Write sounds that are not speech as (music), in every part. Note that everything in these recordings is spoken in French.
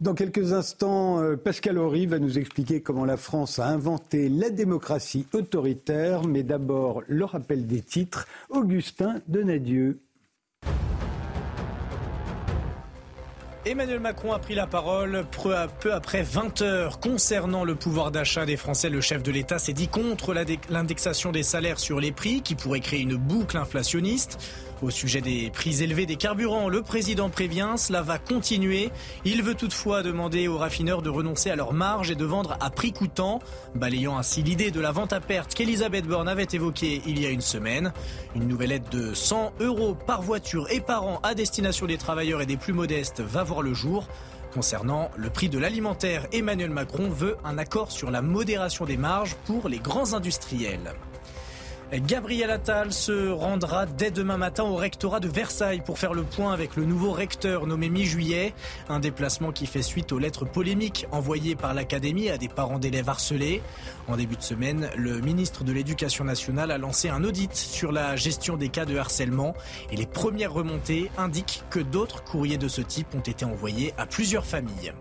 Dans quelques instants, euh, Pascal Horry va nous expliquer comment la France a inventé la démocratie autoritaire. Mais d'abord, le rappel des titres. Augustin Donadieu. Emmanuel Macron a pris la parole peu après 20 heures concernant le pouvoir d'achat des Français. Le chef de l'État s'est dit contre l'indexation des salaires sur les prix qui pourrait créer une boucle inflationniste. Au sujet des prix élevés des carburants, le président prévient, cela va continuer. Il veut toutefois demander aux raffineurs de renoncer à leur marge et de vendre à prix coûtant, balayant ainsi l'idée de la vente à perte qu'Elisabeth Borne avait évoquée il y a une semaine. Une nouvelle aide de 100 euros par voiture et par an à destination des travailleurs et des plus modestes va voir le jour. Concernant le prix de l'alimentaire, Emmanuel Macron veut un accord sur la modération des marges pour les grands industriels. Gabriel Attal se rendra dès demain matin au rectorat de Versailles pour faire le point avec le nouveau recteur nommé mi-juillet. Un déplacement qui fait suite aux lettres polémiques envoyées par l'Académie à des parents d'élèves harcelés. En début de semaine, le ministre de l'Éducation nationale a lancé un audit sur la gestion des cas de harcèlement et les premières remontées indiquent que d'autres courriers de ce type ont été envoyés à plusieurs familles.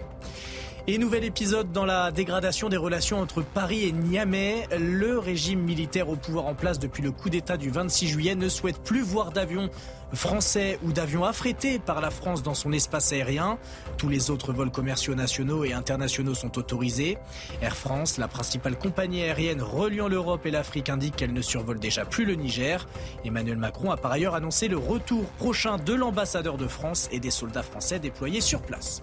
Et nouvel épisode dans la dégradation des relations entre Paris et Niamey. Le régime militaire au pouvoir en place depuis le coup d'État du 26 juillet ne souhaite plus voir d'avions français ou d'avions affrétés par la France dans son espace aérien. Tous les autres vols commerciaux nationaux et internationaux sont autorisés. Air France, la principale compagnie aérienne reliant l'Europe et l'Afrique, indique qu'elle ne survole déjà plus le Niger. Emmanuel Macron a par ailleurs annoncé le retour prochain de l'ambassadeur de France et des soldats français déployés sur place.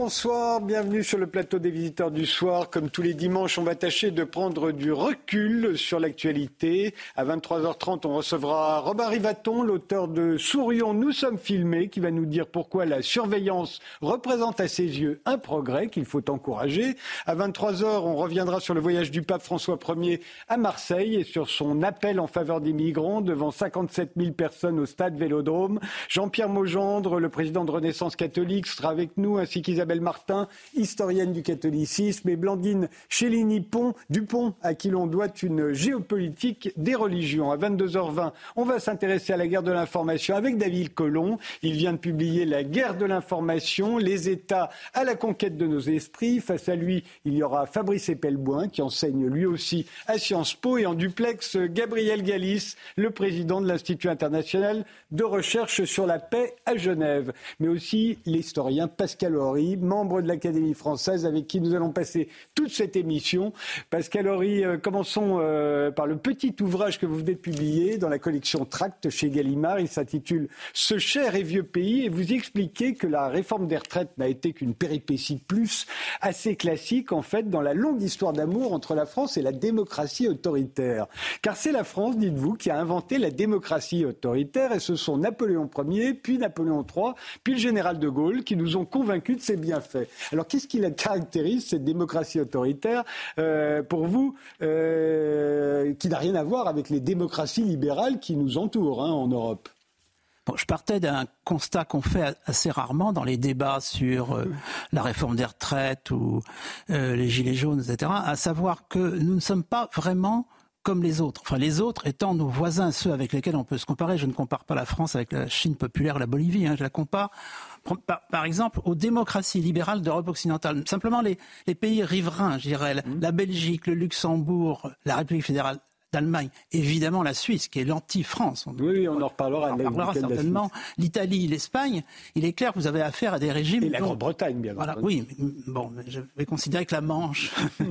Bonsoir, bienvenue sur le plateau des visiteurs du soir. Comme tous les dimanches, on va tâcher de prendre du recul sur l'actualité. À 23h30, on recevra Robin Rivaton, l'auteur de Sourions, nous sommes filmés, qui va nous dire pourquoi la surveillance représente à ses yeux un progrès qu'il faut encourager. À 23h, on reviendra sur le voyage du pape François Ier à Marseille et sur son appel en faveur des migrants devant 57 000 personnes au stade Vélodrome. Jean-Pierre Maugendre, le président de Renaissance catholique, sera avec nous, ainsi qu'ils Isabelle Martin, historienne du catholicisme, et Blandine Chéligny-Pont, Dupont, à qui l'on doit une géopolitique des religions. À 22h20, on va s'intéresser à la guerre de l'information avec David Colomb. Il vient de publier La guerre de l'information, les États à la conquête de nos esprits. Face à lui, il y aura Fabrice Epelboin, qui enseigne lui aussi à Sciences Po, et en duplex, Gabriel Galis, le président de l'Institut international de recherche sur la paix à Genève, mais aussi l'historien Pascal Horry membre de l'Académie française, avec qui nous allons passer toute cette émission. Pascal Horry, euh, commençons euh, par le petit ouvrage que vous venez de publier dans la collection Tract chez Gallimard. Il s'intitule Ce cher et vieux pays et vous expliquez que la réforme des retraites n'a été qu'une péripétie plus, assez classique en fait dans la longue histoire d'amour entre la France et la démocratie autoritaire. Car c'est la France, dites-vous, qui a inventé la démocratie autoritaire et ce sont Napoléon Ier, puis Napoléon III, puis le général de Gaulle qui nous ont convaincus de ces bien fait. Alors qu'est-ce qui la caractérise, cette démocratie autoritaire, euh, pour vous, euh, qui n'a rien à voir avec les démocraties libérales qui nous entourent hein, en Europe? Je partais d'un constat qu'on fait assez rarement dans les débats sur euh, la réforme des retraites ou les gilets jaunes, etc., à savoir que nous ne sommes pas vraiment comme les autres. Enfin, les autres étant nos voisins, ceux avec lesquels on peut se comparer. Je ne compare pas la France avec la Chine populaire la Bolivie. Hein. je la compare par, exemple, aux démocraties libérales d'Europe occidentale. Simplement les, pays riverains, je dirais, mmh. la Belgique, le Luxembourg, la République fédérale d'Allemagne, évidemment la Suisse, qui est l'anti-France. Oui, on en reparlera. On en reparlera certainement. L'Italie, l'Espagne, il est clair que vous avez affaire à des régimes... Et la Grande-Bretagne, bien voilà, Oui, bon, je vais considérer que la Manche... (laughs)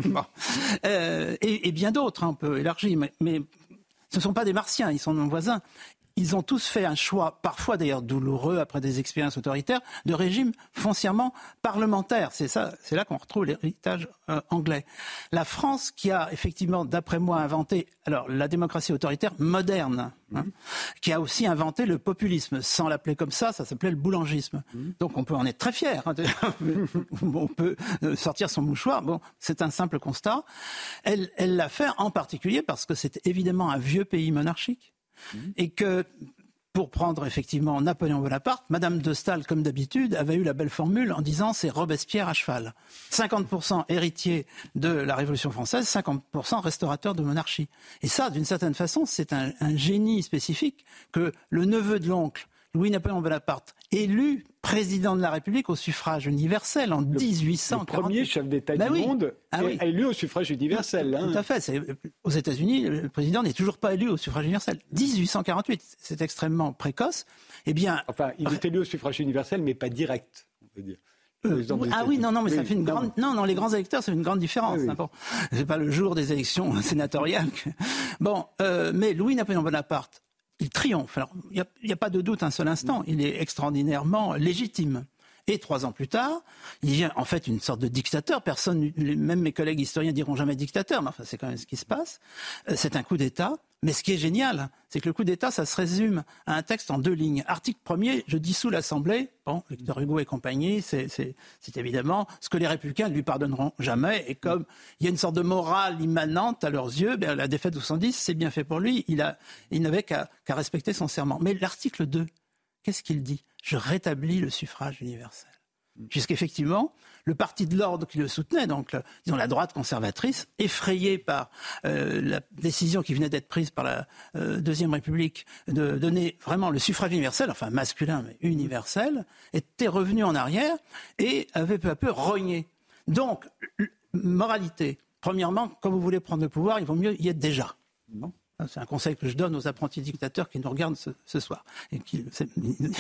Euh, et, bien d'autres, hein, un peu élargi, mais, mais ce ne sont pas des martiens, ils sont nos voisins ils ont tous fait un choix, parfois d'ailleurs douloureux après des expériences autoritaires, de régime foncièrement parlementaire. C'est ça, c'est là qu'on retrouve l'héritage euh, anglais. La France, qui a effectivement, d'après moi, inventé alors la démocratie autoritaire moderne, hein, mhm. qui a aussi inventé le populisme, sans l'appeler comme ça, ça s'appelait le boulangisme. Mhm. Donc on peut en être très fier. Hein, (laughs) on peut euh, sortir son mouchoir. Bon, c'est un simple constat. Elle, elle l'a fait en particulier parce que c'est évidemment un vieux pays monarchique et que pour prendre effectivement Napoléon Bonaparte, Madame de Staël, comme d'habitude, avait eu la belle formule en disant c'est Robespierre à cheval. 50% héritier de la Révolution française, 50% restaurateur de monarchie. Et ça, d'une certaine façon, c'est un, génie spécifique que le neveu de l'oncle Louis-Napoléon Bonaparte, élu président de la République au suffrage universel en 1848. Le premier chef d'État ben du monde ah élu au suffrage universel. Hein. Tout à fait. Aux États-Unis, le président n'est toujours pas élu au suffrage universel. 1848, c'est extrêmement précoce. Eh bien, enfin, il est élu au suffrage universel, mais pas direct, on peut dire. Euh, ah oui, non, non, mais ça fait une grande. Non, non, les grands électeurs, c'est une grande différence. Oui, C'est pas le jour des élections (laughs) sénatoriales. Bon, euh, mais Louis-Napoléon Bonaparte, il triomphe. il n'y a, pas de doute un seul instant. Il est extraordinairement légitime. Et trois ans plus tard, il vient en fait une sorte de dictateur. Personne, même mes collègues historiens diront jamais dictateur, mais enfin c'est quand même ce qui se passe. Euh, c'est un coup d'État. Mais ce qui est génial, c'est que le coup d'État, ça se résume à un texte en deux lignes. Article premier, je dissous l'Assemblée. Bon, Victor Hugo et compagnie, c'est évidemment ce que les républicains ne lui pardonneront jamais. Et comme il y a une sorte de morale immanente à leurs yeux, ben, la défaite de 70, c'est bien fait pour lui. Il, il n'avait qu'à respecter son serment. Mais l'article 2, qu'est-ce qu'il dit? Je rétablis le suffrage universel. Puisqu'effectivement, le parti de l'ordre qui le soutenait, donc disons la droite conservatrice, effrayée par euh, la décision qui venait d'être prise par la euh, Deuxième République de donner vraiment le suffrage universel, enfin masculin mais universel, était revenu en arrière et avait peu à peu rogné. Donc, moralité, premièrement, quand vous voulez prendre le pouvoir, il vaut mieux y être déjà. C'est un conseil que je donne aux apprentis dictateurs qui nous regardent ce, soir et qui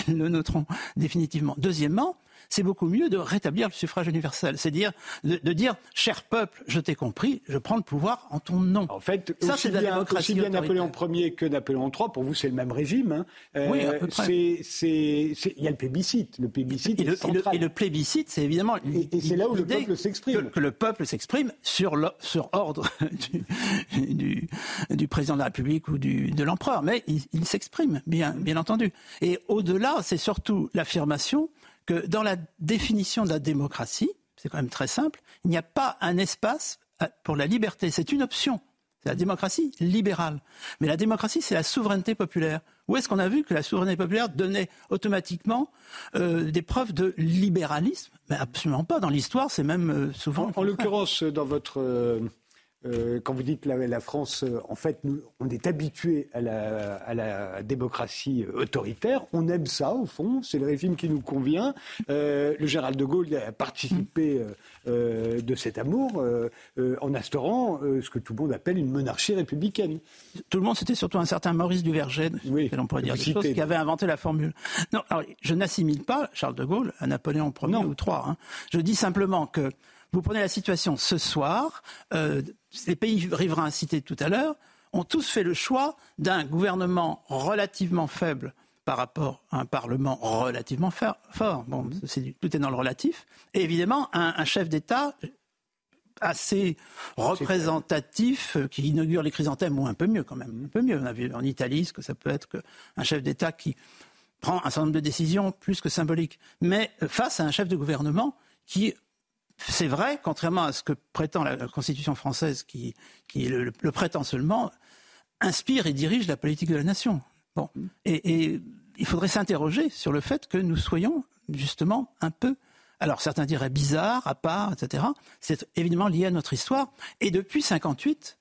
le (laughs) noteront définitivement. Deuxièmement, c'est beaucoup mieux de rétablir le suffrage universel. C'est dire de, dire, cher peuple, je t'ai compris, je prends le pouvoir en ton nom. En fait, ça, aussi, bien, aussi bien Napoléon Ier que Napoléon III, pour vous, c'est le même régime. Hein. Euh, oui, à peu près. Il y a le plébiscite. Le plébiscite et, le, central. Et, le, plébiscite, c'est évidemment. Et, c'est là où le peuple s'exprime. Que, le peuple s'exprime sur, sur ordre (laughs) du, du, président de la République ou du, de l'empereur. Mais il, il s'exprime, bien, bien entendu. Et au-delà, c'est surtout l'affirmation que dans la définition de la démocratie, c'est quand même très simple, il n'y a pas un espace euh, pour la liberté. C'est une option. C'est la démocratie libérale. Mais la démocratie, c'est la souveraineté populaire. Où est-ce qu'on a vu que la souveraineté populaire donnait automatiquement euh, des preuves de libéralisme? Absolument pas. Dans l'histoire, c'est même euh, souvent. En, en l'occurrence, dans votre euh, quand vous dites la, la France, euh, en fait, nous, on est habitué à la, à la, démocratie autoritaire. On aime ça, au fond. C'est le régime qui nous convient. Euh, le général de Gaulle a participé euh, de cet amour en instaurant ce que tout le monde appelle une monarchie républicaine. Tout le monde, c'était surtout un certain Maurice Duverger, oui, on pourrait dire des choses, qui avait inventé la formule. Non, alors, je n'assimile pas Charles de Gaulle à Napoléon Ier ou III. Hein. Je dis simplement que vous prenez la situation ce soir, euh, les pays riverains cités tout à l'heure ont tous fait le choix d'un gouvernement relativement faible par rapport à un Parlement relativement fort. Bon, mhm. tout est dans le relatif. Et évidemment, un, chef d'État assez représentatif euh, qui inaugure les chrysanthèmes, ou un peu mieux quand même, un peu mieux. On a vu en Italie ce que ça peut être qu'un chef d'État qui prend un certain nombre de décisions plus que symboliques, mais euh, face à un chef de gouvernement qui c'est vrai, contrairement à ce que prétend la, Constitution française, qui, le, prétend seulement, inspire et dirige la politique de la nation. Bon. Et, il faudrait s'interroger sur le fait que nous soyons justement un peu, alors certains diraient bizarre, à part, etc. C'est évidemment lié à notre histoire. Et depuis 58,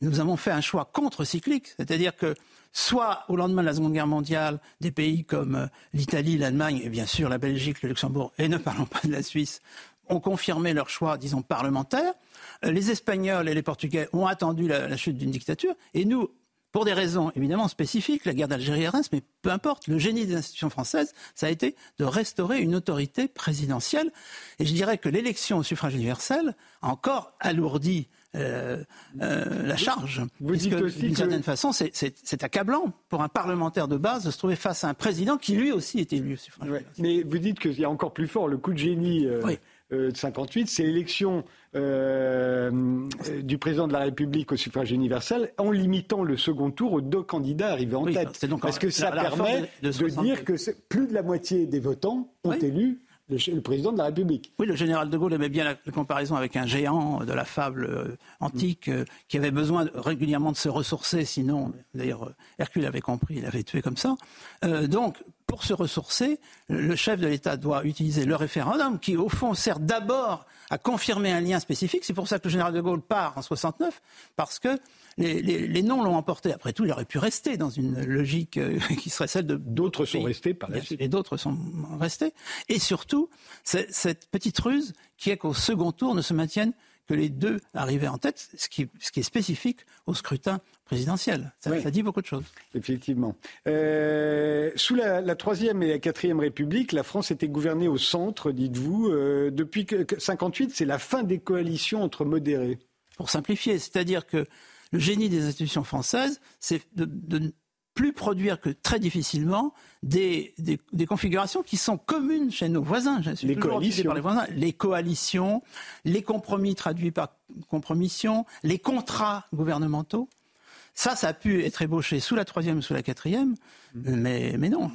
nous avons fait un choix contre-cyclique, c'est-à-dire que soit au lendemain de la Seconde Guerre mondiale, des pays comme euh, l'Italie, l'Allemagne et bien sûr la Belgique, le Luxembourg, et ne parlons pas de la Suisse, ont confirmé leur choix, disons, parlementaire. Euh, les Espagnols et les Portugais ont attendu la, chute d'une dictature. Et nous, pour des raisons évidemment spécifiques, la guerre d'Algérie reste, mais peu importe, le génie des institutions françaises, ça a été de restaurer une autorité présidentielle. Et je dirais que l'élection au suffrage universel a encore alourdi euh, euh, la charge. Vous dites d'une certaine façon, c'est accablant pour un parlementaire de base de se trouver face à un président qui lui aussi est élu au suffrage. Mais vous dites qu'il y a encore plus fort le coup de génie. Euh, de 58, c'est l'élection euh, du président de la République au suffrage universel en limitant le second tour aux deux candidats arrivés en tête. Parce que ça permet de, dire que plus de la moitié des votants ont élu le, président de la République. Oui, le général de Gaulle aimait bien la, comparaison avec un géant de la fable euh, antique qui avait besoin régulièrement de se ressourcer, sinon, d'ailleurs, Hercule avait compris, il avait tué comme ça. donc, pour se ressourcer, le chef de l'État doit utiliser le référendum, qui au fond sert d'abord à confirmer un lien spécifique. C'est pour ça que le général de Gaulle part en 69, parce que les, les, noms l'ont emporté. Après tout, il aurait pu rester dans une logique euh, (laughs) qui serait celle de... D'autres sont restés par la suite. Et d'autres sont restés. Et surtout, cette petite ruse qui est qu'au second tour ne se maintiennent que les deux arrivaient en tête, ce qui, ce qui est spécifique au scrutin présidentiel. Ça, dit beaucoup de choses. Effectivement. Euh, sous la, troisième et la quatrième République, la France était gouvernée au centre, dites-vous. Euh, depuis 1958, c'est la fin des coalitions entre modérés. Pour simplifier, c'est-à-dire que le génie des institutions françaises, c'est de, de plus produire que très difficilement des, des, configurations qui sont communes chez nos voisins. Les coalitions. les, voisins, les coalitions, les compromis traduits par compromission, les contrats gouvernementaux. Ça, ça a pu être ébauché sous la troisième, sous la quatrième, mm. mais, mais non.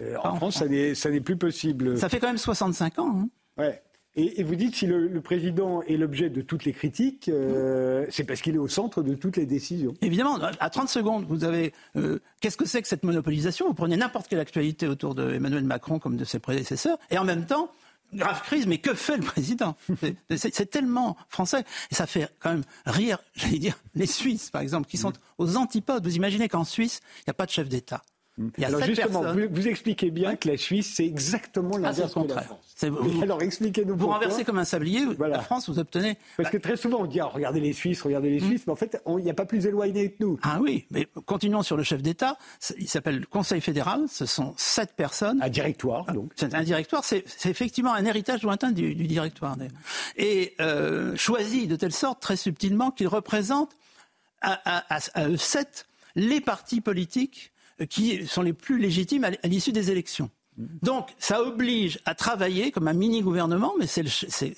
Euh, (laughs) en, France, ça n'est plus possible. Ça fait quand même 65 ans. Hein. Ouais. Et, vous dites si le, président est l'objet de toutes les critiques, euh, c'est parce qu'il est au centre de toutes les décisions. Évidemment, à 30 secondes, vous avez. Euh, qu'est-ce que c'est que cette monopolisation? Vous prenez n'importe quelle actualité autour d'Emmanuel Macron comme de ses prédécesseurs, et en même temps, grave crise, mais que fait le président? C'est tellement français. Et ça fait quand même rire, j'allais dire, les Suisses, par exemple, qui sont aux antipodes. Vous imaginez qu'en Suisse, il n'y a pas de chef d'État. Alors justement, vous, expliquez bien que la Suisse, c'est exactement ah, l'inverse de la France. alors expliquez-nous Vous renversez comme un sablier, la France, vous obtenez... Parce que très souvent, on dit, ah, regardez les Suisses, regardez les hmm. Suisses, mais en fait, il n'y a pas plus éloigné que nous. Ah oui, mais continuons sur le chef d'État. Il s'appelle Conseil fédéral, ce sont sept personnes. Un directoire, ah, donc. C'est un directoire, c'est effectivement un héritage lointain du, directoire. Et euh, choisi de telle sorte, très subtilement, qu'il représente à, à eux sept les partis politiques qui sont les plus légitimes à l'issue des élections. Donc, ça oblige à travailler comme un mini-gouvernement, mais c'est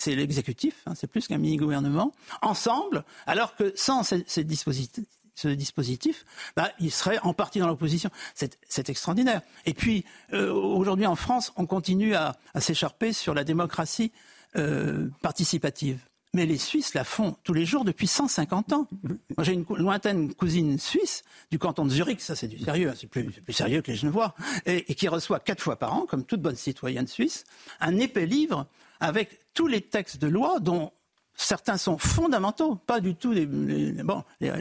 l'exécutif, hein, c'est plus qu'un mini-gouvernement, ensemble, alors que sans ce dispositif, bah, il serait en partie dans l'opposition. C'est extraordinaire. Et puis, euh, aujourd'hui en France, on continue à, s'écharper sur la démocratie euh, participative. Mais les Suisses la font tous les jours depuis 150 ans. Moi, j'ai une lointaine cousine suisse du canton de Zurich, ça c'est du sérieux, hein, c'est plus, sérieux que les Genevois, et, et, qui reçoit quatre fois par an, comme toute bonne citoyenne suisse, un épais livre avec tous les textes de loi dont certains sont fondamentaux, pas du tout les, bon, les,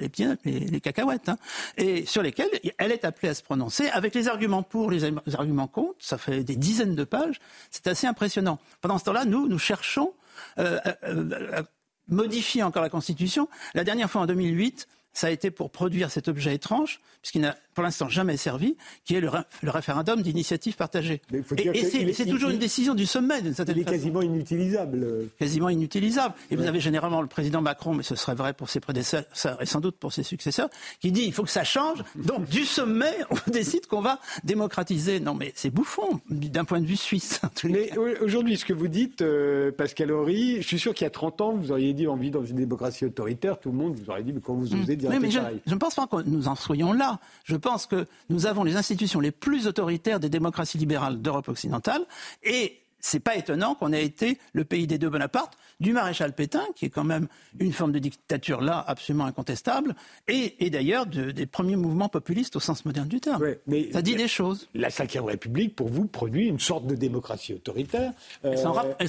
les, les, cacahuètes, hein, et sur lesquels elle est appelée à se prononcer avec les arguments pour, les arguments contre. Ça fait des dizaines de pages. C'est assez impressionnant. Pendant ce temps-là, nous, nous cherchons euh, euh, euh, modifier encore la Constitution. La dernière fois, en 2008, ça a été pour produire cet objet étrange, puisqu'il n'a pour l'instant jamais servi, qui est le, référendum d'initiative partagée. et, c'est toujours une décision du sommet, d'une certaine Il est quasiment inutilisable. Quasiment inutilisable. Et vous avez généralement le président Macron, mais ce serait vrai pour ses prédécesseurs et sans doute pour ses successeurs, qui dit il faut que ça change. Donc du sommet, (laughs) on décide qu'on va démocratiser. Non, mais c'est bouffon d'un point de vue suisse. Mais aujourd'hui, ce que vous dites, euh, Pascal Horry, je suis sûr qu'il y a 30 ans, vous auriez dit on vit dans une démocratie autoritaire, tout le monde vous aurait dit mais quand vous osez dire mais je, je, ne pense pas que nous en soyons là. Je pense que nous avons les institutions les plus autoritaires des démocraties libérales d'Europe occidentale. Et c'est pas étonnant qu'on ait été le pays des deux Bonaparte, du maréchal Pétain, qui est quand même une forme de dictature là absolument incontestable, et, d'ailleurs des premiers mouvements populistes au sens moderne du terme. mais ça dit des choses. La Ve République, pour vous, produit une sorte de démocratie autoritaire. Elle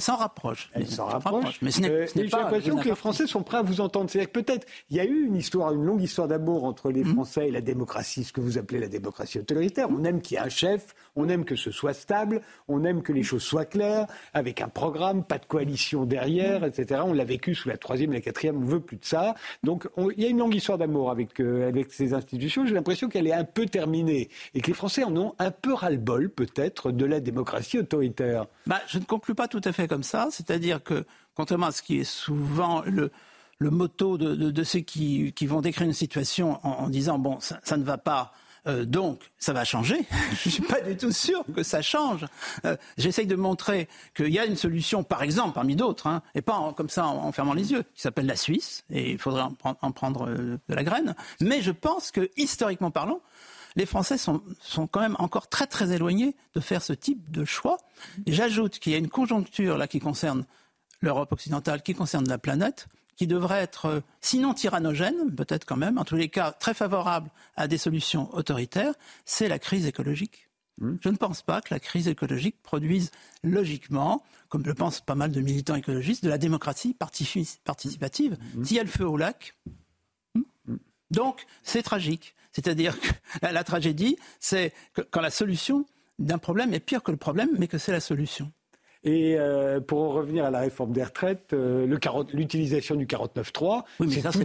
s'en rapproche. Elle s'en rapproche. Mais ce n'est euh, J'ai l'impression que les Français sont prêts à vous entendre. C'est-à-dire que peut-être il y a eu une histoire, une longue histoire d'amour entre les mhm. Français et la démocratie, ce que vous appelez la démocratie autoritaire. On aime qu'il y ait un chef, on aime que ce soit stable, on aime que les choses soient claires avec un programme, pas de coalition derrière, etc. On l'a vécu sous la troisième la quatrième, on veut plus de ça. Donc il y a une longue histoire d'amour avec, euh, avec ces institutions. J'ai l'impression qu'elle est un peu terminée et que les Français en ont un peu ras-le-bol peut-être de la démocratie autoritaire. Bah, je ne conclus pas tout à fait comme ça. C'est-à-dire que, contrairement à ce qui est souvent le, le motto de, ceux qui, vont décrire une situation en, disant bon ça, ne va pas euh, donc, ça va changer. (laughs) Je ne suis pas du tout sûr que ça change. Euh, j'essaye de montrer qu'il y a une solution, par exemple, parmi d'autres, hein, et pas comme ça en, fermant les yeux, qui s'appelle la Suisse, et il faudrait en, prendre euh, de la graine. Mais je pense que, historiquement parlant, les Français sont, sont, quand même encore très très éloignés de faire ce type de choix. J'ajoute qu'il y a une conjoncture là qui concerne l'Europe occidentale, qui concerne la planète, qui devrait être, euh, sinon tyrannogène, peut-être quand même, en tous les cas très favorable à des solutions autoritaires, c'est la crise écologique. Hmm. Je ne pense pas que la crise écologique produise logiquement, comme le pensent pas mal de militants écologistes, de la démocratie participative. Hmm. S'il y a le feu au lac. Hmm. Donc, c'est tragique. C'est-à-dire que la, tragédie, c'est quand la solution d'un problème est pire que le problème, mais que c'est la solution. Et euh, pour en revenir à la réforme des retraites, euh, l'utilisation du 49.3, oui, c'est tout,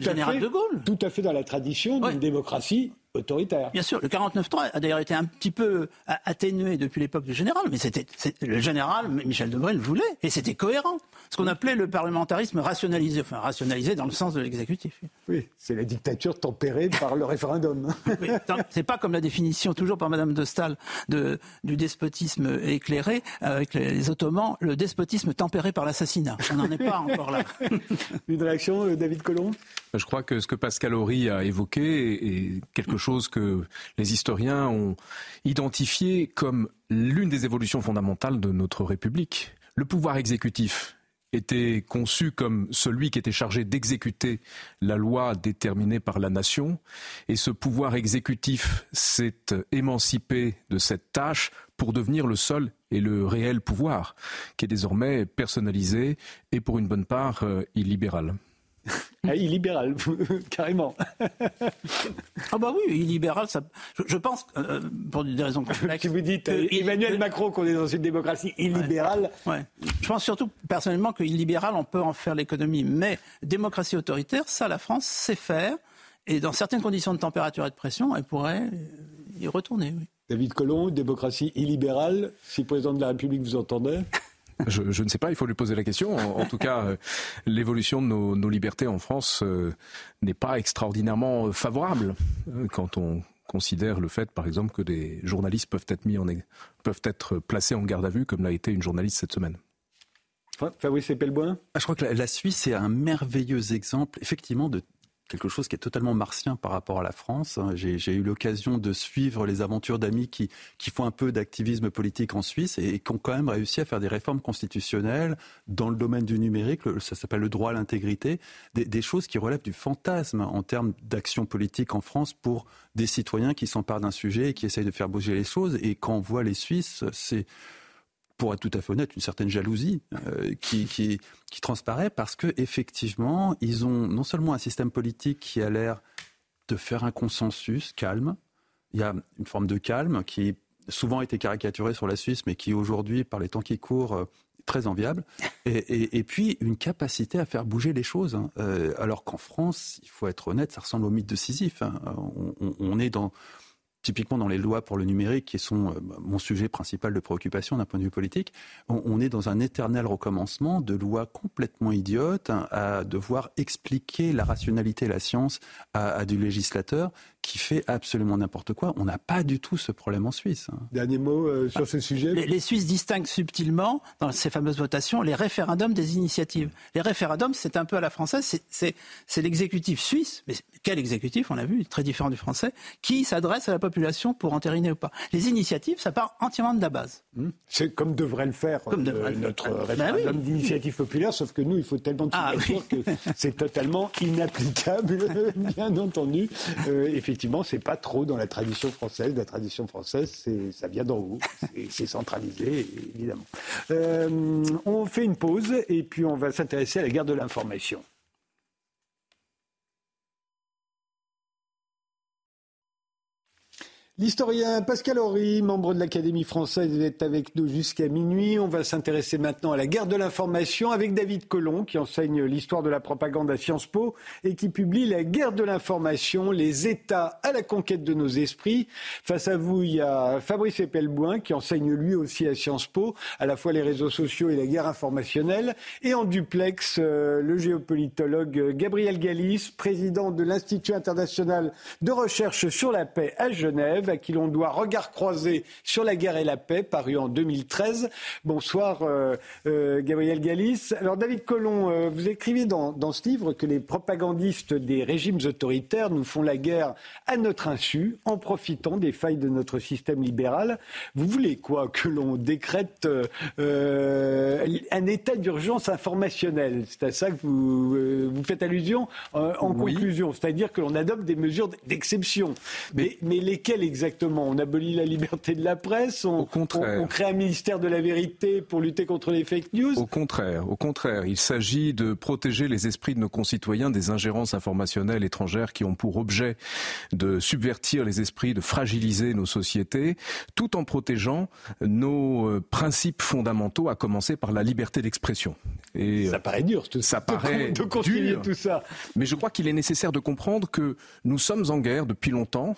tout à fait dans la tradition d'une démocratie autoritaire. Bien sûr, le 49.3 a d'ailleurs été un petit peu atténué depuis l'époque du général, mais c'était le général Michel Debré le voulait et c'était cohérent. Ce qu'on appelait le parlementarisme rationalisé, enfin rationalisé dans le sens de l'exécutif. Oui, c'est la dictature tempérée par le référendum. (laughs) Oui, c'est pas comme la définition toujours par Madame de Stahl de, du despotisme éclairé avec les, Ottomans, le despotisme tempéré par l'assassinat. On n'en est pas encore là. (laughs) Une réaction, euh, David Colomb Je crois que ce que Pascal Horry a évoqué est quelque chose que les historiens ont identifié comme l'une des évolutions fondamentales de notre République. Le pouvoir exécutif était conçu comme celui qui était chargé d'exécuter la loi déterminée par la nation, et ce pouvoir exécutif s'est émancipé de cette tâche pour devenir le seul et le réel pouvoir, qui est désormais personnalisé et pour une bonne part euh, illibéral. Ah, illibéral, (laughs) carrément. ah bah oui, illibéral, ça, je, pense, euh, pour des raisons (laughs) complexes... si vous dites euh, Emmanuel Macron qu'on est dans une démocratie illibérale... Ouais, Je pense surtout, personnellement, que illibéral, on peut en faire l'économie. Mais démocratie autoritaire, ça, la France sait faire. Et dans certaines conditions de température et de pression, elle pourrait y retourner, oui. David Colomb, démocratie illibérale, si le président de la République vous entendait je, ne sais pas, il faut lui poser la question. En, tout cas, euh, l'évolution de nos, libertés en France euh, n'est pas extraordinairement favorable euh, quand on considère le fait, par exemple, que des journalistes peuvent être mis en peuvent être placés en garde à vue, comme l'a été une journaliste cette semaine. Fabrice Epelboin? Ah, Je crois que la Suisse est un merveilleux exemple, effectivement, de quelque chose qui est totalement martien par rapport à la France. J'ai eu l'occasion de suivre les aventures d'amis qui, qui font un peu d'activisme politique en Suisse et, qui ont quand même réussi à faire des réformes constitutionnelles dans le domaine du numérique, ça s'appelle le droit à l'intégrité, des, des, choses qui relèvent du fantasme en termes d'action politique en France pour des citoyens qui s'emparent d'un sujet et qui essayent de faire bouger les choses. Et quand on voit les Suisses, c'est pour être tout à fait honnête, une certaine jalousie euh, qui, qui, qui, transparaît parce que effectivement, ils ont non seulement un système politique qui a l'air de faire un consensus calme, il y a une forme de calme qui souvent a été caricaturée sur la Suisse, mais qui aujourd'hui, par les temps qui courent, est euh, très enviable, (laughs) et, et, et, puis une capacité à faire bouger les choses. Hein. Euh, alors qu'en France, il faut être honnête, ça ressemble au mythe de Sisyphe. Hein. On, on, on est dans typiquement dans les lois pour le numérique, qui sont euh, mon sujet principal de préoccupation d'un point de vue politique, on, est dans un éternel recommencement de lois complètement idiotes à devoir expliquer la rationalité et la science à du législateur qui fait absolument n'importe quoi. On n'a pas du tout ce problème en Suisse. Hein. Dernier mot euh, sur ce sujet. Les, Suisses distinguent subtilement, dans ces fameuses votations, les référendums des initiatives. Les référendums, c'est un peu à la française, c'est l'exécutif suisse, mais quel exécutif, on l'a vu, très différent du français, qui s'adresse à la population pour entériner ou pas. Les initiatives, ça part entièrement de la base. Hmm. C'est comme devrait le faire euh, notre ben référendum d'initiative populaire, sauf que nous, il faut tellement de ah, que c'est totalement inapplicable, (laughs) bien entendu. Euh, effectivement, effectivement, c'est pas trop dans la tradition française. La tradition française, ça vient d'en haut. C'est centralisé, évidemment. Euh, on fait une pause et puis on va s'intéresser à la guerre de l'information. L'historien Pascal Horry, membre de l'Académie française, est avec nous jusqu'à minuit. On va s'intéresser maintenant à la guerre de l'information avec David Collomb, qui enseigne l'histoire de la propagande à Sciences Po et qui publie La guerre de l'information, les États à la conquête de nos esprits. Face à vous, il y a Fabrice Epelboin, qui enseigne lui aussi à Sciences Po, à la fois les réseaux sociaux et la guerre informationnelle. Et en duplex, euh, le géopolitologue Gabriel Galis, président de l'Institut international de recherche sur la paix à Genève à qui l'on doit Regard croisé sur la guerre et la paix, paru en 2013. Bonsoir euh, euh, Gabriel Galis. Alors David Colomb, euh, vous écrivez dans, dans, ce livre que les propagandistes des régimes autoritaires nous font la guerre à notre insu, en profitant des failles de notre système libéral. Vous voulez quoi Que l'on décrète un état d'urgence informationnelle C'est à ça que vous, vous faites allusion en conclusion, c'est-à-dire que l'on adopte des mesures d'exception. Mais, mais lesquelles exactement On abolit la liberté de la presse on, Au contraire. On, crée un ministère de la vérité pour lutter contre les fake news Au contraire, au contraire. Il s'agit de protéger les esprits de nos concitoyens des ingérences informationnelles étrangères qui ont pour objet de subvertir les esprits, de fragiliser nos sociétés, tout en protégeant nos euh, principes fondamentaux, à commencer par la liberté d'expression. Et ça paraît dur, tout ça. paraît de continuer tout ça. Mais je crois qu'il est nécessaire de comprendre que nous sommes en guerre depuis longtemps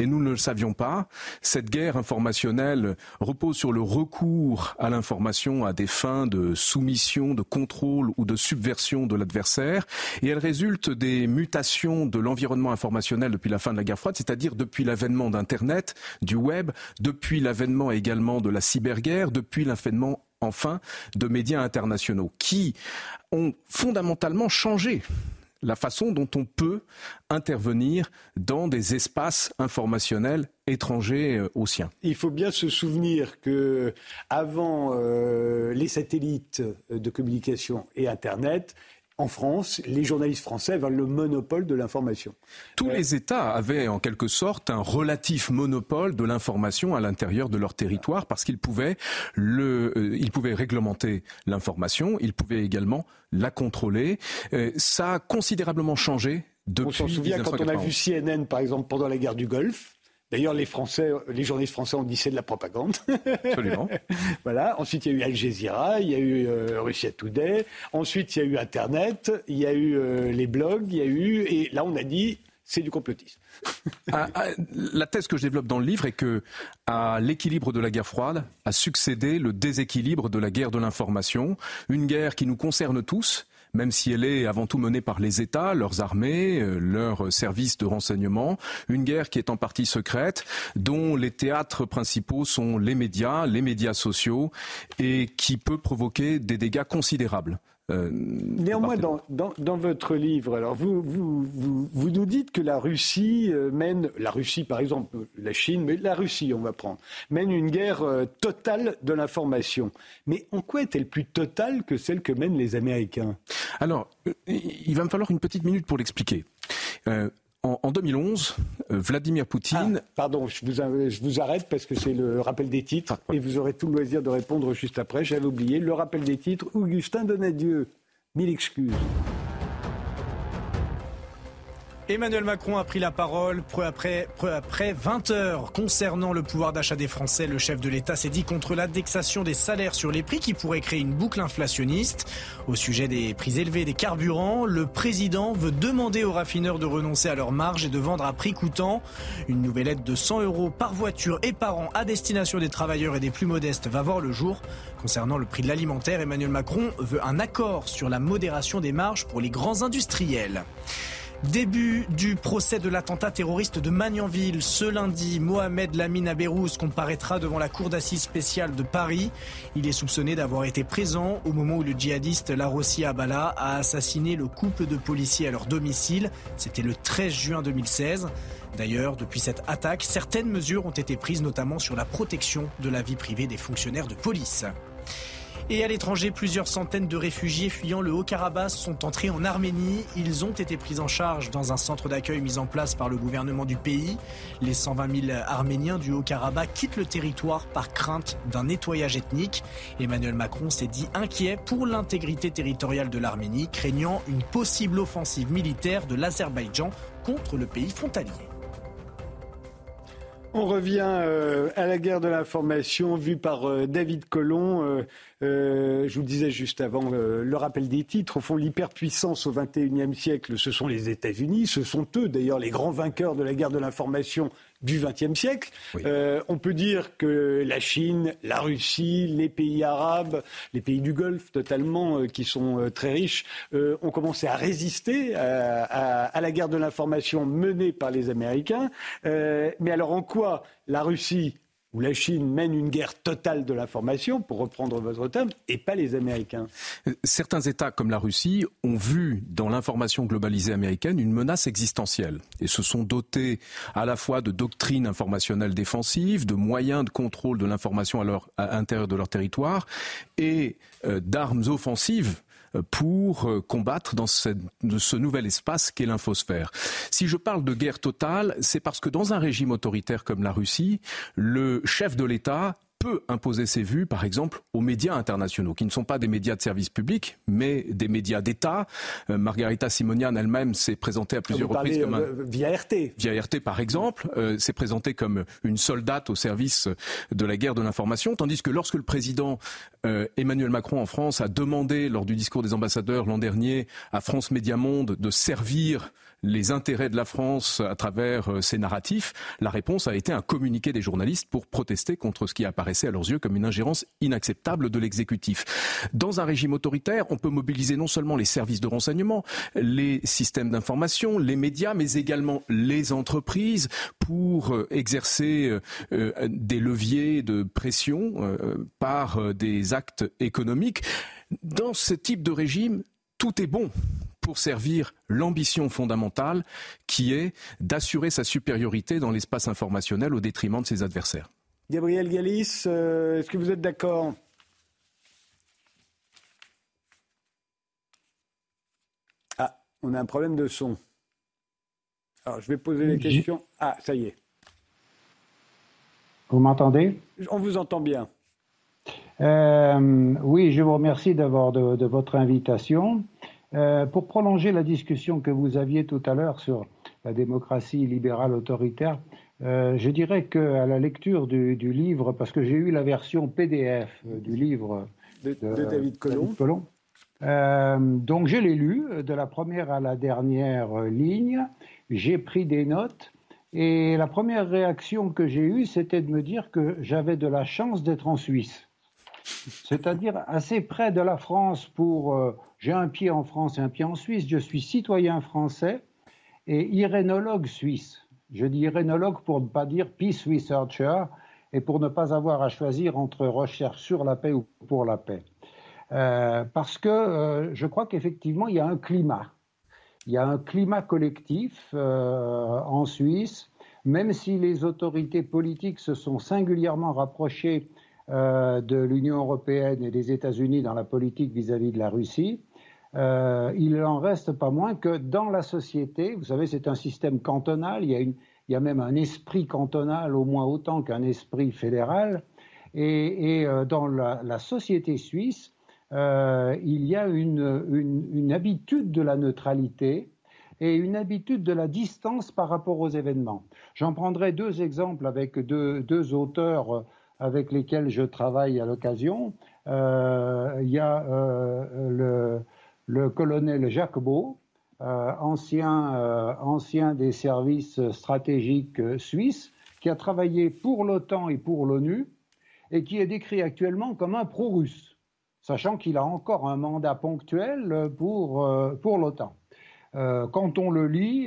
et nous ne le savions pas. Cette guerre informationnelle repose sur le recours à l'information à des fins de soumission, de contrôle ou de subversion de l'adversaire, et elle résulte des mutations de l'environnement informationnel depuis la fin de la guerre froide, c'est-à-dire depuis l'avènement d'Internet, du web, depuis l'avènement également de la cyberguerre, depuis l'avènement enfin de médias internationaux qui ont fondamentalement changé la façon dont on peut intervenir dans des espaces informationnels étrangers euh, aux siens. Il faut bien se souvenir que avant euh, les satellites de communication et Internet, en France, les journalistes français avaient le monopole de l'information. Tous euh, les États avaient en quelque sorte un relatif monopole de l'information à l'intérieur de leur territoire parce qu'ils pouvaient, le, euh, ils pouvaient réglementer l'information, ils pouvaient également la contrôler. Euh, ça a considérablement changé depuis. On s'en souvient quand on a vu CNN, par exemple, pendant la guerre du Golfe. D'ailleurs, les Français, les journalistes français ont dit c'est de la propagande. Absolument. (laughs) voilà. Ensuite, il y a eu Al Jazeera, il y a eu euh, Russia Today. Ensuite, il y a eu Internet, il y a eu euh, les blogs, il y a eu et là, on a dit c'est du complotisme. Ah, ah, la thèse que je développe dans le livre est que à l'équilibre de la guerre froide a succédé le déséquilibre de la guerre de l'information, une guerre qui nous concerne tous même si elle est avant tout menée par les États, leurs armées, euh, leurs services de renseignement, une guerre qui est en partie secrète, dont les théâtres principaux sont les médias, les médias sociaux, et qui peut provoquer des dégâts considérables. Euh, Néanmoins, dans, dans, votre livre, alors vous, vous, vous, nous dites que la Russie euh, mène, la Russie par exemple, la Chine, mais la Russie, on va prendre, mène une guerre euh, totale de l'information. Mais en quoi est-elle plus totale que celle que mènent les Américains? Alors, il va me falloir une petite minute pour l'expliquer. En, 2011, Vladimir Poutine. Ah, pardon, je vous, je vous, arrête parce que c'est le rappel des titres et vous aurez tout le loisir de répondre juste après. J'avais oublié le rappel des titres. Augustin Donadieu, mille excuses. Emmanuel Macron a pris la parole peu après, après 20 heures concernant le pouvoir d'achat des Français. Le chef de l'État s'est dit contre l'indexation des salaires sur les prix qui pourrait créer une boucle inflationniste. Au sujet des prix élevés des carburants, le président veut demander aux raffineurs de renoncer à leur marge et de vendre à prix coûtant. Une nouvelle aide de 100 euros par voiture et par an à destination des travailleurs et des plus modestes va voir le jour. Concernant le prix de l'alimentaire, Emmanuel Macron veut un accord sur la modération des marges pour les grands industriels. Début du procès de l'attentat terroriste de Magnanville. Ce lundi, Mohamed Lamine Abérouz comparaîtra devant la cour d'assises spéciale de Paris. Il est soupçonné d'avoir été présent au moment où le djihadiste Larossi Abala a assassiné le couple de policiers à leur domicile. C'était le 13 juin 2016. D'ailleurs, depuis cette attaque, certaines mesures ont été prises, notamment sur la protection de la vie privée des fonctionnaires de police. Et à l'étranger, plusieurs centaines de réfugiés fuyant le Haut-Karabakh sont entrés en Arménie. Ils ont été pris en charge dans un centre d'accueil mis en place par le gouvernement du pays. Les 120 000 Arméniens du Haut-Karabakh quittent le territoire par crainte d'un nettoyage ethnique. Emmanuel Macron s'est dit inquiet pour l'intégrité territoriale de l'Arménie, craignant une possible offensive militaire de l'Azerbaïdjan contre le pays frontalier. On revient euh, à la guerre de l'information vue par euh, David Collomb. Euh, je vous disais juste avant le rappel des titres. Au fond, l'hyperpuissance au XXIe siècle, ce sont les États-Unis. Ce sont eux, d'ailleurs, les grands vainqueurs de la guerre de l'information du XXe siècle. Euh, on peut dire que la Chine, la Russie, les pays arabes, les pays du Golfe totalement, euh, qui sont euh, très riches, ont commencé à résister à, à la guerre de l'information menée par les Américains. mais alors en quoi la Russie où la Chine mène une guerre totale de l'information, pour reprendre votre terme, et pas les Américains. Certains États, comme la Russie, ont vu dans l'information globalisée américaine une menace existentielle et se sont dotés à la fois de doctrines informationnelles défensives, de moyens de contrôle de l'information à, l'intérieur de leur territoire et euh, d'armes offensives pour combattre dans ce nouvel espace qu'est l'infosphère. Si je parle de guerre totale, c'est parce que dans un régime autoritaire comme la Russie, le chef de l'État peut imposer ses vues, par exemple, aux médias internationaux, qui ne sont pas des médias de service public, mais des médias d'État. Euh, Margarita Simonian elle-même s'est présentée à plusieurs reprises comme un... Euh, via RT. Via RT, par exemple, euh, s'est présentée comme une soldate au service de la guerre de l'information, tandis que lorsque le président Emmanuel Macron en France a demandé, lors du discours des ambassadeurs l'an dernier, à France Média Monde de servir les intérêts de la France à travers euh, ces narratifs, la réponse a été un communiqué des journalistes pour protester contre ce qui apparaissait à leurs yeux comme une ingérence inacceptable de l'exécutif. Dans un régime autoritaire, on peut mobiliser non seulement les services de renseignement, les systèmes d'information, les médias, mais également les entreprises pour euh, exercer euh, des leviers de pression par des actes économiques. Dans ce type de régime, tout est bon pour servir l'ambition fondamentale qui est d'assurer sa supériorité dans l'espace informationnel au détriment de ses adversaires. Gabriel Galis, euh, est-ce que vous êtes d'accord? Ah, on a un problème de son. Alors, je vais poser les questions. Ah, ça y est. Vous m'entendez? On vous entend bien. Euh, oui, je vous remercie d'avoir de, votre invitation. Euh, pour prolonger la discussion que vous aviez tout à l'heure sur la démocratie libérale autoritaire, euh, je dirais qu'à la lecture du, livre, parce que j'ai eu la version PDF euh, du livre de, David Colomb, donc je l'ai lu de la première à la dernière ligne, j'ai pris des notes. Et la première réaction que j'ai eue, c'était de me dire que j'avais de la chance d'être en Suisse. C'est-à-dire assez près de la France pour j'ai un pied en France et un pied en Suisse. Je suis citoyen français et irénologue suisse. Je dis irénologue pour ne pas dire peace researcher et pour ne pas avoir à choisir entre recherche sur la paix ou pour la paix. Euh, parce que euh, je crois qu'effectivement, il y a un climat. Il y a un climat collectif euh, en Suisse, même si les autorités politiques se sont singulièrement rapprochées de l'Union européenne et des États-Unis dans la politique vis-à-vis -vis de la Russie. Euh, il n'en reste pas moins que dans la société, vous savez, c'est un système cantonal, il y, a même un esprit cantonal au moins autant qu'un esprit fédéral, et, euh, dans la, société suisse, euh, il y a une, habitude de la neutralité et une habitude de la distance par rapport aux événements. J'en prendrai deux exemples avec deux, auteurs euh, avec lesquels je travaille à l'occasion. Euh, il y a le le colonel Jacques Beau, euh, ancien, euh, ancien des services stratégiques suisses, qui a travaillé pour l'OTAN et pour l'ONU, et qui est décrit actuellement comme un pro-russe, sachant qu'il a encore un mandat ponctuel pour, euh, pour l'OTAN. quand on le lit,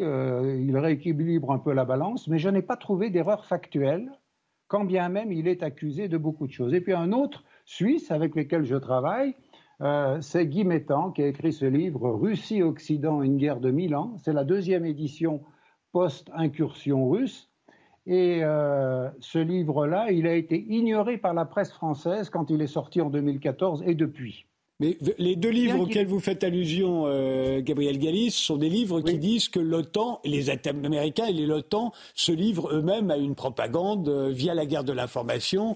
il rééquilibre un peu la balance, mais je n'ai pas trouvé d'erreur factuelle, quand bien même il est accusé de beaucoup de choses. Et puis un autre Suisse avec lequel je travaille, euh, c'est Guy Mettan qui a écrit ce livre Russie-Occident, une guerre de mille ans. C'est la deuxième édition post-incursion russe. Et euh, ce livre-là, il a été ignoré par la presse française quand il est sorti en 2014 et depuis. Mais les deux livres auxquels vous faites allusion, euh, Gabriel Gallis, sont des livres qui disent que l'OTAN, les Américains et l'OTAN se livrent eux-mêmes à une propagande via la guerre de l'information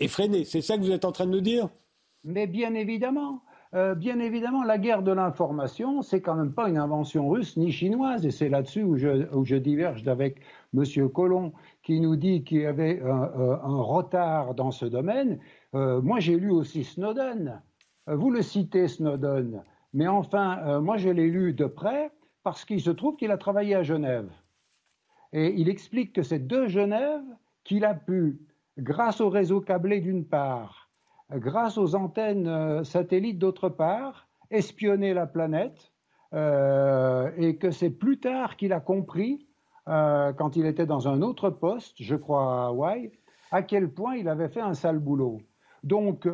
effrénée. C'est ça que vous êtes en train de nous dire? Mais bien évidemment, euh, bien évidemment, la guerre de l'information, c'est quand même pas une invention russe ni chinoise, et c'est là-dessus où je, diverge avec M. Colomb, qui nous dit qu'il y avait un, retard dans ce domaine. Euh, moi, j'ai lu aussi Snowden. Euh, vous le citez, Snowden, mais enfin, moi, je l'ai lu de près parce qu'il se trouve qu'il a travaillé à Genève. Et il explique que c'est de Genève qu'il a pu, grâce au réseau câblé d'une part, grâce aux antennes euh, satellites d'autre part, espionner la planète, euh, et que c'est plus tard qu'il a compris, euh, quand il était dans un autre poste, je crois à Hawaï, à quel point il avait fait un sale boulot. Donc,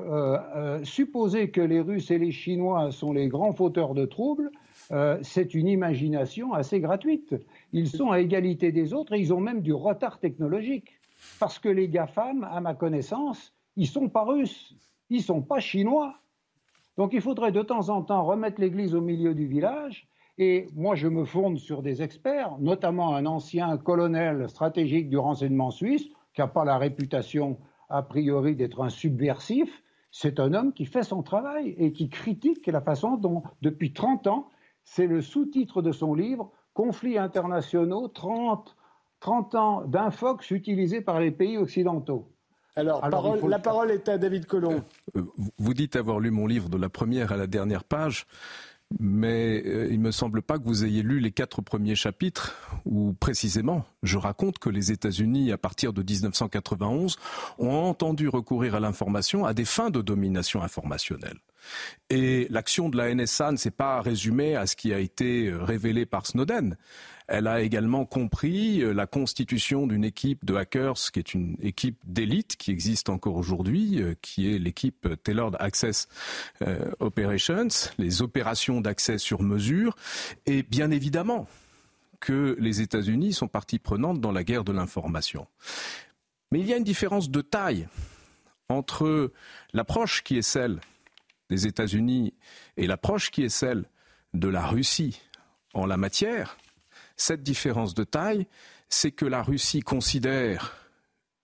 supposer que les Russes et les Chinois sont les grands fauteurs de troubles, c'est une imagination assez gratuite. Ils sont à égalité des autres et ils ont même du retard technologique. Parce que les GAFAM, à ma connaissance, ils sont pas russes, ils sont pas chinois. Donc il faudrait de temps en temps remettre l'église au milieu du village. Et moi, je me fonde sur des experts, notamment un ancien colonel stratégique du renseignement suisse, qui n'a pas la réputation, a priori, d'être un subversif. C'est un homme qui fait son travail et qui critique la façon dont, depuis 30 ans, c'est le sous-titre de son livre, Conflits internationaux, 30, 30 ans d'infox utilisés par les pays occidentaux. Alors, la parole est à David Colomb. Euh, vous dites avoir lu mon livre de la première à la dernière page mais euh, il me semble pas que vous ayez lu les quatre premiers chapitres où précisément je raconte que les États-Unis, à partir de 1991, ont entendu recourir à l'information à des fins de domination informationnelle. Et l'action de la NSA ne s'est pas résumée à ce qui a été euh, révélé par Snowden. Elle a également compris euh, la constitution d'une équipe de hackers qui est une équipe d'élite qui existe encore aujourd'hui, euh, qui est l'équipe Tailored Access Operations, les opérations d'accès sur mesure, et bien évidemment que les États-Unis sont partie prenante dans la guerre de l'information. Mais il y a une différence de taille entre l'approche qui est celle des États-Unis et l'approche qui est celle de la Russie en la matière, cette différence de taille, c'est que la Russie considère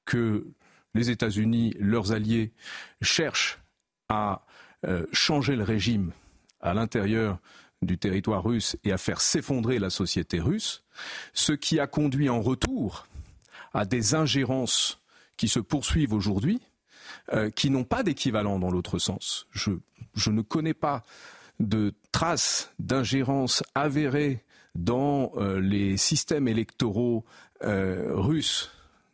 que les États-Unis, leurs alliés, cherchent à euh, changer le régime à l'intérieur du territoire russe et à faire s'effondrer la société russe, ce qui a conduit en retour à des ingérences qui se poursuivent aujourd'hui, euh, qui n'ont pas d'équivalent dans l'autre sens. Je, ne connais pas de traces d'ingérence avérées dans euh, les systèmes électoraux euh, russes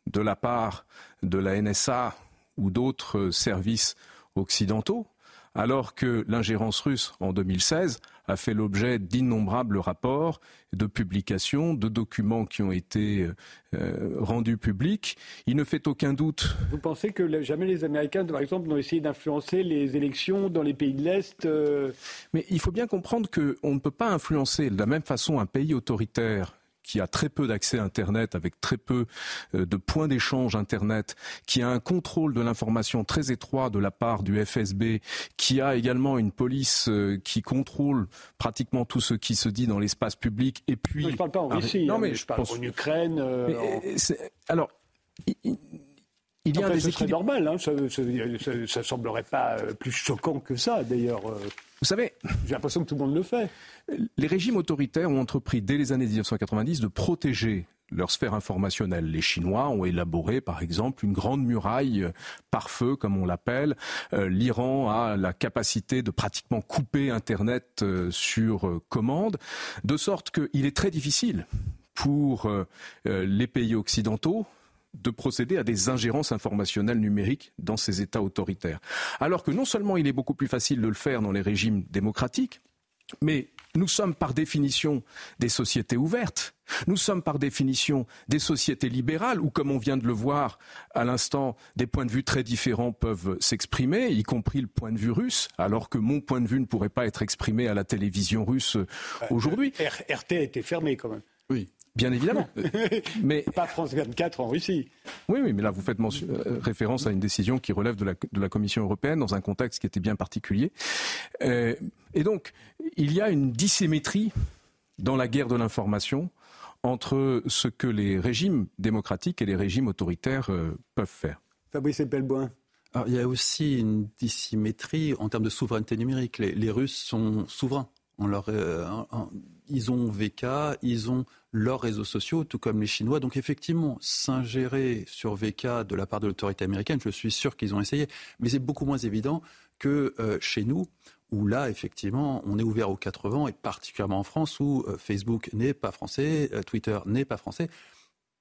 de la part de la NSA ou d'autres services occidentaux, alors que l'ingérence russe en 2016 a fait l'objet d'innombrables rapports, de publications, de documents qui ont été euh, rendus publics. Il ne fait aucun doute. Vous pensez que jamais les Américains, par exemple, n'ont essayé d'influencer les élections dans les pays de l'Est euh? Mais il faut bien comprendre qu'on ne peut pas influencer de la même façon un pays autoritaire qui a très peu d'accès à Internet, avec très peu euh, de points d'échange Internet, qui a un contrôle de l'information très étroit de la part du FSB, qui a également une police euh, qui contrôle pratiquement tout ce qui se dit dans l'espace public. Et puis, je ne parle pas en Russie, non, hein, mais je, parle en Ukraine. Euh, alors, il y a des ce serait normal, hein, ça ne semblerait pas plus choquant que ça, d'ailleurs. Vous savez, j'ai l'impression que tout le monde le fait. Les régimes autoritaires ont entrepris dès les années 1990 de protéger leur sphère informationnelle. Les Chinois ont élaboré, par exemple, une grande muraille par feu, comme on l'appelle. Euh, L'Iran a la capacité de pratiquement couper Internet euh, sur euh, commande, de sorte qu'il est très difficile pour les pays occidentaux de procéder à des ingérences informationnelles numériques dans ces États autoritaires. Alors que non seulement il est beaucoup plus facile de le faire dans les régimes démocratiques, mais nous sommes par définition des sociétés ouvertes. Nous sommes par définition des sociétés libérales où, comme on vient de le voir à l'instant, des points de vue très différents peuvent s'exprimer, y compris le point de vue russe, alors que mon point de vue ne pourrait pas être exprimé à la télévision russe euh, aujourd'hui. RT a été fermé quand même. Oui. Bien évidemment. (laughs) mais pas France 24 en Russie. Oui, oui, mais là vous faites euh, référence à une décision qui relève de la, Commission européenne dans un contexte qui était bien particulier. Euh, et donc, il y a une dissymétrie dans la guerre de l'information entre ce que les régimes démocratiques et les régimes autoritaires euh, peuvent faire. Fabrice Epelboin. Alors, il y a aussi une dissymétrie en termes de souveraineté numérique. Les, Russes sont souverains. leur, ils ont VK, ils ont leurs réseaux sociaux, tout comme les Chinois. Donc effectivement, s'ingérer sur VK de la part de l'autorité américaine, je suis sûr qu'ils ont essayé. Mais c'est beaucoup moins évident que euh, chez nous, où là, effectivement, on est ouvert aux 80 et particulièrement en France, où euh, Facebook n'est pas français, euh, Twitter n'est pas français.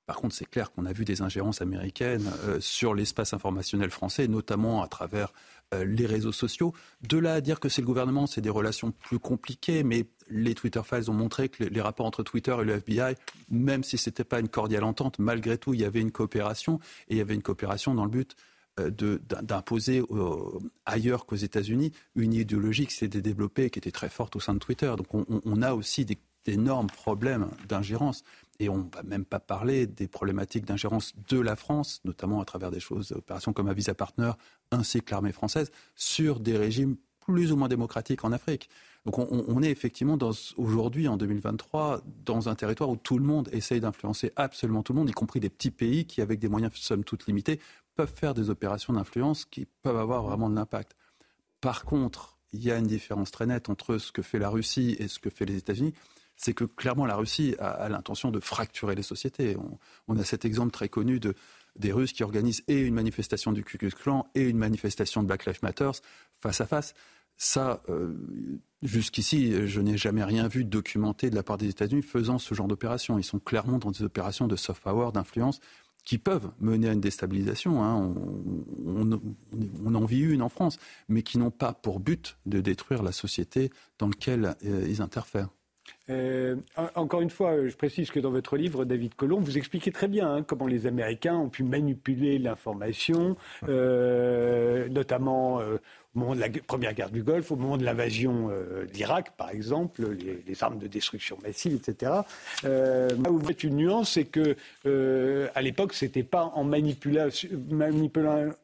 Par contre, c'est clair qu'on a vu des ingérences américaines sur l'espace informationnel français, notamment à travers les réseaux sociaux. De là à dire que c'est le gouvernement, c'est des relations plus compliquées, mais les Twitter Files ont montré que les rapports entre Twitter et le FBI, même si ce n'était pas une cordiale entente, malgré tout, il y avait une coopération, et il y avait une coopération dans le but euh, d'imposer ailleurs qu'aux États-Unis une idéologie qui s'était développée et qui était très forte au sein de Twitter. Donc on, a aussi d'énormes problèmes d'ingérence. Et on ne va même pas parler des problématiques d'ingérence de la France, notamment à travers des choses, opérations comme Avisa Partner, ainsi que l'armée française, sur des régimes plus ou moins démocratiques en Afrique. Donc on, est effectivement aujourd'hui, en 2023, dans un territoire où tout le monde essaye d'influencer absolument tout le monde, y compris des petits pays qui, avec des moyens somme toute limités, peuvent faire des opérations d'influence qui peuvent avoir vraiment de l'impact. Par contre, il y a une différence très nette entre ce que fait la Russie et ce que fait les États-Unis. C'est que clairement la Russie a, l'intention de fracturer les sociétés. On, a cet exemple très connu de, des Russes qui organisent et une manifestation du Ku et une manifestation de Black Lives Matter face à face. Ça, euh, jusqu'ici, je n'ai jamais rien vu documenté de la part des États-Unis faisant ce genre d'opération. Ils sont clairement dans des opérations de soft power, d'influence, qui peuvent mener à une déstabilisation. Hein. On, en vit une en France, mais qui n'ont pas pour but de détruire la société dans laquelle euh, ils interfèrent. Euh, encore une fois, je précise que dans votre livre, David Colomb, vous expliquez très bien hein, comment les Américains ont pu manipuler l'information, notamment au moment de la première guerre du Golfe, au moment de l'invasion euh, d'Irak, par exemple, les, armes de destruction massive, etc. Euh, là où vous faites une nuance, c'est que euh, à l'époque, c'était pas en manipulant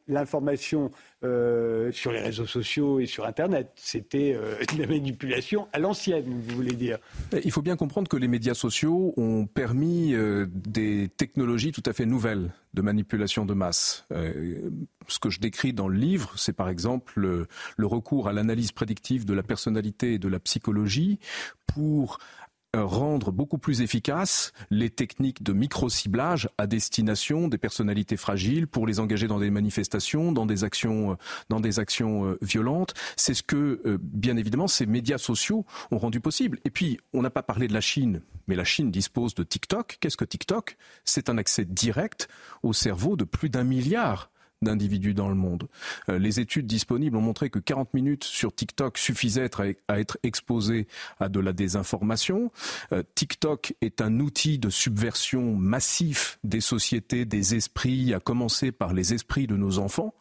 l'information euh, sur les réseaux sociaux et sur Internet. C'était (laughs) de la manipulation à l'ancienne, vous voulez dire. Il faut bien comprendre que les médias sociaux ont permis des technologies tout à fait nouvelles de manipulation de masse. ce que je décris dans le livre, c'est par exemple le, recours à l'analyse prédictive de la personnalité et de la psychologie pour euh, rendre beaucoup plus efficaces les techniques de micro-ciblage à destination des personnalités fragiles pour les engager dans des manifestations, dans des actions, euh, dans des actions euh, violentes. C'est ce que, bien évidemment, ces médias sociaux ont rendu possible. Et puis, on n'a pas parlé de la Chine, mais la Chine dispose de TikTok. Qu'est-ce que TikTok? C'est un accès direct au cerveau de plus d'un milliard d'individus dans le monde. Euh, les études disponibles ont montré que 40 minutes sur TikTok suffisaient à être exposés à de la désinformation. Euh, TikTok est un outil de subversion massif des sociétés, des esprits, à commencer par les esprits de nos enfants,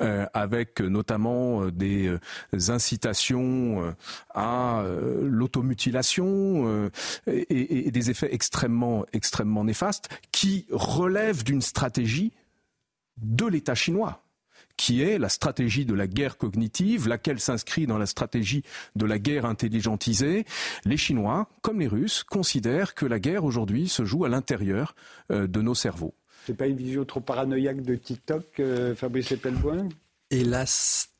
euh, avec notamment des incitations à l'automutilation et des effets extrêmement, extrêmement néfastes qui relèvent d'une stratégie de l'État chinois qui est la stratégie de la guerre cognitive, laquelle s'inscrit dans la stratégie de la guerre intelligentisée. Les Chinois, comme les Russes, considèrent que la guerre aujourd'hui se joue à l'intérieur euh, de nos cerveaux. C'est pas une vision trop paranoïaque de TikTok, euh, Fabrice Epelboin Hélas,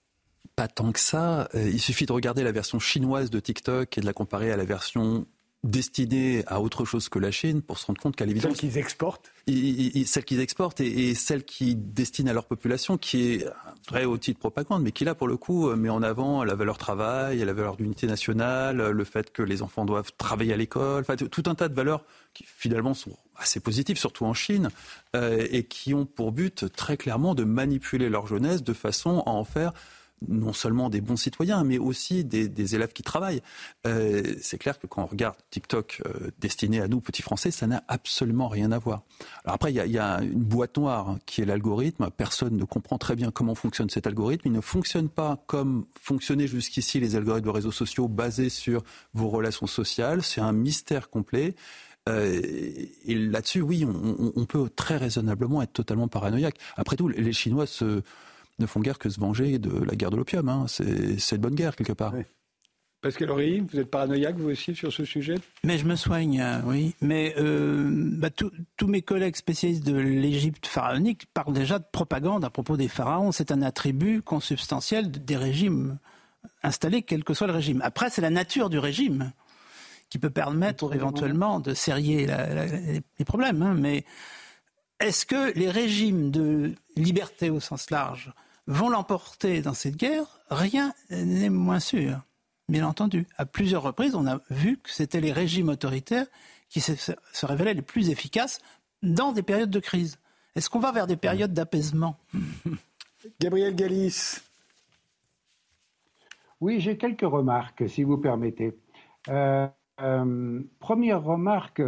pas tant que ça. Euh, il suffit de regarder la version chinoise de TikTok et de la comparer à la version destinée à autre chose que la Chine pour se rendre compte qu'à l'évidence. Celle qu'ils exportent? Celle qu'ils exportent et, celle qui destine à leur population, qui est un vrai outil de propagande, mais qui là, pour le coup, met en avant la valeur travail, la valeur d'unité nationale, le fait que les enfants doivent travailler à l'école, enfin, tout un tas de valeurs qui finalement sont assez positives, surtout en Chine, euh, et qui ont pour but très clairement de manipuler leur jeunesse de façon à en faire non seulement des bons citoyens, mais aussi des, élèves qui travaillent. Euh, c'est clair que quand on regarde TikTok euh, destiné à nous, petits Français, ça n'a absolument rien à voir. Alors après, il y, a, une boîte noire qui est l'algorithme. Personne ne comprend très bien comment fonctionne cet algorithme. Il ne fonctionne pas comme fonctionnaient jusqu'ici les algorithmes de réseaux sociaux basés sur vos relations sociales. C'est un mystère complet. Euh, et là-dessus, oui, on, on, peut très raisonnablement être totalement paranoïaque. Après tout, les Chinois se ne font guère que se venger de la guerre de l'opium. Hein. C'est une bonne guerre, quelque part. Pascal Horry, vous êtes paranoïaque, vous aussi, sur ce sujet? Mais je me soigne, euh, oui. Mais euh, bah, tous mes collègues spécialistes de l'Égypte pharaonique parlent déjà de propagande à propos des pharaons. C'est un attribut consubstantiel des régimes installés, quel que soit le régime. Après, c'est la nature du régime qui peut permettre éventuellement de serrer les problèmes. Hein. Mais est-ce que les régimes de liberté au sens large vont l'emporter dans cette guerre, rien n'est moins sûr. Bien entendu, à plusieurs reprises, on a vu que c'était les régimes autoritaires qui se, révélaient les plus efficaces dans des périodes de crise. Est-ce qu'on va vers des périodes d'apaisement? (laughs) Gabriel Galis. Oui, j'ai quelques remarques, si vous permettez. Euh, euh, première remarque,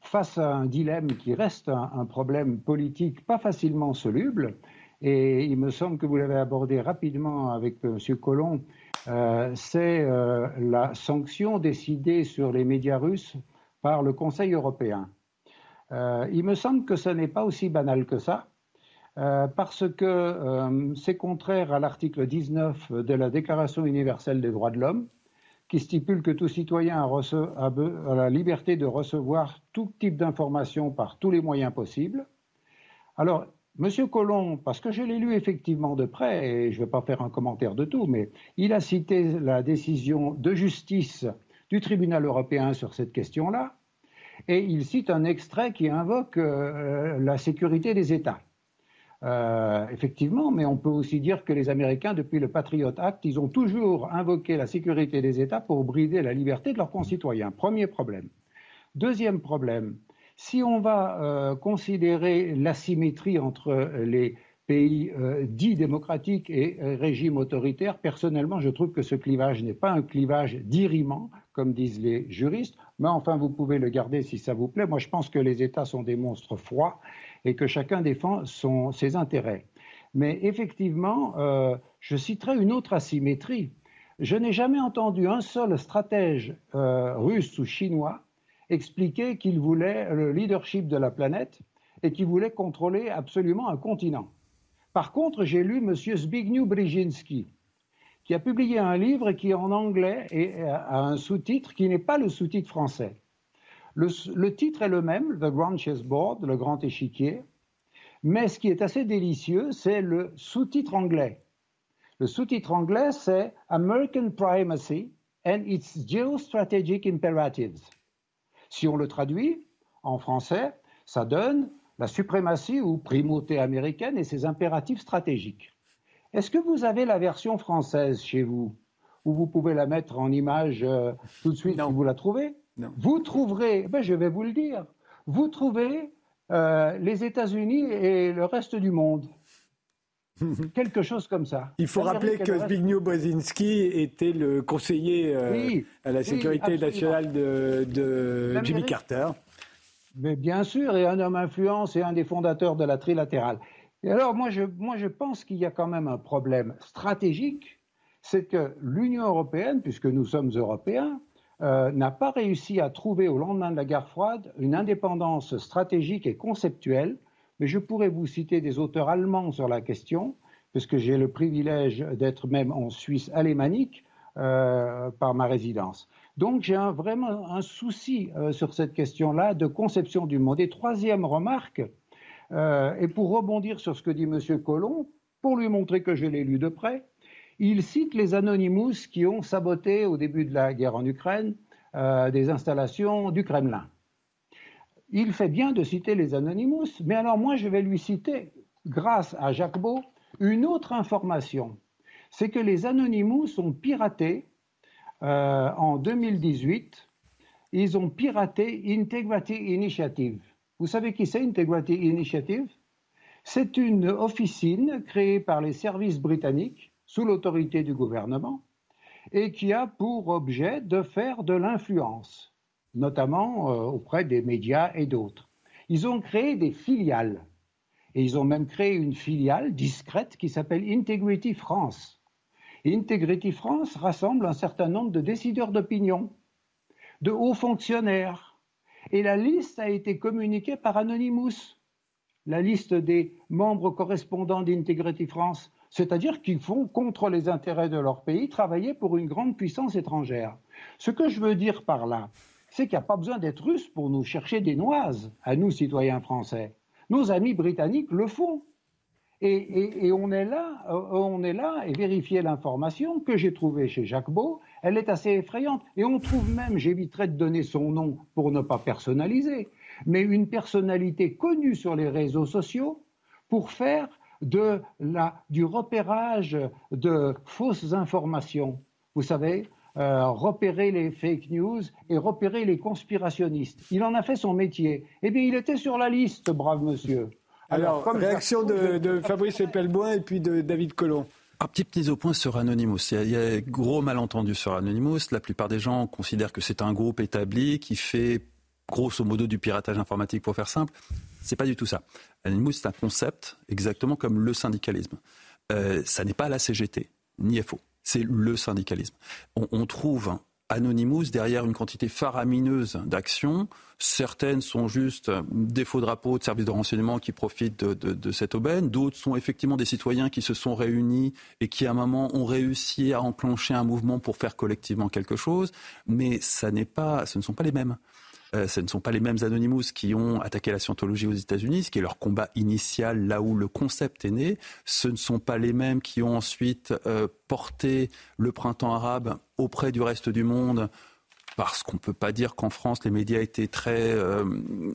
face à un dilemme qui reste un, problème politique pas facilement soluble, et il me semble que vous l'avez abordé rapidement avec M. Collomb, euh, c'est euh, la sanction décidée sur les médias russes par le Conseil européen. Euh, il me semble que ce n'est pas aussi banal que ça. euh, parce que euh, c'est contraire à l'article 19 de la Déclaration universelle des droits de l'homme, qui stipule que tout citoyen a, a, la liberté de recevoir tout type d'informations par tous les moyens possibles. Alors, Monsieur Colomb, parce que je l'ai lu effectivement de près, et je ne vais pas faire un commentaire de tout, mais il a cité la décision de justice du tribunal européen sur cette question-là, et il cite un extrait qui invoque euh, la sécurité des États. Euh, effectivement, mais on peut aussi dire que les Américains, depuis le Patriot Act, ils ont toujours invoqué la sécurité des États pour brider la liberté de leurs concitoyens. Premier problème. Deuxième problème, si on va euh, considérer l'asymétrie entre les pays euh, dits démocratiques et régimes autoritaires, personnellement, je trouve que ce clivage n'est pas un clivage d'irriment, comme disent les juristes, mais enfin, vous pouvez le garder si ça vous plaît. Moi, je pense que les États sont des monstres froids et que chacun défend ses intérêts. Mais effectivement, euh, je citerai une autre asymétrie. Je n'ai jamais entendu un seul stratège euh, russe ou chinois expliquer qu'il voulait le leadership de la planète et qu'il voulait contrôler absolument un continent. Par contre, j'ai lu M. Zbigniew Brzezinski, qui a publié un livre qui, en anglais, a un sous-titre qui n'est pas le sous-titre français. Le, titre est le même, The Grand Chessboard, le grand échiquier, mais ce qui est assez délicieux, c'est le sous-titre anglais. Le sous-titre anglais, c'est American Primacy and its Geostrategic Imperatives. Si on le traduit en français, ça donne la suprématie ou primauté américaine et ses impératifs stratégiques. Est-ce que vous avez la version française chez vous Ou vous pouvez la mettre en image euh, tout de suite si vous la trouvez? Vous trouverez, ben je vais vous le dire, vous trouvez euh, les États-Unis et le reste du monde. (laughs) Quelque chose comme ça. Il faut rappeler que Zbigniew Brzezinski était le conseiller euh, à la sécurité nationale de, Jimmy Carter. Mais bien sûr, et un homme influence et un des fondateurs de la trilatérale. Et alors, moi je, moi, je pense qu'il y a quand même un problème stratégique, c'est que l'Union européenne, puisque nous sommes européens, euh, n'a pas réussi à trouver au lendemain de la guerre froide une indépendance stratégique et conceptuelle, mais je pourrais vous citer des auteurs allemands sur la question, puisque j'ai le privilège d'être même en Suisse alémanique euh, par ma résidence. Donc j'ai vraiment un souci euh, sur cette question-là de conception du monde. Et troisième remarque, et pour rebondir sur ce que dit M. Colomb, pour lui montrer que je l'ai lu de près, il cite les Anonymous qui ont saboté au début de la guerre en Ukraine euh, des installations du Kremlin. Il fait bien de citer les Anonymous, mais alors moi je vais lui citer, grâce à Jacques Beau, une autre information. C'est que les Anonymous ont piraté euh, en 2018, ils ont piraté Integrity Initiative. Vous savez qui c'est Integrity Initiative? C'est une officine créée par les services britanniques sous l'autorité du gouvernement et qui a pour objet de faire de l'influence, notamment euh, auprès des médias et d'autres. Ils ont créé des filiales et ils ont même créé une filiale discrète qui s'appelle Integrity France. Integrity France rassemble un certain nombre de décideurs d'opinion, de hauts fonctionnaires. Et la liste a été communiquée par Anonymous, la liste des membres correspondants d'Integrity France c'est-à-dire qu'ils font, contre les intérêts de leur pays, travailler pour une grande puissance étrangère. Ce que je veux dire par là, c'est qu'il n'y a pas besoin d'être russe pour nous chercher des noises, à nous, citoyens français. Nos amis britanniques le font. Et, on est là, euh, on est là, et vérifier l'information que j'ai trouvée chez Jacques Beau, elle est assez effrayante. Et on trouve même, j'éviterai de donner son nom pour ne pas personnaliser, mais une personnalité connue sur les réseaux sociaux pour faire de la, du repérage de fausses informations. Vous savez, euh, repérer les fake news et repérer les conspirationnistes. Il en a fait son métier. Eh bien, il était sur la liste, brave monsieur. Alors, réaction de, Fabrice Epelboin et puis de David Collomb. Un petit mise au point sur Anonymous. Il y, a, gros malentendu sur Anonymous. La plupart des gens considèrent que c'est un groupe établi qui fait grosso modo du piratage informatique pour faire simple. C'est pas du tout ça. Anonymous, c'est un concept exactement comme le syndicalisme. Euh, ça n'est pas la CGT, ni FO. C'est le syndicalisme. On, trouve Anonymous derrière une quantité faramineuse d'actions. Certaines sont juste des faux drapeaux de services de renseignement qui profitent de, cette aubaine. D'autres sont effectivement des citoyens qui se sont réunis et qui, à un moment, ont réussi à enclencher un mouvement pour faire collectivement quelque chose. Mais ça n'est pas, ce ne sont pas les mêmes. Euh, ce ne sont pas les mêmes Anonymous qui ont attaqué la scientologie aux États-Unis, ce qui est leur combat initial, là où le concept est né. Ce ne sont pas les mêmes qui ont ensuite euh, porté le printemps arabe auprès du reste du monde parce qu'on ne peut pas dire qu'en France, les médias étaient très euh,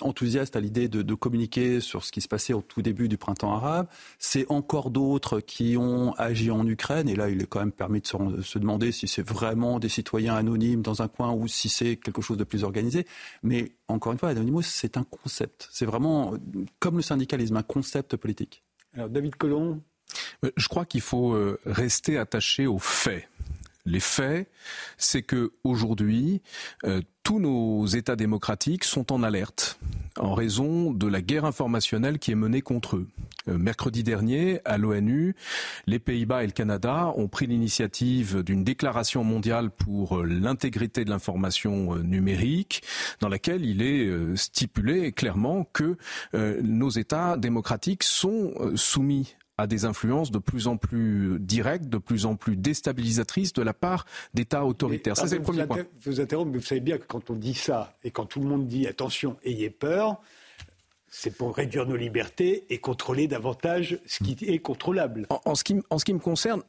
enthousiastes à l'idée de, communiquer sur ce qui se passait au tout début du printemps arabe. C'est encore d'autres qui ont agi en Ukraine, et là, il est quand même permis de se, demander si c'est vraiment des citoyens anonymes dans un coin ou si c'est quelque chose de plus organisé. Mais encore une fois, Anonymous, c'est un concept. C'est vraiment, comme le syndicalisme, un concept politique. Alors, David Colomb euh, Je crois qu'il faut euh, rester attaché aux faits les faits, c'est que aujourd'hui, euh, tous nos États démocratiques sont en alerte en raison de la guerre informationnelle qui est menée contre eux. Euh, mercredi dernier, à l'ONU, les Pays-Bas et le Canada ont pris l'initiative d'une déclaration mondiale pour euh, l'intégrité de l'information numérique, dans laquelle il est stipulé clairement que nos États démocratiques sont soumis à des influences de plus en plus directes, de plus en plus déstabilisatrices de la part d'États autoritaires. ça, c'est le premier point. Vous interrompez, mais vous savez bien que quand on dit ça et quand tout le monde dit attention, ayez peur, c'est pour réduire nos libertés et contrôler davantage ce qui est contrôlable. En, ce, qui, en ce qui me concerne,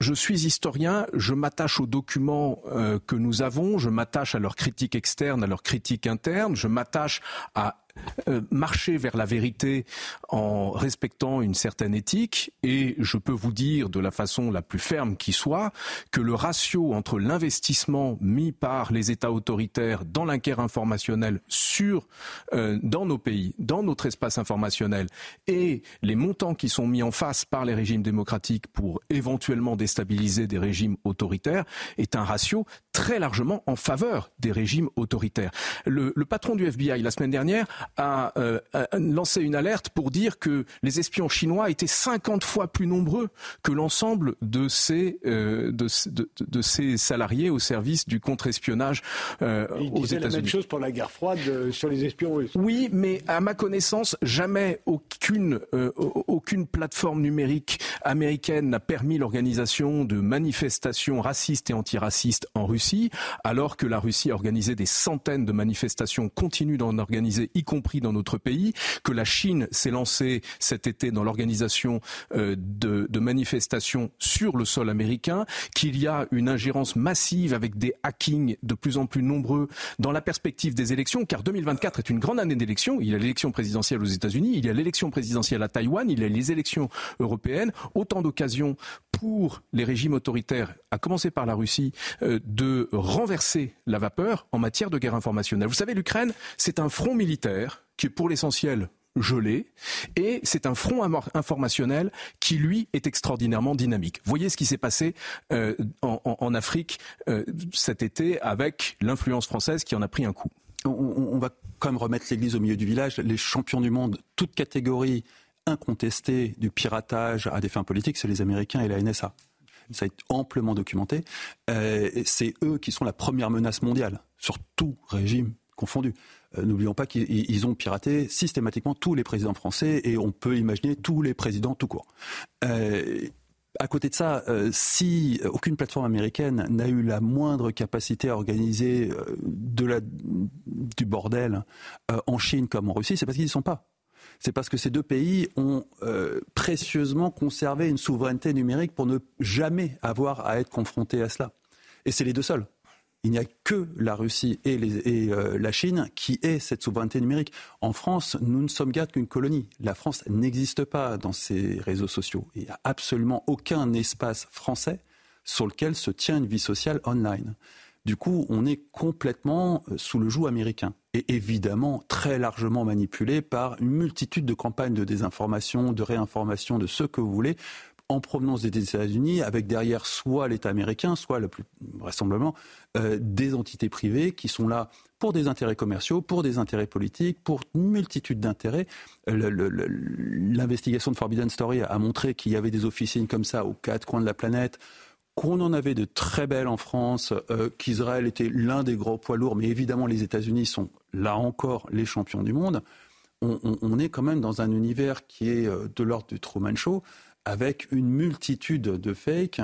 je suis historien, je m'attache aux documents euh, que nous avons, je m'attache à leur critique externe, à leur critique interne, je m'attache à euh, marcher vers la vérité en respectant une certaine éthique et je peux vous dire de la façon la plus ferme qui soit que le ratio entre l'investissement mis par les États autoritaires dans l'inquière informationnel sur euh, dans nos pays, dans notre espace informationnel et les montants qui sont mis en face par les régimes démocratiques pour éventuellement déstabiliser des régimes autoritaires est un ratio très largement en faveur des régimes autoritaires. Le, le patron du FBI la semaine dernière euh, a, lancé une alerte pour dire que les espions chinois étaient 50 fois plus nombreux que l'ensemble de ces, euh, de, de, ces salariés au service du contre-espionnage euh, aux États-Unis. la même chose pour la guerre froide euh, sur les espions russes. Oui, mais à ma connaissance, jamais aucune, aucune plateforme numérique américaine n'a permis l'organisation de manifestations racistes et antiracistes en Russie, alors que la Russie a organisé des centaines de manifestations, continue d'en organiser, y compris dans notre pays, que la Chine s'est lancée cet été dans l'organisation euh, de, de, manifestations sur le sol américain, qu'il y a une ingérence massive avec des hackings de plus en plus nombreux dans la perspective des élections, car 2024 est une grande année d'élections. Il y a l'élection présidentielle aux États-Unis, il y a l'élection présidentielle à Taïwan, il y a les élections européennes, autant d'occasions pour les régimes autoritaires, à commencer par la Russie, euh, de renverser la vapeur en matière de guerre informationnelle. Vous savez, l'Ukraine, c'est un front militaire qui est pour l'essentiel gelé, et c'est un front informationnel qui, lui, est extraordinairement dynamique. Voyez ce qui s'est passé euh, en, Afrique euh, cet été avec l'influence française qui en a pris un coup. On, va quand même remettre l'église au milieu du village. Les champions du monde, toutes catégories incontestées du piratage à des fins politiques, c'est les Américains et la NSA. Ça été amplement documenté. Euh, c'est eux qui sont la première menace mondiale, sur tout régime confondu. Euh, n'oublions pas qu'ils ont piraté systématiquement tous les présidents français et on peut imaginer tous les présidents tout court. Euh, à côté de ça, euh, si aucune plateforme américaine n'a eu la moindre capacité à organiser de la, du bordel en Chine comme en Russie, c'est parce qu'ils n'y sont pas. C'est parce que ces deux pays ont précieusement conservé une souveraineté numérique pour ne jamais avoir à être confrontés à cela. Et c'est les deux seuls il n'y a que la Russie et, euh, la Chine qui aient cette souveraineté numérique. En France, nous ne sommes guère qu'une colonie. La France n'existe pas dans ces réseaux sociaux. Il n'y a absolument aucun espace français sur lequel se tient une vie sociale online. Du coup, on est complètement euh, sous le joug américain et évidemment très largement manipulé par une multitude de campagnes de désinformation, de réinformation, de ce que vous voulez, en provenance des États-Unis, avec derrière soit l'État américain, soit le plus vraisemblablement euh, des entités privées qui sont là pour des intérêts commerciaux, pour des intérêts politiques, pour une multitude d'intérêts. L'investigation de Forbidden Story a montré qu'il y avait des officines comme ça aux quatre coins de la planète qu'on en avait de très belles en France, euh, qu'Israël était l'un des gros poids lourds, mais évidemment les États-Unis sont là encore les champions du monde. On, est quand même dans un univers qui est euh, de l'ordre du Truman Show, avec une multitude de fakes,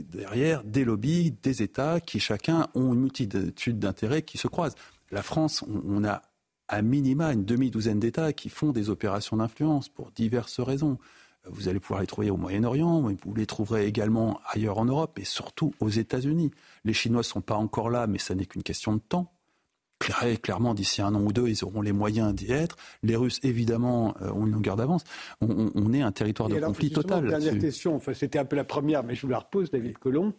derrière des lobbies, des États qui chacun ont une multitude d'intérêts qui se croisent. La France, on a à minima une demi-douzaine d'États qui font des opérations d'influence pour diverses raisons. Vous allez pouvoir les trouver au Moyen-Orient, vous les trouverez également ailleurs en Europe et surtout aux États-Unis. Les Chinois ne sont pas encore là, mais ça n'est qu'une question de temps. Clairement, d'ici un an ou deux, ils auront les moyens d'y être. Les Russes, évidemment, euh, ont une longueur d'avance. On, est un territoire de conflit total. Dernière question, enfin, c'était un peu la première, mais je vous la repose, David Colomb.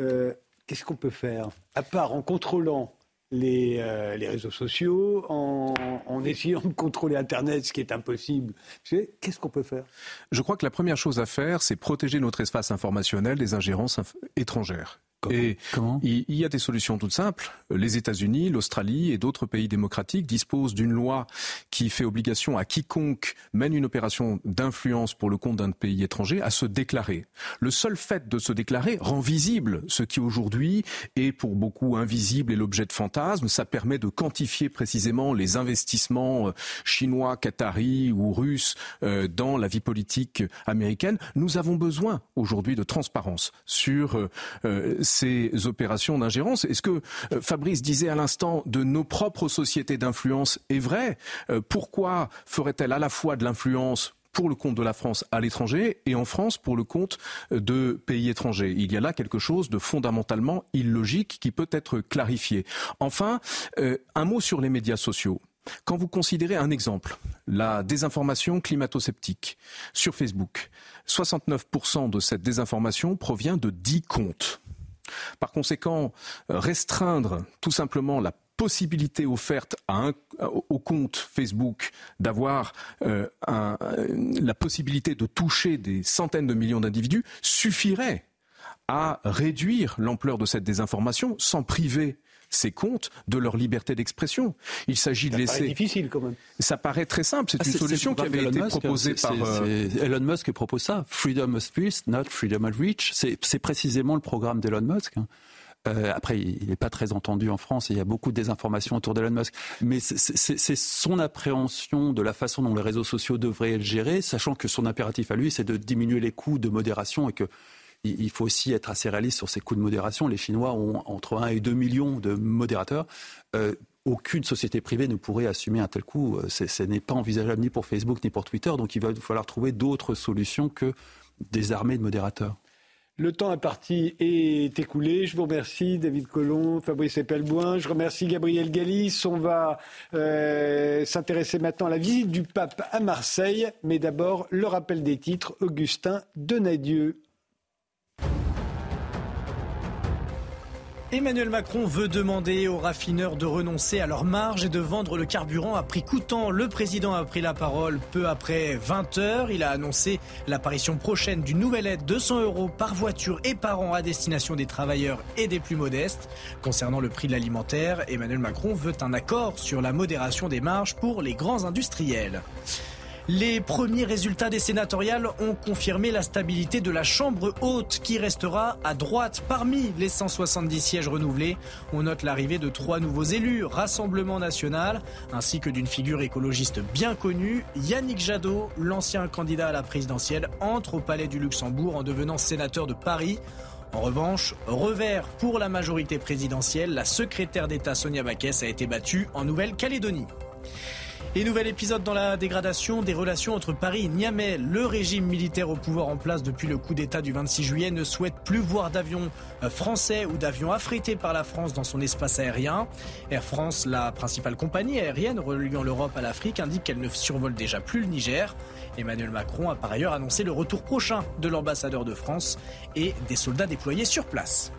Euh, qu'est-ce qu'on peut faire, à part en contrôlant euh, les, réseaux sociaux, en, essayant de contrôler Internet, ce qui est impossible. Qu'est-ce qu'on peut faire? Je crois que la première chose à faire, c'est protéger notre espace informationnel des ingérences étrangères et il, y a des solutions toutes simples. Les États-Unis, l'Australie et d'autres pays démocratiques disposent d'une loi qui fait obligation à quiconque mène une opération d'influence pour le compte d'un pays étranger à se déclarer. Le seul fait de se déclarer rend visible ce qui aujourd'hui est pour beaucoup invisible et l'objet de fantasmes. Ça permet de quantifier précisément les investissements euh, chinois, qataris ou russes euh, dans la vie politique américaine. Nous avons besoin aujourd'hui de transparence sur euh, ces opérations d'ingérence. Est-ce que euh, Fabrice disait à l'instant de nos propres sociétés d'influence est vrai euh, Pourquoi ferait-elle à la fois de l'influence pour le compte de la France à l'étranger et en France pour le compte euh, de pays étrangers? Il y a là quelque chose de fondamentalement illogique qui peut être clarifié. Enfin, un mot sur les médias sociaux. Quand vous considérez un exemple, la désinformation climato-sceptique sur Facebook, 69% de cette désinformation provient de 10 comptes. Par conséquent, euh, restreindre tout simplement la possibilité offerte au compte Facebook d'avoir euh, la possibilité de toucher des centaines de millions d'individus suffirait à réduire l'ampleur de cette désinformation sans priver ces comptes de leur liberté d'expression. Il s'agit de laisser. difficile quand même. Ça paraît très simple. C'est ah, une solution qui avait été proposée par. Euh, Elon Musk propose ça. Freedom of speech, not freedom of reach. C'est précisément le programme d'Elon Musk. Hein. Euh, après, il n'est pas très entendu en France et il y a beaucoup de désinformations autour d'Elon Musk. Mais c'est son appréhension de la façon dont les réseaux sociaux devraient être gérés, sachant que son impératif à lui, c'est de diminuer les coûts de modération et que il faut aussi être assez réaliste sur ces coûts de modération. Les Chinois ont entre 1 et 2 millions de modérateurs. Euh, aucune société privée ne pourrait assumer un tel coût. Euh, ce n'est pas envisageable ni pour Facebook ni pour Twitter. Donc il va falloir trouver d'autres solutions que des armées de modérateurs. Le temps imparti est écoulé. Je vous remercie, David Colomb, Fabrice Epelboin. Je remercie Gabriel Galis. On va euh, s'intéresser maintenant à la visite du pape à Marseille. Mais d'abord, le rappel des titres. Augustin Donadieu. Emmanuel Macron veut demander aux raffineurs de renoncer à leur marge et de vendre le carburant à prix coûtant. Le président a pris la parole peu après 20 heures. Il a annoncé l'apparition prochaine d'une nouvelle aide de 200 euros par voiture et par an à destination des travailleurs et des plus modestes. Concernant le prix de l'alimentaire, Emmanuel Macron veut un accord sur la modération des marges pour les grands industriels. Les premiers résultats des sénatoriales ont confirmé la stabilité de la Chambre haute qui restera à droite parmi les 170 sièges renouvelés. On note l'arrivée de trois nouveaux élus, Rassemblement national, ainsi que d'une figure écologiste bien connue, Yannick Jadot, l'ancien candidat à la présidentielle, entre au Palais du Luxembourg en devenant sénateur de Paris. En revanche, revers pour la majorité présidentielle, la secrétaire d'État Sonia Baquès a été battue en Nouvelle-Calédonie. Et nouvel épisode dans la dégradation des relations entre Paris et Niamey. Le régime militaire au pouvoir en place depuis le coup d'État du 26 juillet ne souhaite plus voir d'avions euh, français ou d'avions affrétés par la France dans son espace aérien. Air France, la principale compagnie aérienne reliant l'Europe à l'Afrique, indique qu'elle ne survole déjà plus le Niger. Emmanuel Macron a par ailleurs annoncé le retour prochain de l'ambassadeur de France et des soldats déployés sur place.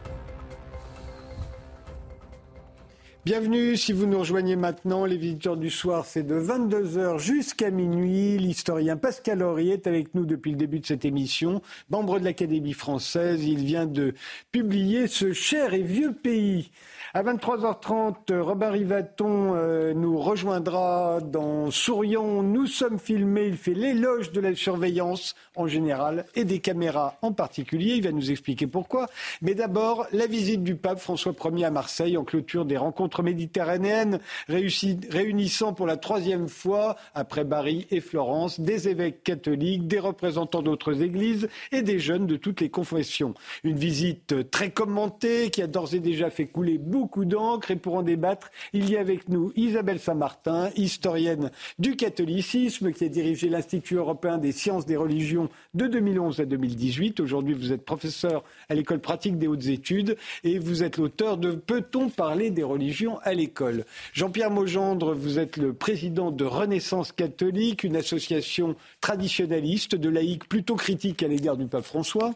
Bienvenue si vous nous rejoignez maintenant. Les visiteurs du soir, c'est de 22h jusqu'à minuit. L'historien Pascal Aurier est avec nous depuis le début de cette émission. Membre de l'Académie française, il vient de publier ce cher et vieux pays. À 23h30, Robin Rivaton euh, nous rejoindra dans Souriant. Nous sommes filmés. Il fait l'éloge de la surveillance en général et des caméras en particulier. Il va nous expliquer pourquoi. Mais d'abord, la visite du pape François Ier à Marseille en clôture des rencontres méditerranéennes réunissant pour la troisième fois, après Paris et Florence, des évêques catholiques, des représentants d'autres églises et des jeunes de toutes les confessions. Une visite très commentée qui a d'ores et déjà fait couler beaucoup beaucoup d'encre et pour en débattre, il y a avec nous Isabelle Saint-Martin, historienne du catholicisme qui a dirigé l'Institut européen des sciences des religions de 2011 à 2018. Aujourd'hui, vous êtes professeur à l'école pratique des hautes études et vous êtes l'auteur de Peut-on parler des religions à l'école? Jean-Pierre Maugendre, vous êtes le président de Renaissance catholique, une association traditionnaliste de laïcs plutôt critique à l'égard du pape François.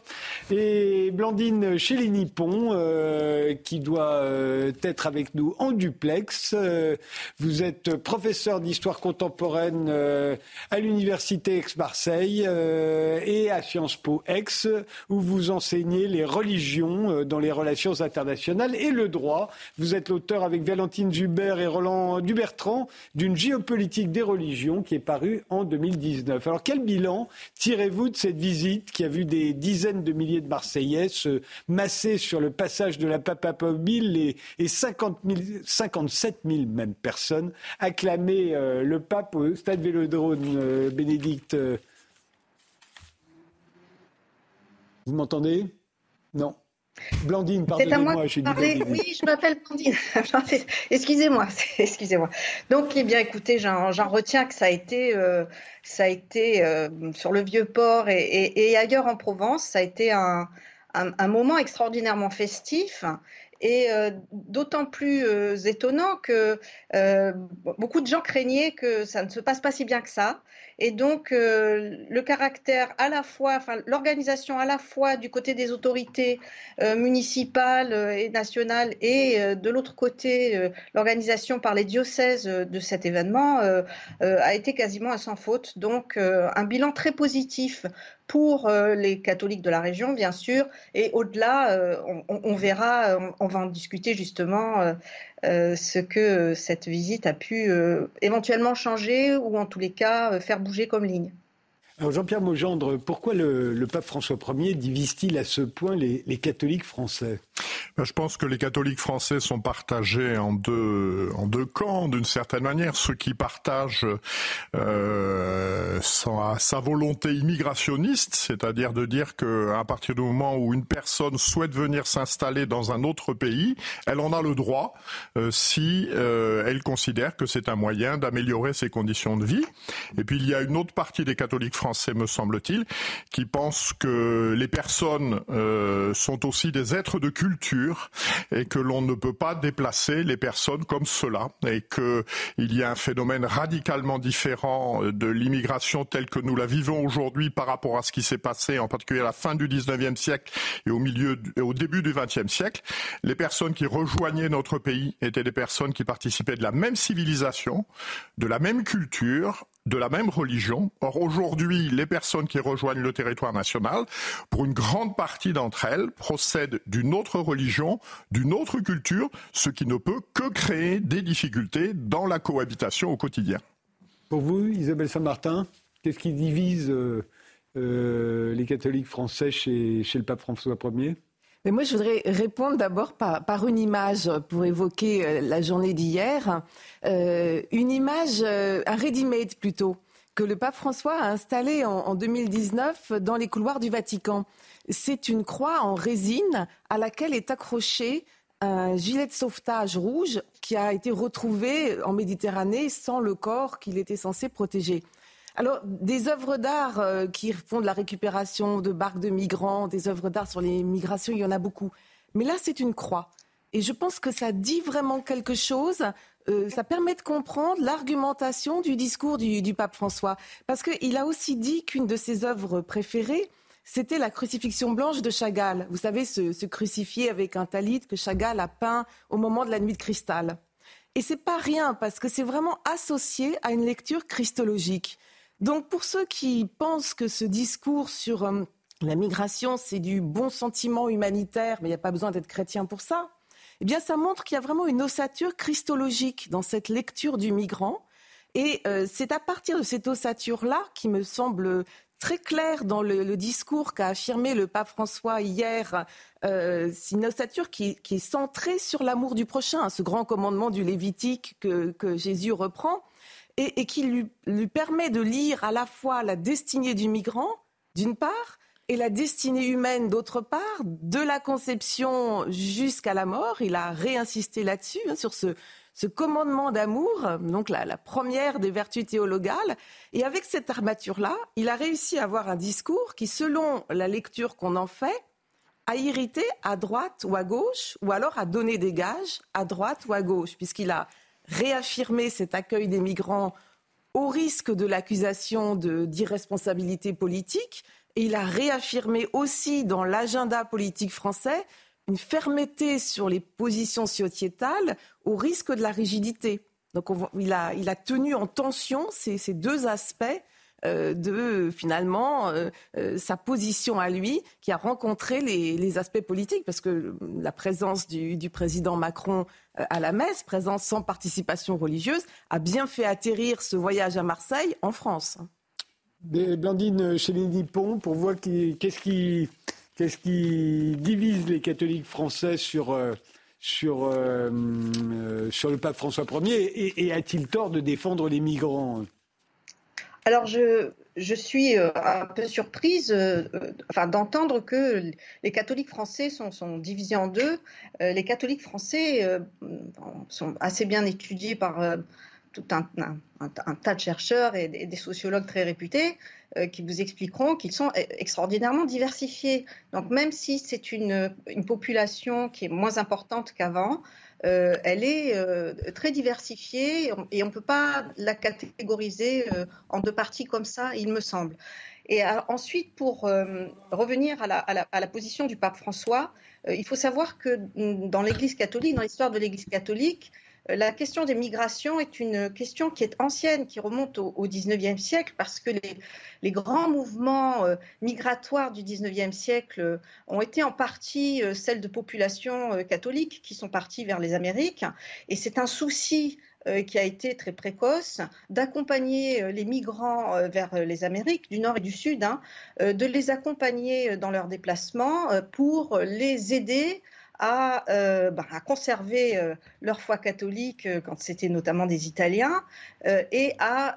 Et Blandine Chéléni-Pont, euh, qui doit euh, être avec nous en duplex. Euh, vous êtes professeur d'histoire contemporaine euh, à l'université Aix-Marseille euh, et à Sciences Po Aix, où vous enseignez les religions dans les relations internationales et le droit. Vous êtes l'auteur avec Valentine Zuber et Roland Dubertrand d'une géopolitique des religions qui est parue en 2019. Alors quel bilan tirez-vous de cette visite qui a vu des dizaines de milliers de Marseillais se masser sur le passage de la papapobile et, et 50 57 000 même personnes acclamaient euh, le pape au stade Vélodrome, euh, Bénédicte. Vous m'entendez? Non. Blandine, pardonnez-moi, je Oui, je m'appelle Blandine. (laughs) excusez-moi, (laughs) excusez-moi. Donc, eh bien, écoutez, j'en retiens que ça a été, euh, ça a été sur le vieux port et, ailleurs en Provence, ça a été un, un moment extraordinairement festif et euh, d'autant plus euh, étonnant que euh, beaucoup de gens craignaient que ça ne se passe pas si bien que ça. Et donc, le caractère à la fois, enfin, l'organisation à la fois du côté des autorités municipales et nationales et de l'autre côté, l'organisation par les diocèses de cet événement a été quasiment à sans faute. Donc, un bilan très positif pour euh, les catholiques de la région, bien sûr, et au-delà, euh, on, verra, on, va en discuter justement euh, ce que cette visite a pu éventuellement changer ou en tous les cas faire bouger comme ligne. Alors Jean-Pierre Maugendre, pourquoi le, pape François Ier divise-t-il à ce point les, catholiques français? Je pense que les catholiques français sont partagés en deux, en deux camps d'une certaine manière. Ceux qui partagent euh, sa, volonté immigrationniste, c'est-à-dire de dire qu'à partir du moment où une personne souhaite venir s'installer dans un autre pays, elle en a le droit euh, si euh, elle considère que c'est un moyen d'améliorer ses conditions de vie. Et puis il y a une autre partie des catholiques français me semble-t-il, qui pense que les personnes sont aussi des êtres de et que l'on ne peut pas déplacer les personnes comme cela et qu'il y a un phénomène radicalement différent de l'immigration telle que nous la vivons aujourd'hui par rapport à ce qui s'est passé en particulier à la fin du 19e siècle et au milieu au début du 20e siècle. Les personnes qui rejoignaient notre pays étaient des personnes qui participaient de la même civilisation, de la même culture, de la même religion. Or, aujourd'hui, les personnes qui rejoignent le territoire national, pour une grande partie d'entre elles, procèdent d'une autre religion, d'une autre culture, ce qui ne peut que créer des difficultés dans la cohabitation au quotidien. Pour vous, Isabelle Saint-Martin, qu'est-ce qui divise euh, euh, les catholiques français chez, chez le pape François Ier? Moi, je voudrais répondre d'abord par, une image pour évoquer euh, la journée d'hier. Euh, une image, euh, un ready-made plutôt, que le pape François a installé en, en 2019 dans les couloirs du Vatican. C'est une croix en résine à laquelle est accroché un gilet de sauvetage rouge qui a été retrouvé en Méditerranée sans le corps qu'il était censé protéger. Alors, des œuvres d'art euh, qui font de la récupération de barques de migrants, des œuvres d'art sur les migrations, il y en a beaucoup. Mais là, c'est une croix. Et je pense que ça dit vraiment quelque chose. Euh, ça permet de comprendre l'argumentation du discours du, pape François. Parce qu'il a aussi dit qu'une de ses œuvres préférées, c'était la crucifixion blanche de Chagall. Vous savez, ce, ce crucifié avec un talit que Chagall a peint au moment de la nuit de cristal. Et c'est pas rien parce que c'est vraiment associé à une lecture christologique. Donc pour ceux qui pensent que ce discours sur euh, la migration, c'est du bon sentiment humanitaire, mais il n'y a pas besoin d'être chrétien pour ça, eh bien ça montre qu'il y a vraiment une ossature christologique dans cette lecture du migrant. Et euh, c'est à partir de cette ossature-là qui me semble très clair dans le, discours qu'a affirmé le pape François hier. Euh, une ossature qui, est centrée sur l'amour du prochain, ce grand commandement du Lévitique que Jésus reprend et, qui lui, permet de lire à la fois la destinée du migrant, d'une part, et la destinée humaine, d'autre part, de la conception jusqu'à la mort. Il a réinsisté là-dessus, hein, sur ce, commandement d'amour, donc la, la, première des vertus théologales. Et avec cette armature-là, il a réussi à avoir un discours qui, selon la lecture qu'on en fait, a irrité à droite ou à gauche, ou alors a donné des gages à droite ou à gauche, puisqu'il a réaffirmer cet accueil des migrants au risque de l'accusation d'irresponsabilité politique. Et il a réaffirmé aussi dans l'agenda politique français une fermeté sur les positions sociétales au risque de la rigidité. Donc il, a, tenu en tension ces deux aspects euh, de finalement euh, euh, sa position à lui qui a rencontré les, aspects politiques parce que la présence du, président Macron à la messe, présence sans participation religieuse, a bien fait atterrir ce voyage à Marseille en France. Blandine chez Pont, pour voir qu'est-ce qui, divise les catholiques français sur le pape François Ier et a-t-il tort de défendre les migrants? Alors, je, suis euh, un peu surprise euh, enfin, d'entendre que les catholiques français sont, divisés en deux. Euh, les catholiques français sont assez bien étudiés par tout un, tas de chercheurs et des, sociologues très réputés qui vous expliqueront qu'ils sont e, extraordinairement diversifiés. Donc, même si c'est une population qui est moins importante qu'avant, euh, elle est euh, très diversifiée et on ne peut pas la catégoriser euh, en deux parties comme ça, il me semble. Et ensuite, pour revenir à la, à la, position du pape François, il faut savoir que dans l'Église catholique, dans l'histoire de l'Église catholique, la question des migrations est une question qui est ancienne, qui remonte au, XIXe siècle, parce que les, grands mouvements euh, migratoires du XIXe siècle euh, ont été en partie euh, celles de populations catholiques qui sont parties vers les Amériques. Et c'est un souci qui a été très précoce, d'accompagner les migrants vers les Amériques du Nord et du Sud, hein, de les accompagner dans leurs déplacements pour les aider euh, bah, à, conserver euh, leur foi catholique euh, quand c'était notamment des Italiens et à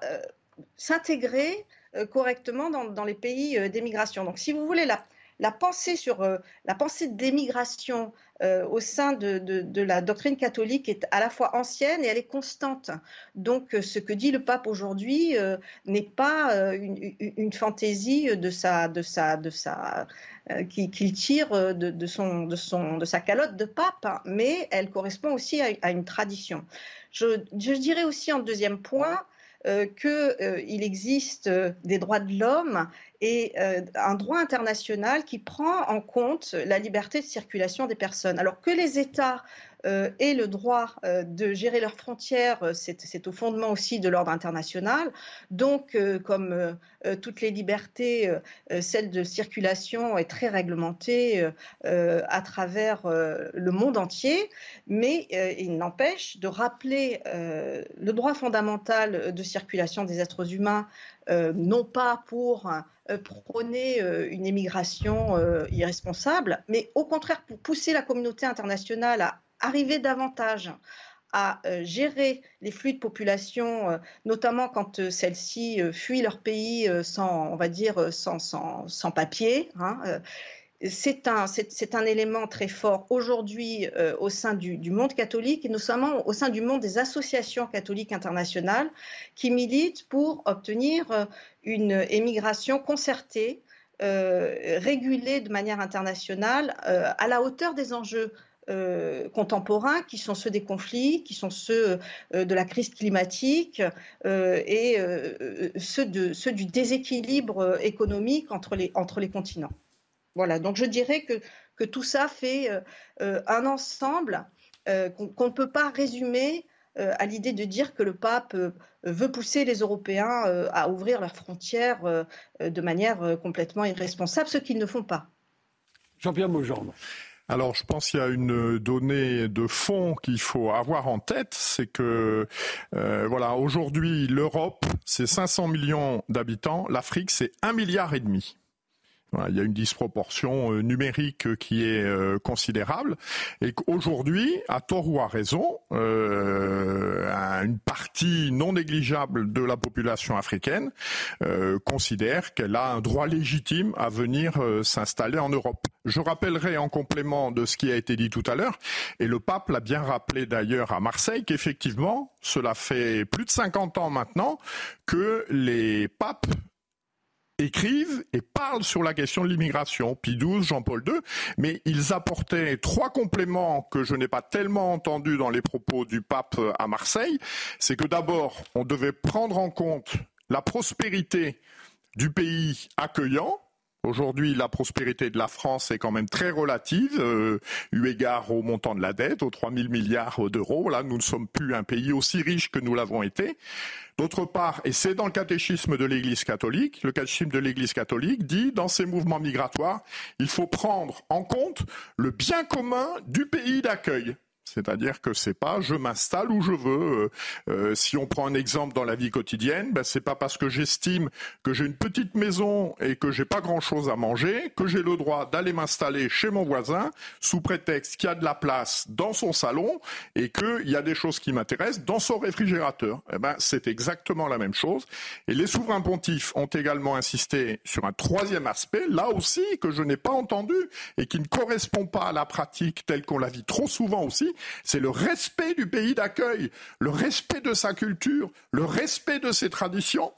s'intégrer correctement dans, les pays d'émigration. Donc, si vous voulez, la, pensée sur la pensée d'émigration euh, au sein de, la doctrine catholique est à la fois ancienne et elle est constante. Donc euh, ce que dit le pape aujourd'hui euh, n'est pas une, fantaisie de sa, de sa, de sa, qu'il tire de, son, de, son, de sa calotte de pape, hein, mais elle correspond aussi à, une tradition. Je, dirais aussi en deuxième point qu'il existe des droits de l'homme et un droit international qui prend en compte la liberté de circulation des personnes. Alors que les États euh, et le droit euh, de gérer leurs frontières, euh, c'est au fondement aussi de l'ordre international. Donc, comme toutes les libertés, celle de circulation est très réglementée à travers le monde entier, mais il n'empêche de rappeler le droit fondamental de circulation des êtres humains, non pas pour prôner une émigration irresponsable, mais au contraire pour pousser la communauté internationale à arriver davantage à euh, gérer les flux de population, euh, notamment quand euh, celles-ci fuient leur pays sans, on va dire, sans, sans, papier. Hein, c'est un, élément très fort aujourd'hui au sein du, monde catholique et notamment au sein du monde des associations catholiques internationales qui militent pour obtenir une émigration concertée, régulée de manière internationale à la hauteur des enjeux euh, contemporains qui sont ceux des conflits, qui sont ceux euh, de la crise climatique euh, et ceux, du déséquilibre économique entre les continents. Voilà, donc je dirais que, que tout ça fait un ensemble qu'on ne peut pas résumer à l'idée de dire que le pape veut pousser les Européens à ouvrir leurs frontières de manière complètement irresponsable, ce qu'ils ne font pas. Jean-Pierre Maugendre. Alors, je pense qu'il y a une donnée de fond qu'il faut avoir en tête, c'est que euh, voilà, aujourd'hui, l'Europe, c'est 500 millions d'habitants, l'Afrique, c'est un milliard et demi il y a une disproportion euh, numérique qui est euh, considérable et qu'aujourd'hui, à tort ou à raison, euh, une partie non négligeable de la population africaine considère qu'elle a un droit légitime à venir s'installer en Europe. Je rappellerai en complément de ce qui a été dit tout à l'heure, et le pape l'a bien rappelé d'ailleurs à Marseille, qu'effectivement, cela fait plus de 50 ans maintenant que les papes écrivent et parlent sur la question de l'immigration. Pie XII, Jean-Paul II, mais ils apportaient trois compléments que je n'ai pas tellement entendus dans les propos du pape à Marseille. C'est que d'abord, on devait prendre en compte la prospérité du pays accueillant, Aujourd'hui, la prospérité de la France est quand même très relative, euh, eu égard au montant de la dette, aux 3 000 milliards d'euros. Là, nous ne sommes plus un pays aussi riche que nous l'avons été. D'autre part, et c'est dans le catéchisme de l'Église catholique, le catéchisme de l'Église catholique dit, dans ces mouvements migratoires, il faut prendre en compte le bien commun du pays d'accueil. C'est-à-dire que c'est pas je m'installe où je veux. Euh, euh, si on prend un exemple dans la vie quotidienne, ben c'est pas parce que j'estime que j'ai une petite maison et que j'ai pas grand-chose à manger que j'ai le droit d'aller m'installer chez mon voisin sous prétexte qu'il y a de la place dans son salon et qu'il y a des choses qui m'intéressent dans son réfrigérateur. Eh ben c'est exactement la même chose. Et les souverains pontifs ont également insisté sur un troisième aspect, là aussi que je n'ai pas entendu et qui ne correspond pas à la pratique telle qu'on la vit trop souvent aussi, c'est le respect du pays d'accueil, le respect de sa culture, le respect de ses traditions.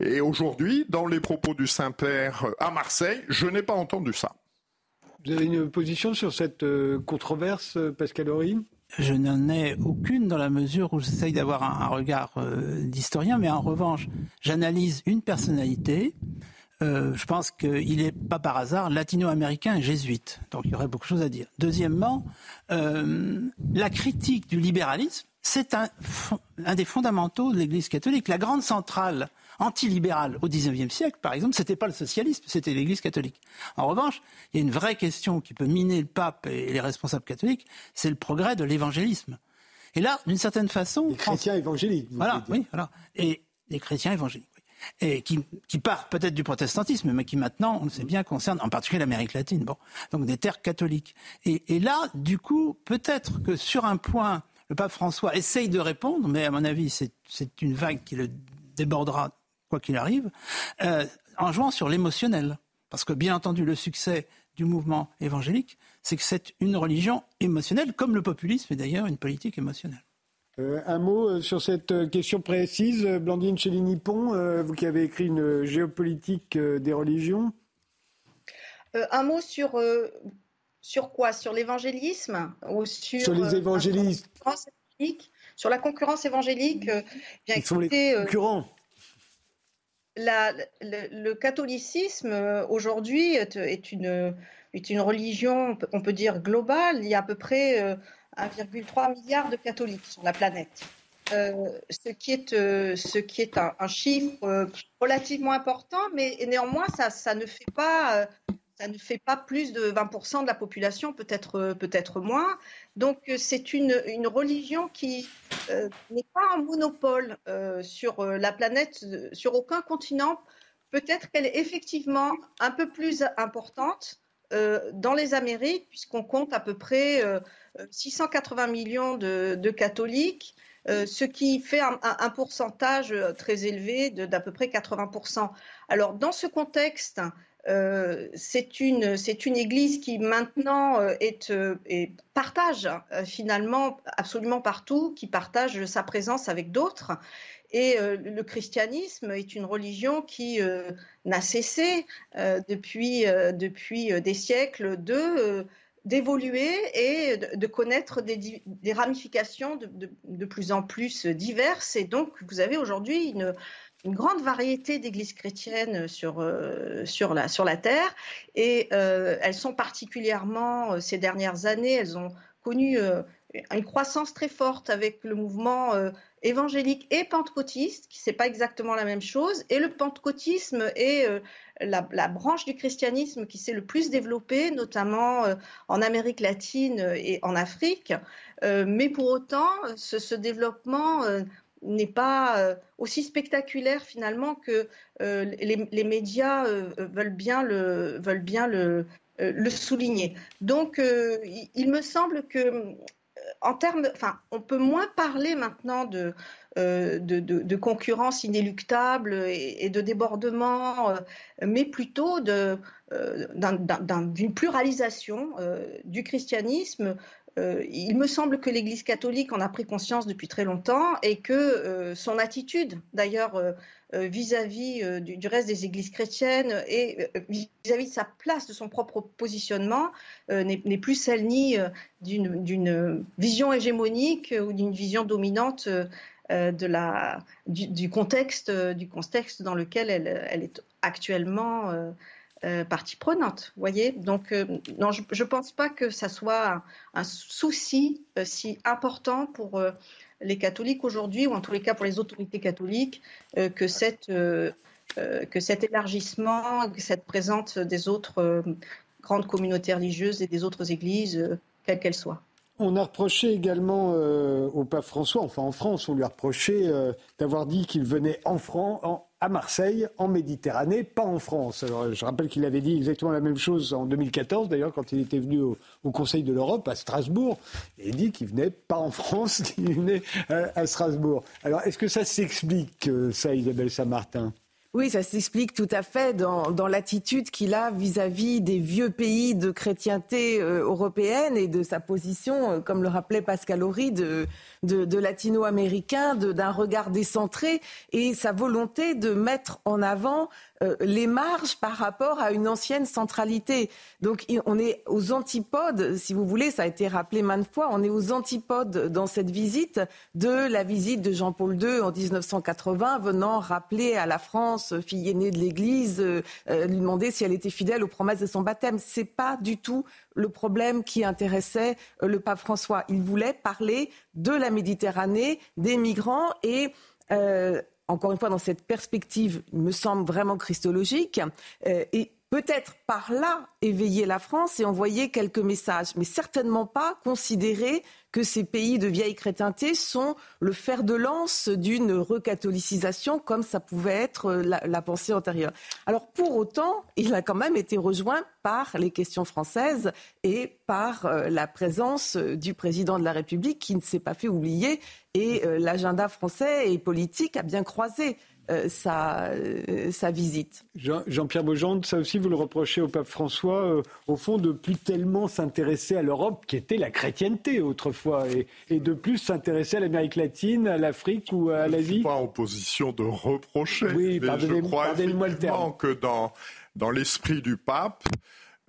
Et aujourd'hui, dans les propos du Saint-Père à Marseille, je n'ai pas entendu ça. Vous avez une position sur cette euh, controverse, euh, Pascal Horry? Je n'en ai aucune dans la mesure où j'essaye d'avoir un, regard euh, d'historien, mais en revanche, j'analyse une personnalité euh, je pense qu'il n'est pas par hasard latino-américain et jésuite. Donc il y aurait beaucoup de choses à dire. Deuxièmement, euh, la critique du libéralisme, c'est un, un, des fondamentaux de l'Église catholique. La grande centrale antilibérale au XIXe siècle, par exemple, c'était pas le socialisme, c'était l'Église catholique. En revanche, il y a une vraie question qui peut miner le pape et les responsables catholiques, c'est le progrès de l'évangélisme. Et là, d'une certaine façon, les chrétiens évangéliques. Voilà, oui, voilà, et les chrétiens évangéliques et qui, part peut-être du protestantisme, mais qui maintenant, on le sait bien, concerne en particulier l'Amérique latine, bon, donc des terres catholiques. Et, et là, du coup, peut-être que sur un point, le pape François essaye de répondre, mais à mon avis, c'est une vague qui le débordera quoi qu'il arrive, euh, en jouant sur l'émotionnel. Parce que bien entendu, le succès du mouvement évangélique, c'est que c'est une religion émotionnelle, comme le populisme est d'ailleurs une politique émotionnelle. Euh, un mot euh, sur cette euh, question précise, Blandine Chély-Nippon, vous qui avez écrit une géopolitique des religions. un mot sur, sur quoi? Sur l'évangélisme ou sur, sur les évangélistes Sur la concurrence évangélique bien, Ils sont les concurrents. La, le, catholicisme aujourd'hui est, une, est une religion, on peut dire globale. Il y a à peu près 1,3 milliard de catholiques sur la planète. Euh, ce qui est, euh, ce qui est un, chiffre euh, relativement important, mais néanmoins, ça, ne fait pas, plus de 20% de la population, peut-être peut-être moins. Donc, c'est une, religion qui n'est pas un monopole sur la planète, sur aucun continent. Peut-être qu'elle est effectivement un peu plus importante dans les Amériques, puisqu'on compte à peu près 680 millions de, catholiques, euh, ce qui fait un, pourcentage très élevé d'à peu près 80%. Alors, dans ce contexte, euh, c'est une, une, église qui maintenant euh, est, partage finalement absolument partout, qui partage sa présence avec d'autres. Et le christianisme est une religion qui n'a cessé depuis, depuis des siècles de d'évoluer et de, connaître des, ramifications de, plus en plus diverses. Et donc, vous avez aujourd'hui une, grande variété d'églises chrétiennes sur, euh, sur, la, sur la Terre. Et euh, elles sont particulièrement, euh, ces dernières années, elles ont connu une croissance très forte avec le mouvement évangélique et pentecôtiste, qui c'est pas exactement la même chose, et le pentecôtisme est la, branche du christianisme qui s'est le plus développée, notamment en Amérique latine et en Afrique. mais pour autant, ce développement n'est pas euh, aussi spectaculaire finalement que euh, les, médias euh, veulent bien le, veulent bien le souligner. Donc, il, me semble que en termes, on peut moins parler maintenant de, de, concurrence inéluctable et, de débordement, mais plutôt d'une pluralisation du christianisme euh, il me semble que l'Église catholique en a pris conscience depuis très longtemps et que euh, son attitude, d'ailleurs, euh, vis-à-vis du, reste des Églises chrétiennes et vis-à-vis de sa place, de son propre positionnement, n'est plus celle ni d'une vision hégémonique ou d'une vision dominante du, contexte, du contexte dans lequel elle est actuellement euh, partie prenante. Voyez, donc euh, non, je ne pense pas que ça soit un, souci euh, si important pour les catholiques aujourd'hui, ou en tous les cas pour les autorités catholiques, que cette que cet élargissement, cette présence des autres grandes communautés religieuses et des autres églises, quelles qu'elles soient. On a reproché également au pape François, enfin en France, on lui a reproché d'avoir dit qu'il venait en France, à Marseille, en Méditerranée, pas en France. Alors, je rappelle qu'il avait dit exactement la même chose en 2014, d'ailleurs, quand il était venu au, Conseil de l'Europe, à Strasbourg, et dit qu'il venait pas en France, (laughs) qu'il venait euh, à, Strasbourg. Alors, est-ce que ça s'explique, euh, ça, Isabelle Saint-Martin? Oui, ça s'explique tout à fait dans, l'attitude qu'il a vis-à-vis des vieux pays de chrétienté euh, européenne et de sa position, comme le rappelait Pascal Horry, de, de, latino-américain, d'un regard décentré et sa volonté de mettre en avant euh, les marges par rapport à une ancienne centralité. Donc on est aux antipodes, si vous voulez, ça a été rappelé maintes fois, on est aux antipodes dans cette visite de la visite de Jean-Paul II en 1980, venant rappeler à la France, fille aînée de l'Église, euh, euh, lui demander si elle était fidèle aux promesses de son baptême. C'est pas du tout le problème qui intéressait le pape François. Il voulait parler de la Méditerranée, des migrants et encore une fois, dans cette perspective, il me semble vraiment christologique, euh, et peut-être par là éveiller la France et envoyer quelques messages, mais certainement pas considérer que ces pays de vieille chrétienté sont le fer de lance d'une recatolicisation comme ça pouvait être la, pensée antérieure. Alors pour autant, il a quand même été rejoint par les questions françaises et par euh, la présence du président de la République qui ne s'est pas fait oublier et euh, l'agenda français et politique a bien croisé euh, euh, sa, visite. Jean-Pierre Beaujean, ça aussi vous le reprochez au pape François, euh, au fond, de plus tellement s'intéresser à l'Europe, qui était la chrétienté autrefois, et, de plus s'intéresser à l'Amérique latine, à l'Afrique ou à l'Asie. Je ne suis pas en position de reprocher, oui, mais je crois effectivement que dans, dans l'esprit du pape,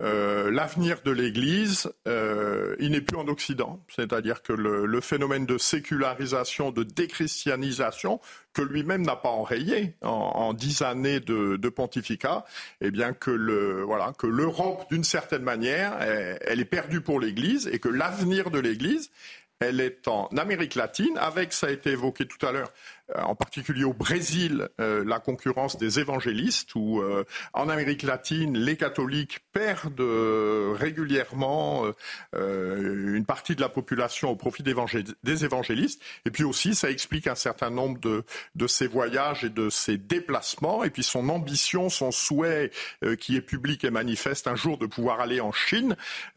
euh, l'avenir de l'Église, euh, il n'est plus en Occident. C'est-à-dire que le, phénomène de sécularisation, de déchristianisation, que lui-même n'a pas enrayé en, dix années de, pontificat, eh bien que l'Europe, d'une certaine manière, elle est perdue pour l'Église et que l'avenir de l'Église, elle est en Amérique latine, avec, ça a été évoqué tout à l'heure, en particulier au Brésil, euh, la concurrence des évangélistes, où euh, en Amérique latine, les catholiques perdent régulièrement une partie de la population au profit des évangélistes. Et puis aussi, ça explique un certain nombre de, de ses voyages et de ses déplacements, et puis son ambition, son souhait qui est public et manifeste un jour de pouvoir aller en Chine,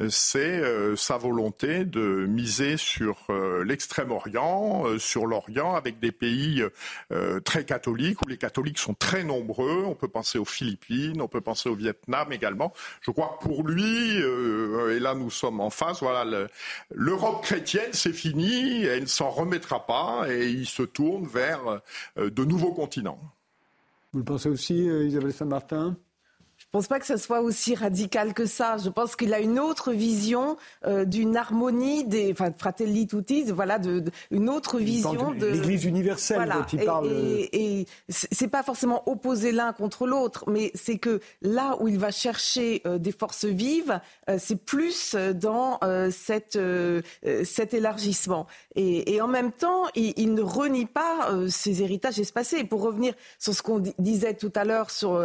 c'est sa volonté de miser sur l'extrême-orient, sur l'Orient, avec des pays euh, très catholiques, où les catholiques sont très nombreux. On peut penser aux Philippines, on peut penser au Vietnam également. Je crois que pour lui, euh, et là nous sommes en face, voilà, l'Europe chrétienne, c'est fini, elle ne s'en remettra pas, et il se tourne vers euh, de nouveaux continents. Vous le pensez aussi, Isabelle Saint-Martin? Pense pas que ce soit aussi radical que ça. Je pense qu'il a une autre vision euh, d'une harmonie des, enfin, Fratelli Tutti, voilà, de, une autre vision de l'Église universelle voilà. dont il et, parle. Et, et c'est pas forcément opposé l'un contre l'autre, mais c'est que là où il va chercher euh, des forces vives, euh, c'est plus dans euh, cette, euh, cet élargissement. Et, et, en même temps, il, il ne renie pas ses héritages espacés. Et pour revenir sur ce qu'on disait tout à l'heure sur,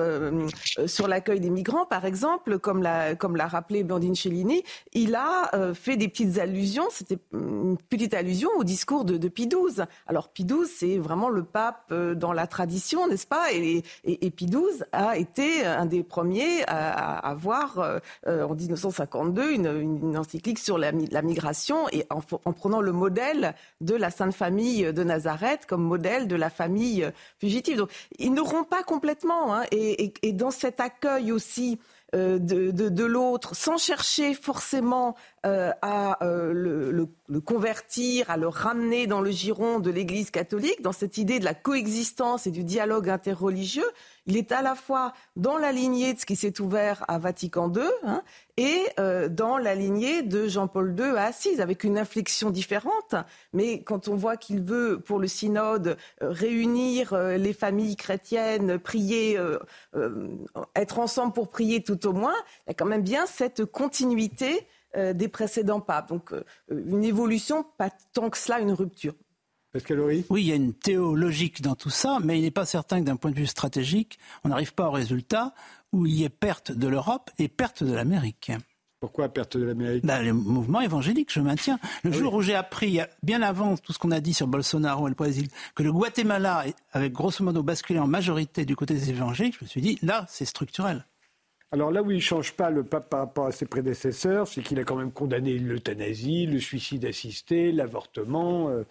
sur l'accueil des migrants, par exemple, comme l'a, comme l'a rappelé Blandine Cellini, il a fait des petites allusions, c'était une petite allusion au discours de, de Pie XII. Alors Pie XII, c'est vraiment le pape dans la tradition, n'est-ce pas? Et, et, Pie XII a été un des premiers à, avoir, euh, en 1952, une, encyclique sur la, migration et en, en, prenant le modèle de la Sainte Famille de Nazareth comme modèle de la famille fugitive. Donc, ils ne rompt pas complètement. Hein, et, dans cet accueil aussi euh, de, de, de l'autre, sans chercher forcément euh, à euh, le, convertir, à le ramener dans le giron de l'Église catholique, dans cette idée de la coexistence et du dialogue interreligieux. Il est à la fois dans la lignée de ce qui s'est ouvert à Vatican II hein, et euh, dans la lignée de Jean-Paul II à Assise, avec une inflexion différente. Mais quand on voit qu'il veut, pour le synode, réunir les familles chrétiennes, prier, être ensemble pour prier tout au moins, il y a quand même bien cette continuité des précédents papes. Donc une évolution, pas tant que cela une rupture. Pascal Horry Oui, il y a une théologique dans tout ça, mais il n'est pas certain que d'un point de vue stratégique, on n'arrive pas au résultat où il y ait perte de l'Europe et perte de l'Amérique. Pourquoi perte de l'Amérique? Ben, Le mouvement évangélique, je maintiens. Le ah jour oui. où j'ai appris, bien avant tout ce qu'on a dit sur Bolsonaro et le Brésil, que le Guatemala avait grosso modo basculé en majorité du côté des évangéliques, je me suis dit, là, c'est structurel. Alors là où il ne change pas le pape par rapport à ses prédécesseurs, c'est qu'il a quand même condamné l'euthanasie, le suicide assisté, l'avortement. Euh,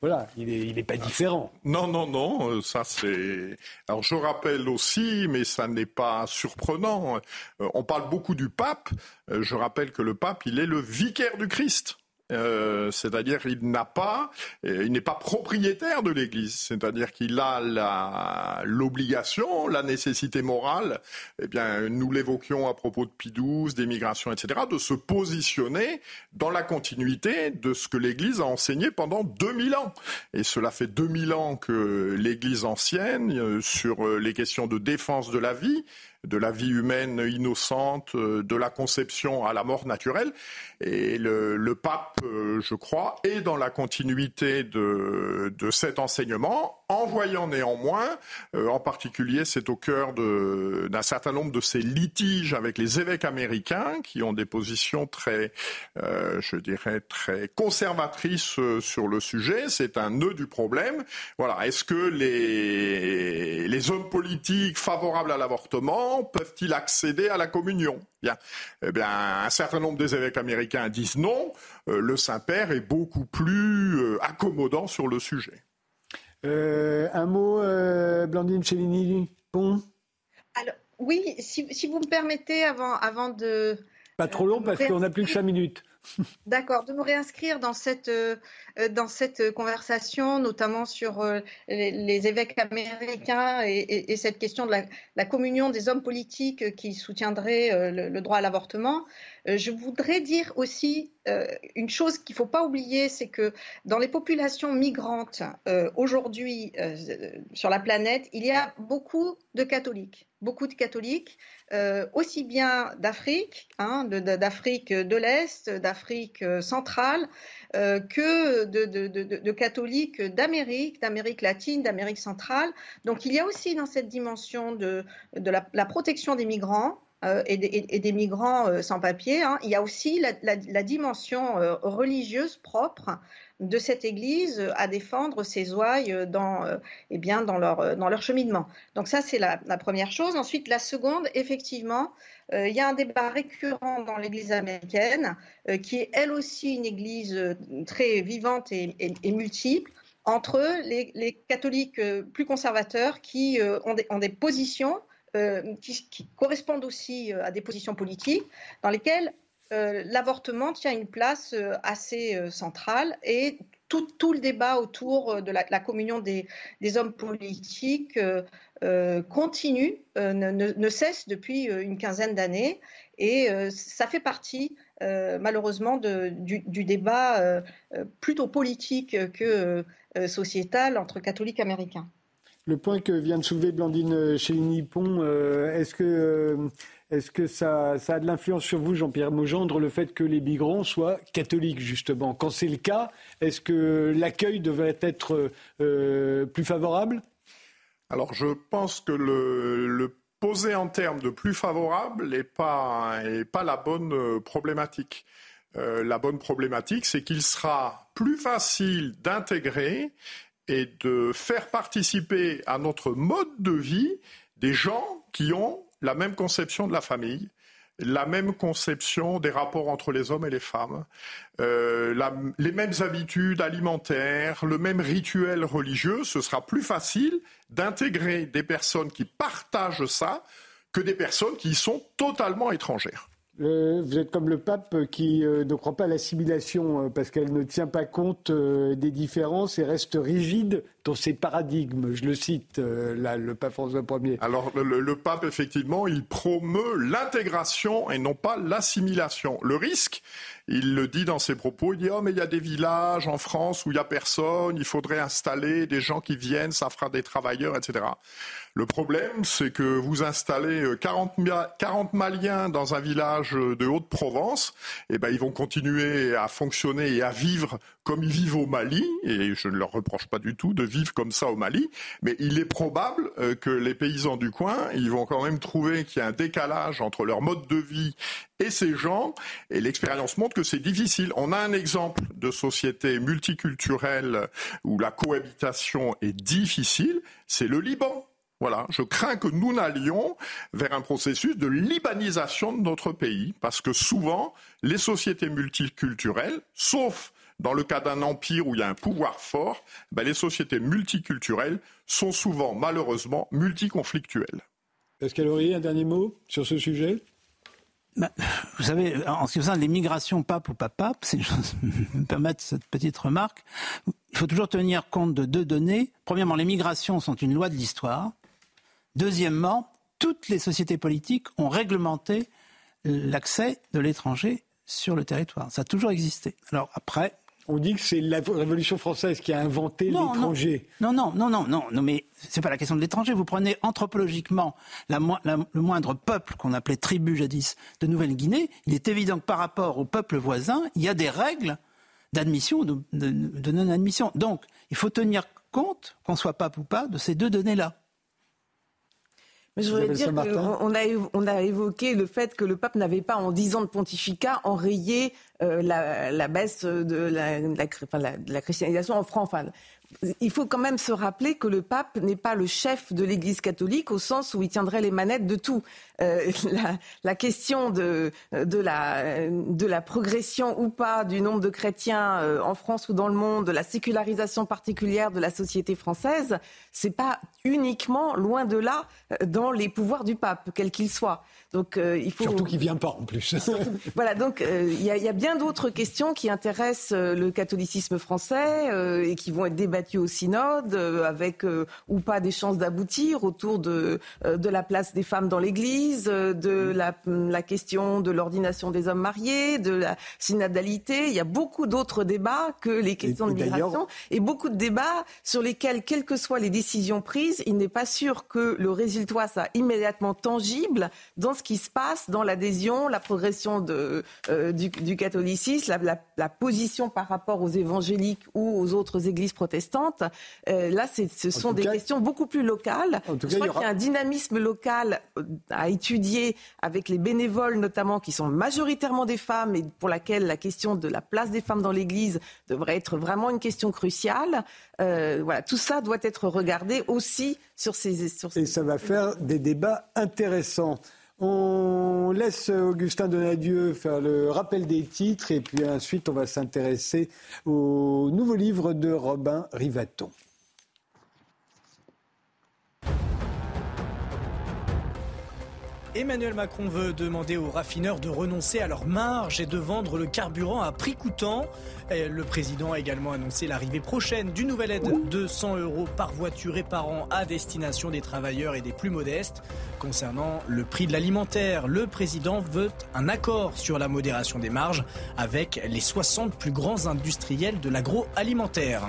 voilà, il n'est est pas différent. Non, non, non, euh, ça c'est... Alors je rappelle aussi, mais ça n'est pas surprenant, euh, on parle beaucoup du pape, je rappelle que le pape, il est le vicaire du Christ. Euh, c'est-à-dire il n'a pas, il n'est pas propriétaire de l'Église, c'est-à-dire qu'il a l'obligation, la, nécessité morale, eh bien nous l'évoquions à propos de Pie XII, des migrations, etc., de se positionner dans la continuité de ce que l'Église a enseigné pendant 2000 ans. Et cela fait 2000 ans que l'Église ancienne, euh, sur euh, les questions de défense de la vie, de la vie humaine innocente, de la conception à la mort naturelle. Et le, pape, je crois, est dans la continuité de cet enseignement, en voyant néanmoins, euh, en particulier, c'est au cœur d'un certain nombre de ces litiges avec les évêques américains qui ont des positions très, euh, je dirais, très conservatrices euh, sur le sujet. C'est un nœud du problème. Voilà. Est-ce que les, hommes politiques favorables à l'avortement peuvent-ils accéder à la communion? Eh bien, un certain nombre des évêques américains disent non. Le Saint-Père est beaucoup plus accommodant sur le sujet. Euh, un mot, euh, Blandine Cellini-Pont Alors, oui, si, si, vous me permettez, avant, avant de... Pas trop long, parce qu'on n'a plus que cinq minutes. D'accord, de me réinscrire dans cette, euh, dans cette conversation, notamment sur euh, les, évêques américains et, et, et, cette question de la, communion des hommes politiques qui soutiendraient euh, le, droit à l'avortement. Je voudrais dire aussi une chose qu'il ne faut pas oublier, c'est que dans les populations migrantes aujourd'hui sur la planète, il y a beaucoup de catholiques, beaucoup de catholiques, aussi bien d'Afrique, hein, d'Afrique de, de l'Est, d'Afrique centrale, euh, que de, catholiques d'Amérique, d'Amérique latine, d'Amérique centrale. Donc il y a aussi dans cette dimension de, la, protection des migrants. Euh, et, des, migrants euh, sans papier, hein, il y a aussi la, dimension euh, religieuse propre de cette Église à défendre ses ouailles dans, euh, eh bien, dans, leur, dans leur cheminement. Donc ça, c'est la, première chose. Ensuite, la seconde, effectivement, euh, il y a un débat récurrent dans l'Église américaine, euh, qui est elle aussi une Église euh, très vivante et, multiple, entre les, catholiques plus conservateurs qui ont des, positions qui, correspondent aussi à des positions politiques, dans lesquelles euh, l'avortement tient une place euh, assez euh, centrale et tout, le débat autour de la, communion des, hommes politiques continue, ne, cesse depuis une quinzaine d'années. Et ça fait partie, malheureusement, du, du, débat plutôt politique que sociétal entre catholiques américains. Le point que vient de soulever Blandine Chéligny-Pont, euh, est-ce que, euh, est-ce que ça, a de l'influence sur vous, Jean-Pierre Mogendre, le fait que les migrants soient catholiques, justement? Quand c'est le cas, est-ce que l'accueil devrait être euh, plus favorable? Alors, je pense que le, poser en termes de plus favorable n'est pas, est pas la bonne problématique. la bonne problématique, c'est qu'il sera plus facile d'intégrer et de faire participer à notre mode de vie des gens qui ont la même conception de la famille, la même conception des rapports entre les hommes et les femmes, euh, les mêmes habitudes alimentaires, le même rituel religieux, ce sera plus facile d'intégrer des personnes qui partagent ça que des personnes qui y sont totalement étrangères. Euh, vous êtes comme le pape qui euh, ne croit pas à l'assimilation euh, parce qu'elle ne tient pas compte des différences et reste rigide dans ses paradigmes. Je le cite, là, le pape François Ier. Alors, le, pape, effectivement, il promeut l'intégration et non pas l'assimilation. Le risque, il le dit dans ses propos, il dit oh mais il y a des villages en France où il y a personne, il faudrait installer des gens qui viennent, ça fera des travailleurs, etc. Le problème, c'est que vous installez 40, euh, 40 Maliens dans un village de Haute-Provence, et eh ben ils vont continuer à fonctionner et à vivre comme ils vivent au Mali, et je ne leur reproche pas du tout de vivre comme ça au Mali, mais il est probable euh, que les paysans du coin, ils vont quand même trouver qu'il y a un décalage entre leur mode de vie et ces gens, et l'expérience montre que c'est difficile. On a un exemple de société multiculturelle où la cohabitation est difficile, c'est le Liban. Voilà, je crains que nous n'allions vers un processus de libanisation de notre pays, parce que souvent, les sociétés multiculturelles, sauf dans le cas d'un empire où il y a un pouvoir fort, ben les sociétés multiculturelles sont souvent, malheureusement, multiconflictuelles. Est-ce qu'elle aurait un dernier mot sur ce sujet? Bah, vous savez, en ce qui concerne les migrations pape ou pas pape, si je me permettre cette petite remarque, il faut toujours tenir compte de deux données. Premièrement, les migrations sont une loi de l'histoire. Deuxièmement, toutes les sociétés politiques ont réglementé l'accès de l'étranger sur le territoire. Ça a toujours existé. Alors après, on dit que c'est la Révolution française qui a inventé l'étranger. Non, non, non, non, non, non, mais c'est pas la question de l'étranger. Vous prenez anthropologiquement le moindre peuple qu'on appelait tribu jadis de Nouvelle-Guinée. Il est évident que par rapport au peuple voisin, il y a des règles d'admission ou de, de non-admission. Donc, il faut tenir compte, qu'on soit pape ou pas, de ces deux données-là. Mais je voudrais dire qu'on a, on a évoqué le fait que le pape n'avait pas, en dix ans de pontificat, enrayé la, la, baisse de la, christianisation en France. Il faut quand même se rappeler que le pape n'est pas le chef de l'Église catholique au sens où il tiendrait les manettes de tout. Euh, (laughs) la, la, question de, de, la, de la progression ou pas du nombre de chrétiens euh, en France ou dans le monde, de la sécularisation particulière de la société française, c'est pas uniquement, loin de là, euh, dans les pouvoirs du pape, quel qu'il soit. Donc, euh, il faut... Surtout qu'il vient pas en plus. (laughs) voilà, donc euh, il y, a, y, a bien d'autres questions qui intéressent le catholicisme français et qui vont être débattues au synode, avec ou pas des chances d'aboutir autour de, de la place des femmes dans l'Église, de la, la question de l'ordination des hommes mariés, de la synodalité. Il y a beaucoup d'autres débats que les questions de migration et beaucoup de débats sur lesquels, quelles que soient les décisions prises, il n'est pas sûr que le résultat soit immédiatement tangible dans ce qui se passe dans l'adhésion, la progression de, euh, du, catholicisme, la, position par rapport aux évangéliques ou aux autres églises protestantes. Euh, là, ce sont des questions beaucoup plus locales. Je crois qu'il y a un dynamisme local euh, à étudier avec les bénévoles notamment qui sont majoritairement des femmes et pour laquelle la question de la place des femmes dans l'Église devrait être vraiment une question cruciale. voilà, tout ça doit être regardé aussi sur ces, sur ces... Et ça va faire des débats intéressants. On laisse Augustin Donadieu faire le rappel des titres et puis ensuite on va s'intéresser au nouveau livre de Robin Rivaton. Emmanuel Macron veut demander aux raffineurs de renoncer à leur marge et de vendre le carburant à prix coûtant. Le président a également annoncé l'arrivée prochaine d'une nouvelle aide de 100 euros par voiture et par an à destination des travailleurs et des plus modestes. Concernant le prix de l'alimentaire, le président veut un accord sur la modération des marges avec les 60 plus grands industriels de l'agroalimentaire.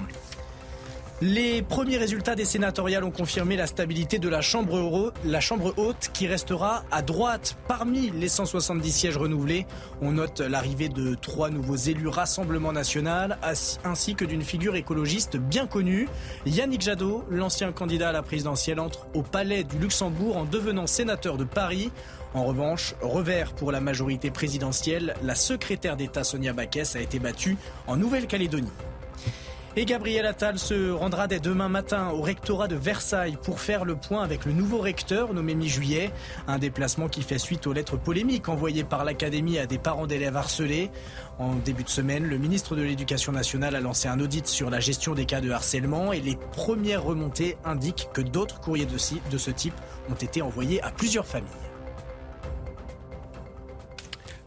Les premiers résultats des sénatoriales ont confirmé la stabilité de la Chambre, la chambre haute qui restera à droite parmi les 170 sièges renouvelés. On note l'arrivée de trois nouveaux élus Rassemblement national ainsi que d'une figure écologiste bien connue. Yannick Jadot, l'ancien candidat à la présidentielle, entre au palais du Luxembourg en devenant sénateur de Paris. En revanche, revers pour la majorité présidentielle, la secrétaire d'État Sonia Baquès a été battue en Nouvelle-Calédonie. Et Gabriel Attal se rendra dès demain matin au rectorat de Versailles pour faire le point avec le nouveau recteur nommé mi-juillet. Un déplacement qui fait suite aux lettres polémiques envoyées par l'Académie à des parents d'élèves harcelés. En début de semaine, le ministre de l'Éducation nationale a lancé un audit sur la gestion des cas de harcèlement et les premières remontées indiquent que d'autres courriers de ce type ont été envoyés à plusieurs familles.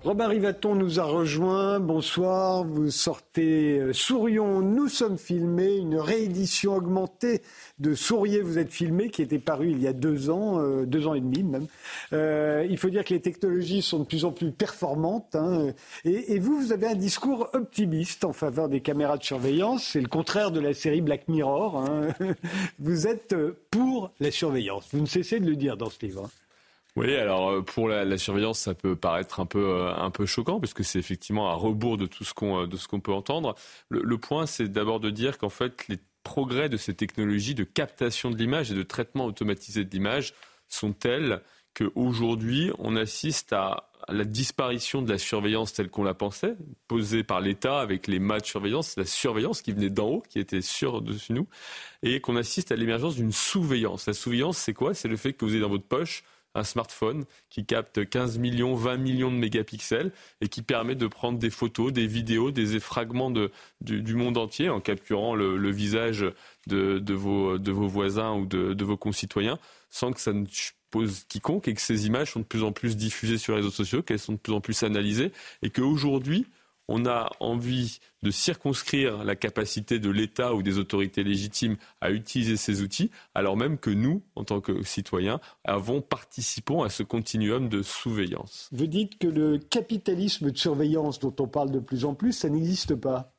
Robin Rivaton nous a rejoint. Bonsoir. Vous sortez euh, Sourions, nous sommes filmés, une réédition augmentée de Souriez, vous êtes filmé, qui était paru il y a deux ans, euh, deux ans et demi même. Euh, il faut dire que les technologies sont de plus en plus performantes. Hein. et, vous, vous avez un discours optimiste en faveur des caméras de surveillance. C'est le contraire de la série Black Mirror. Hein. (laughs) Vous êtes pour la surveillance. Vous ne cessez de le dire dans ce livre. Hein. Oui, alors euh, pour la, surveillance, ça peut paraître un peu euh, un peu choquant parce que c'est effectivement à rebours de tout ce qu'on euh, qu'on peut entendre. Le, point, c'est d'abord de dire qu'en fait les progrès de ces technologies de captation de l'image et de traitement automatisé de l'image sont tels qu'aujourd'hui on assiste à la disparition de la surveillance telle qu'on la pensait, posée par l'État avec les mâts de surveillance, la surveillance qui venait d'en haut, qui était sur dessus nous, et qu'on assiste à l'émergence d'une sous-veillance. La sous-veillance, c'est quoi? C'est le fait que vous ayez dans votre poche un smartphone qui capte 15 millions, 20 millions de mégapixels et qui permet de prendre des photos, des vidéos, des fragments du, monde entier en capturant le, visage de, vos, voisins ou de, vos concitoyens sans que ça ne pose quiconque et que ces images sont de plus en plus diffusées sur les réseaux sociaux, qu'elles sont de plus en plus analysées et qu'aujourd'hui, on a envie de circonscrire la capacité de l'État ou des autorités légitimes à utiliser ces outils, alors même que nous, en tant que citoyens, avons participons à ce continuum de surveillance. Vous dites que le capitalisme de surveillance dont on parle de plus en plus, ça n'existe pas.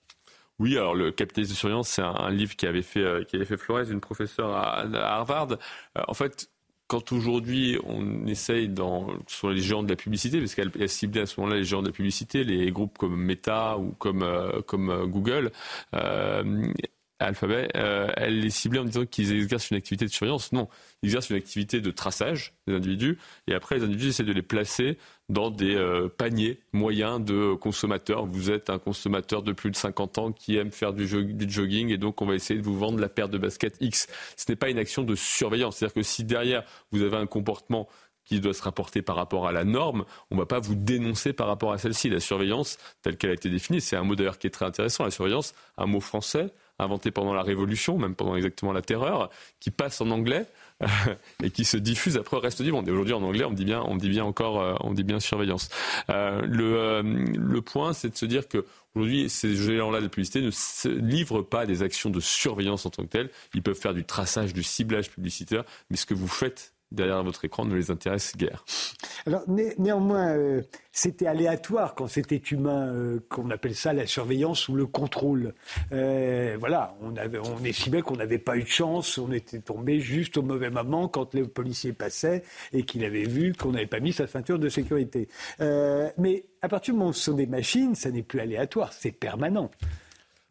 Oui, alors le capitalisme de surveillance, c'est un, livre qui avait fait, euh, qui avait fait Flores, une professeure à, Harvard. Euh, en fait, quand aujourd'hui on essaye dans, sur les géants de la publicité, parce qu'elle ciblait à ce moment-là les géants de la publicité, les groupes comme Meta ou comme, euh, euh, Google, euh, Alphabet, elle les ciblait en disant qu'ils exercent une activité de surveillance. Non, ils exercent une activité de traçage des individus, et après les individus essaient de les placer dans des euh, paniers moyens de consommateurs. Vous êtes un consommateur de plus de 50 ans qui aime faire du, du jogging, et donc on va essayer de vous vendre la paire de baskets X. Ce n'est pas une action de surveillance. C'est-à-dire que si derrière vous avez un comportement qui doit se rapporter par rapport à la norme, on ne va pas vous dénoncer par rapport à celle-ci. La surveillance, telle qu'elle a été définie, c'est un mot d'ailleurs qui est très intéressant. La surveillance, un mot français, inventé pendant la Révolution, même pendant exactement la Terreur, qui passe en anglais et qui se diffuse après le reste du monde. Et aujourd'hui, en anglais, on dit bien, on dit bien encore, euh, on dit bien surveillance. Euh, le, euh, le point, c'est de se dire que Aujourd'hui, ces géants-là de publicité ne se livrent pas des actions de surveillance en tant que telles. Ils peuvent faire du traçage, du ciblage publicitaire, mais ce que vous faites derrière votre écran ne les intéresse guère. Alors néanmoins, euh, c'était aléatoire quand c'était humain, euh, qu'on appelle ça la surveillance ou le contrôle. Euh, voilà, on, avait, on estimait qu'on n'avait pas eu de chance, on était tombé juste au mauvais moment quand le policier passait et qu'il avait vu qu'on n'avait pas mis sa ceinture de sécurité. mais à partir du moment où ce sont des machines, ça n'est plus aléatoire, c'est permanent.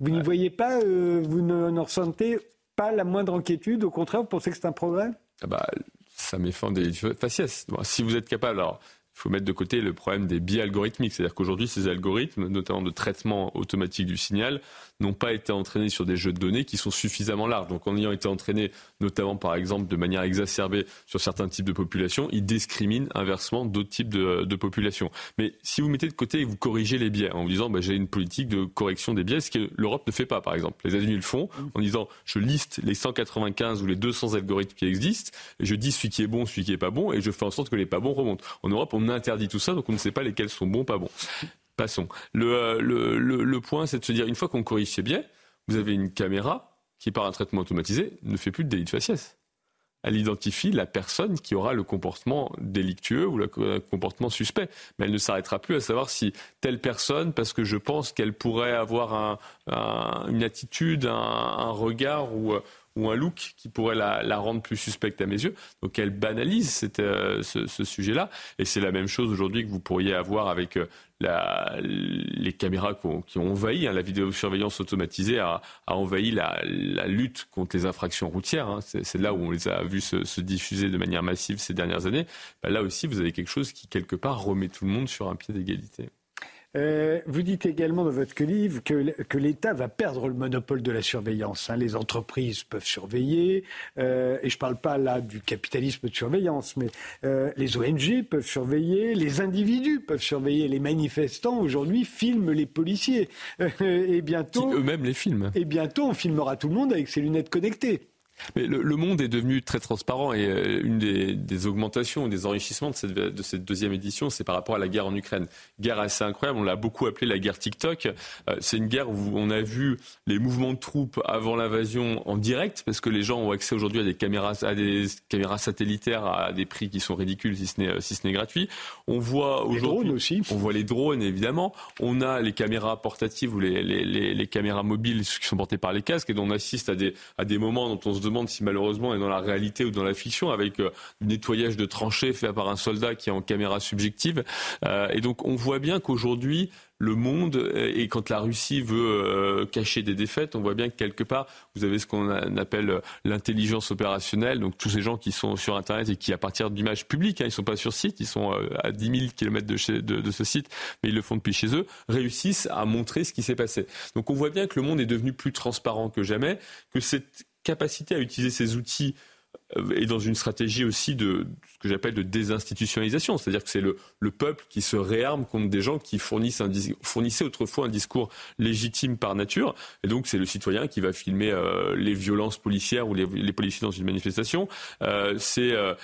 Vous n'y voyez pas, vous ne, ressentez pas la moindre inquiétude, au contraire, vous pensez que c'est un progrès? Ah bah, ça fin des faciès. si vous êtes capable, alors faut mettre de côté le problème des biais algorithmiques. C'est-à-dire qu'aujourd'hui, ces algorithmes, notamment de traitement automatique du signal, n'ont pas été entraînés sur des jeux de données qui sont suffisamment larges. Donc en ayant été entraînés, notamment par exemple de manière exacerbée sur certains types de populations, ils discriminent inversement d'autres types de, de, populations. Mais si vous mettez de côté et vous corrigez les biais en vous disant bah, j'ai une politique de correction des biais, ce que l'Europe ne fait pas par exemple. Les États-Unis le font en disant je liste les 195 ou les 200 algorithmes qui existent, et je dis celui qui est bon, celui qui est pas bon, et je fais en sorte que les pas bons remontent. En Europe, on interdit tout ça, donc on ne sait pas lesquels sont bons, pas bons. Passons. Euh, le, le, le, point, c'est de se dire, une fois qu'on corrige ces biais, vous avez une caméra qui, par un traitement automatisé, ne fait plus de délit de faciès. Elle identifie la personne qui aura le comportement délictueux ou le comportement suspect. Mais elle ne s'arrêtera plus à savoir si telle personne, parce que je pense qu'elle pourrait avoir un, un, une attitude, un, un regard ou, ou un look qui pourrait la, la, rendre plus suspecte à mes yeux. Donc elle banalise cette, euh, ce, ce sujet-là. Et c'est la même chose aujourd'hui que vous pourriez avoir avec euh, la, les caméras qui ont, qui ont envahi, hein, la vidéosurveillance automatisée a, a envahi la, la, lutte contre les infractions routières. Hein. C'est là où on les a vus se, se, diffuser de manière massive ces dernières années. Ben là aussi, vous avez quelque chose qui, quelque part, remet tout le monde sur un pied d'égalité. Euh, vous dites également dans votre livre que, que l'État va perdre le monopole de la surveillance. Hein. Les entreprises peuvent surveiller, euh, et je ne parle pas là du capitalisme de surveillance, mais euh, les ONG peuvent surveiller, les individus peuvent surveiller, les manifestants aujourd'hui filment les policiers. (laughs) et bientôt, eux-mêmes les filment. Et bientôt, on filmera tout le monde avec ses lunettes connectées. Mais le, le, monde est devenu très transparent et euh, une des, des, augmentations, des enrichissements de cette, de cette deuxième édition, c'est par rapport à la guerre en Ukraine. Guerre assez incroyable, on l'a beaucoup appelée la guerre TikTok. Euh, c'est une guerre où on a vu les mouvements de troupes avant l'invasion en direct, parce que les gens ont accès aujourd'hui à des caméras, à des caméras satellitaires à des prix qui sont ridicules si ce n'est si ce n'est gratuit. On voit aujourd'hui, aussi. on voit les drones évidemment. On a les caméras portatives ou les, les, les, les caméras mobiles qui sont portées par les casques et dont on assiste à des à des moments dont on se demande si malheureusement est dans la réalité ou dans la fiction, avec euh, nettoyage de tranchées fait par un soldat qui est en caméra subjective. Euh, et donc on voit bien qu'aujourd'hui, le monde, et quand la Russie veut euh, cacher des défaites, on voit bien que quelque part, vous avez ce qu'on appelle l'intelligence opérationnelle, donc tous ces gens qui sont sur Internet et qui, à partir d'images publiques, hein, ils ne sont pas sur site, ils sont euh, à 10 000 km de, de, ce site, mais ils le font depuis chez eux, réussissent à montrer ce qui s'est passé. Donc on voit bien que le monde est devenu plus transparent que jamais, que cette capacité à utiliser ces outils et dans une stratégie aussi de ce que j'appelle de désinstitutionnalisation, c'est-à-dire que c'est le, le, peuple qui se réarme contre des gens qui fournissent fournissaient autrefois un discours légitime par nature, et donc c'est le citoyen qui va filmer euh, les violences policières ou les, policiers dans une manifestation. Euh, euh,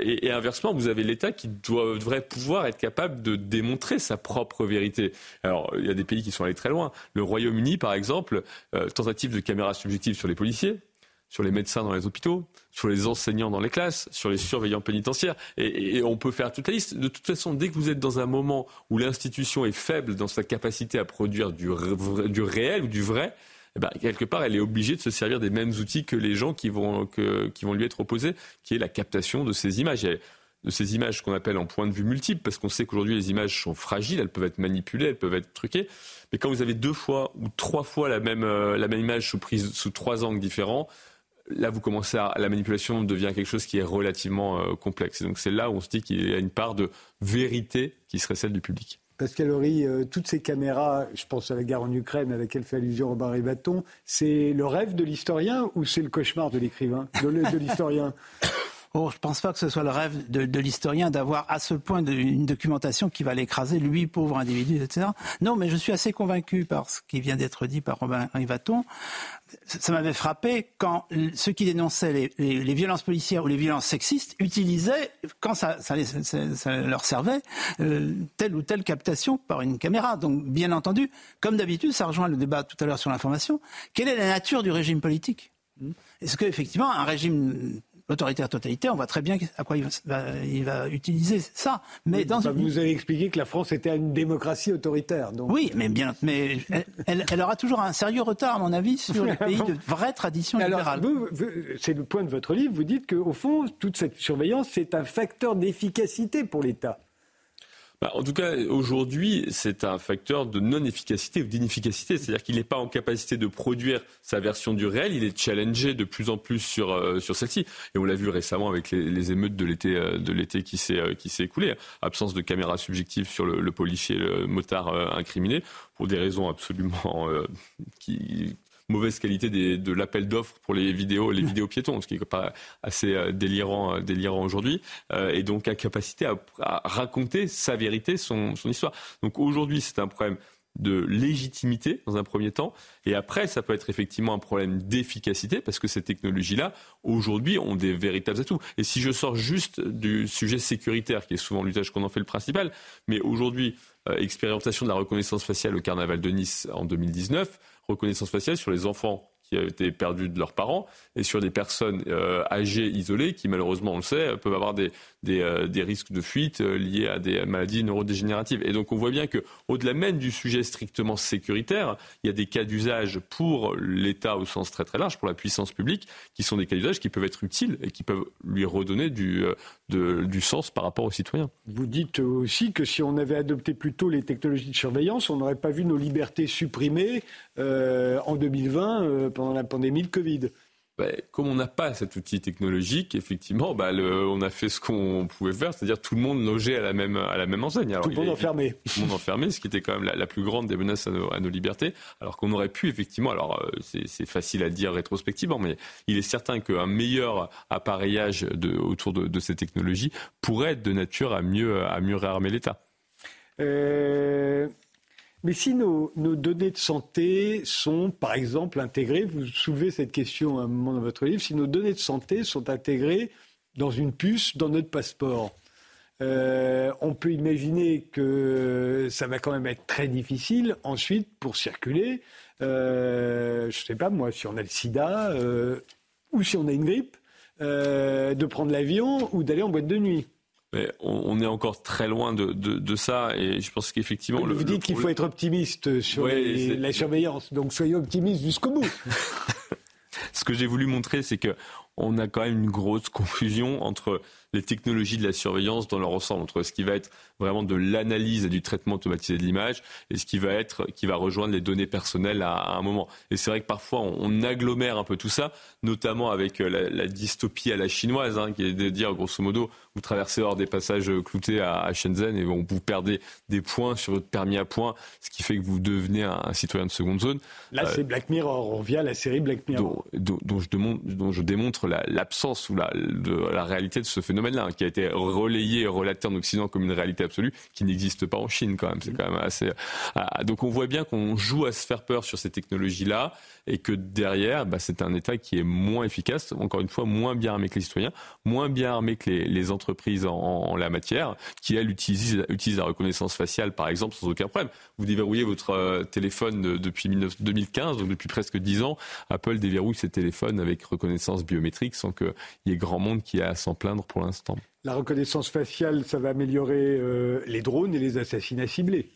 et, inversement, vous avez l'État qui doit, devrait pouvoir être capable de démontrer sa propre vérité. Alors il y a des pays qui sont allés très loin. Le Royaume-Uni, par exemple, euh, tentative de caméra subjective sur les policiers sur les médecins dans les hôpitaux, sur les enseignants dans les classes, sur les surveillants pénitentiaires, et, on peut faire toute la liste. De toute façon, dès que vous êtes dans un moment où l'institution est faible dans sa capacité à produire du, réel ou du vrai, eh ben, quelque part, elle est obligée de se servir des mêmes outils que les gens qui vont, qui vont lui être opposés, qui est la captation de ces images. Et de ces images qu'on appelle en point de vue multiple, parce qu'on sait qu'aujourd'hui les images sont fragiles, elles peuvent être manipulées, elles peuvent être truquées. Mais quand vous avez deux fois ou trois fois la même, euh, la même image prise, sous trois angles différents, là, vous commencez à, la manipulation devient quelque chose qui est relativement euh, complexe. Et donc c'est là où on se dit qu'il y a une part de vérité qui serait celle du public. Pascal Horry, euh, toutes ces caméras, je pense à la guerre en Ukraine à laquelle fait allusion Robin Ribaton, c'est le rêve de l'historien ou c'est le cauchemar de l'écrivain, de l'historien? (laughs) Oh, je ne pense pas que ce soit le rêve de, l'historien d'avoir à ce point une documentation qui va l'écraser, lui, pauvre individu, etc. Non, mais je suis assez convaincu par ce qui vient d'être dit par Robin Rivaton. Ça m'avait frappé quand ceux qui dénonçaient les, violences policières ou les violences sexistes utilisaient, quand ça leur servait, euh, telle ou telle captation par une caméra. Donc, bien entendu, comme d'habitude, ça rejoint le débat tout à l'heure sur l'information, quelle est la nature du régime politique? Est-ce qu'effectivement, un régime autoritaire totalitaire, on voit très bien à quoi il va, il va utiliser ça. Mais oui, dans bah, une... vous avez expliqué que la France était une démocratie autoritaire. Donc... Oui, mais bien, mais elle, elle, aura toujours un sérieux retard, à mon avis, sur les (laughs) pays de vraie tradition libérale. C'est le point de votre livre. Vous dites qu'au fond, toute cette surveillance, c'est un facteur d'efficacité pour l'État. Bah, en tout cas, aujourd'hui, c'est un facteur de non-efficacité ou d'inefficacité. C'est-à-dire qu'il n'est pas en capacité de produire sa version du réel. Il est challengé de plus en plus sur, euh, sur celle-ci. Et on l'a vu récemment avec les, émeutes de l'été, euh, de l'été qui s'est, euh, qui s'est écoulé. Absence de caméra subjective sur le, policier, le motard incriminé, pour des raisons absolument qui, mauvaise qualité de l'appel d'offres pour les vidéos, les vidéos piétons, ce qui est pas assez euh, délirant, euh, délirant aujourd'hui, euh, et donc à, à raconter sa vérité, son histoire. Donc aujourd'hui, c'est un problème de légitimité dans un premier temps, et après, ça peut être effectivement un problème d'efficacité, parce que ces technologies-là, aujourd'hui, ont des véritables atouts. Et si je sors juste du sujet sécuritaire, qui est souvent l'usage qu'on en fait le principal, mais aujourd'hui, expérimentation de la reconnaissance faciale au carnaval de Nice en 2019, reconnaissance faciale sur les enfants qui ont été perdus de leurs parents et sur des personnes euh, âgées, isolées, qui malheureusement, on le sait, peuvent avoir des, des, euh, des risques de fuite euh, liés à des maladies neurodégénératives. Et donc on voit bien que, au-delà même du sujet strictement sécuritaire, il y a des cas d'usage pour l'État au sens très très large, pour la puissance publique, qui sont des cas d'usage qui peuvent être utiles et qui peuvent lui redonner du, de, du sens par rapport aux citoyens. Vous dites aussi que si on avait adopté plus tôt les technologies de surveillance, on n'aurait pas vu nos libertés supprimées euh, en 2020 euh, pendant la pandémie de Covid. Bah, comme on n'a pas cet outil technologique, effectivement, bah, on a fait ce qu'on pouvait faire, c'est-à-dire tout le monde logeait à la même, à la même enseigne. tout le monde enfermé. (laughs) Tout le monde enfermé, ce qui était quand même la, plus grande des menaces à nos, libertés. Alors qu'on aurait pu, effectivement, alors euh, c'est facile à dire rétrospectivement, mais il est certain qu'un meilleur appareillage de, autour de, ces technologies pourrait être de nature à mieux, à mieux réarmer l'État. Euh, mais si nos, données de santé sont, par exemple, intégrées, vous soulevez cette question à un moment dans votre livre, si nos données de santé sont intégrées dans une puce dans notre passeport, euh, on peut imaginer que ça va quand même être très difficile ensuite pour circuler. Euh, je ne sais pas moi, si on a le sida euh, ou si on a une grippe, de prendre l'avion ou d'aller en boîte de nuit. Mais on, est encore très loin de, de, de ça et je pense qu'effectivement. Vous dites qu'il faut être optimiste sur la surveillance, donc soyez optimiste jusqu'au bout. (laughs) (laughs) Ce que j'ai voulu montrer, c'est que on a quand même une grosse confusion entre les technologies de la surveillance dans leur ensemble, entre ce qui va être vraiment de l'analyse et du traitement automatisé de l'image et ce qui va être, qui va rejoindre les données personnelles à, un moment. Et c'est vrai que parfois on, agglomère un peu tout ça, notamment avec euh, la, dystopie à la chinoise, hein, qui est de dire grosso modo, vous traversez hors des passages cloutés à, Shenzhen et vous perdez des points sur votre permis à points, ce qui fait que vous devenez un, citoyen de seconde zone. Là, c'est Black Mirror, on revient à la série Black Mirror. Dont, je, démontre, dont je démontre l'absence ou la, de, la réalité de ce phénomène-là, hein, qui a été relayé et relaté en Occident comme une réalité absolue, qui n'existe pas en Chine quand même. C'est quand même assez. Ah, donc on voit bien qu'on joue à se faire peur sur ces technologies-là et que derrière, bah, c'est un État qui est moins efficace, encore une fois, moins bien armé que les citoyens, moins bien armé que les, les entreprises en, en, la matière, qui elles utilisent, utilisent la reconnaissance faciale, par exemple, sans aucun problème. Vous déverrouillez votre euh, téléphone depuis 2015, donc depuis presque 10 ans, Apple déverrouille ses téléphones avec reconnaissance biométrique sans qu'il y ait grand monde qui a à s'en plaindre pour l'instant. La reconnaissance faciale, ça va améliorer euh, les drones et les assassinats ciblés.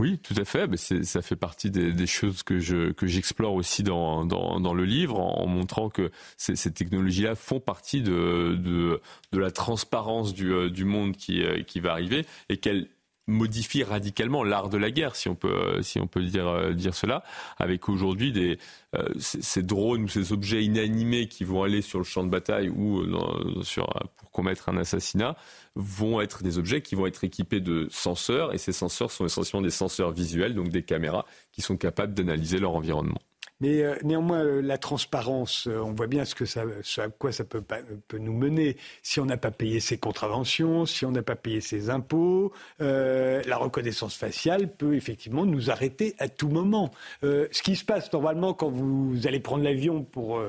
Oui, tout à fait. Mais ça fait partie des, choses que je que j'explore aussi dans, dans, le livre, en, montrant que ces, technologies-là font partie de, de, de la transparence du, euh, du monde qui, euh, qui va arriver et qu'elles modifie radicalement l'art de la guerre, si on peut, euh, si on peut dire, euh, dire cela, avec aujourd'hui des, euh, ces, drones ou ces objets inanimés qui vont aller sur le champ de bataille ou sur, pour commettre un assassinat, vont être des objets qui vont être équipés de senseurs, et ces senseurs sont essentiellement des senseurs visuels, donc des caméras, qui sont capables d'analyser leur environnement. Mais euh, néanmoins, euh, la transparence, euh, on voit bien ce, que ça, à quoi ça peut, nous mener. Si on n'a pas payé ses contraventions, si on n'a pas payé ses impôts, la reconnaissance faciale peut effectivement nous arrêter à tout moment. ce qui se passe normalement quand vous allez prendre l'avion pour,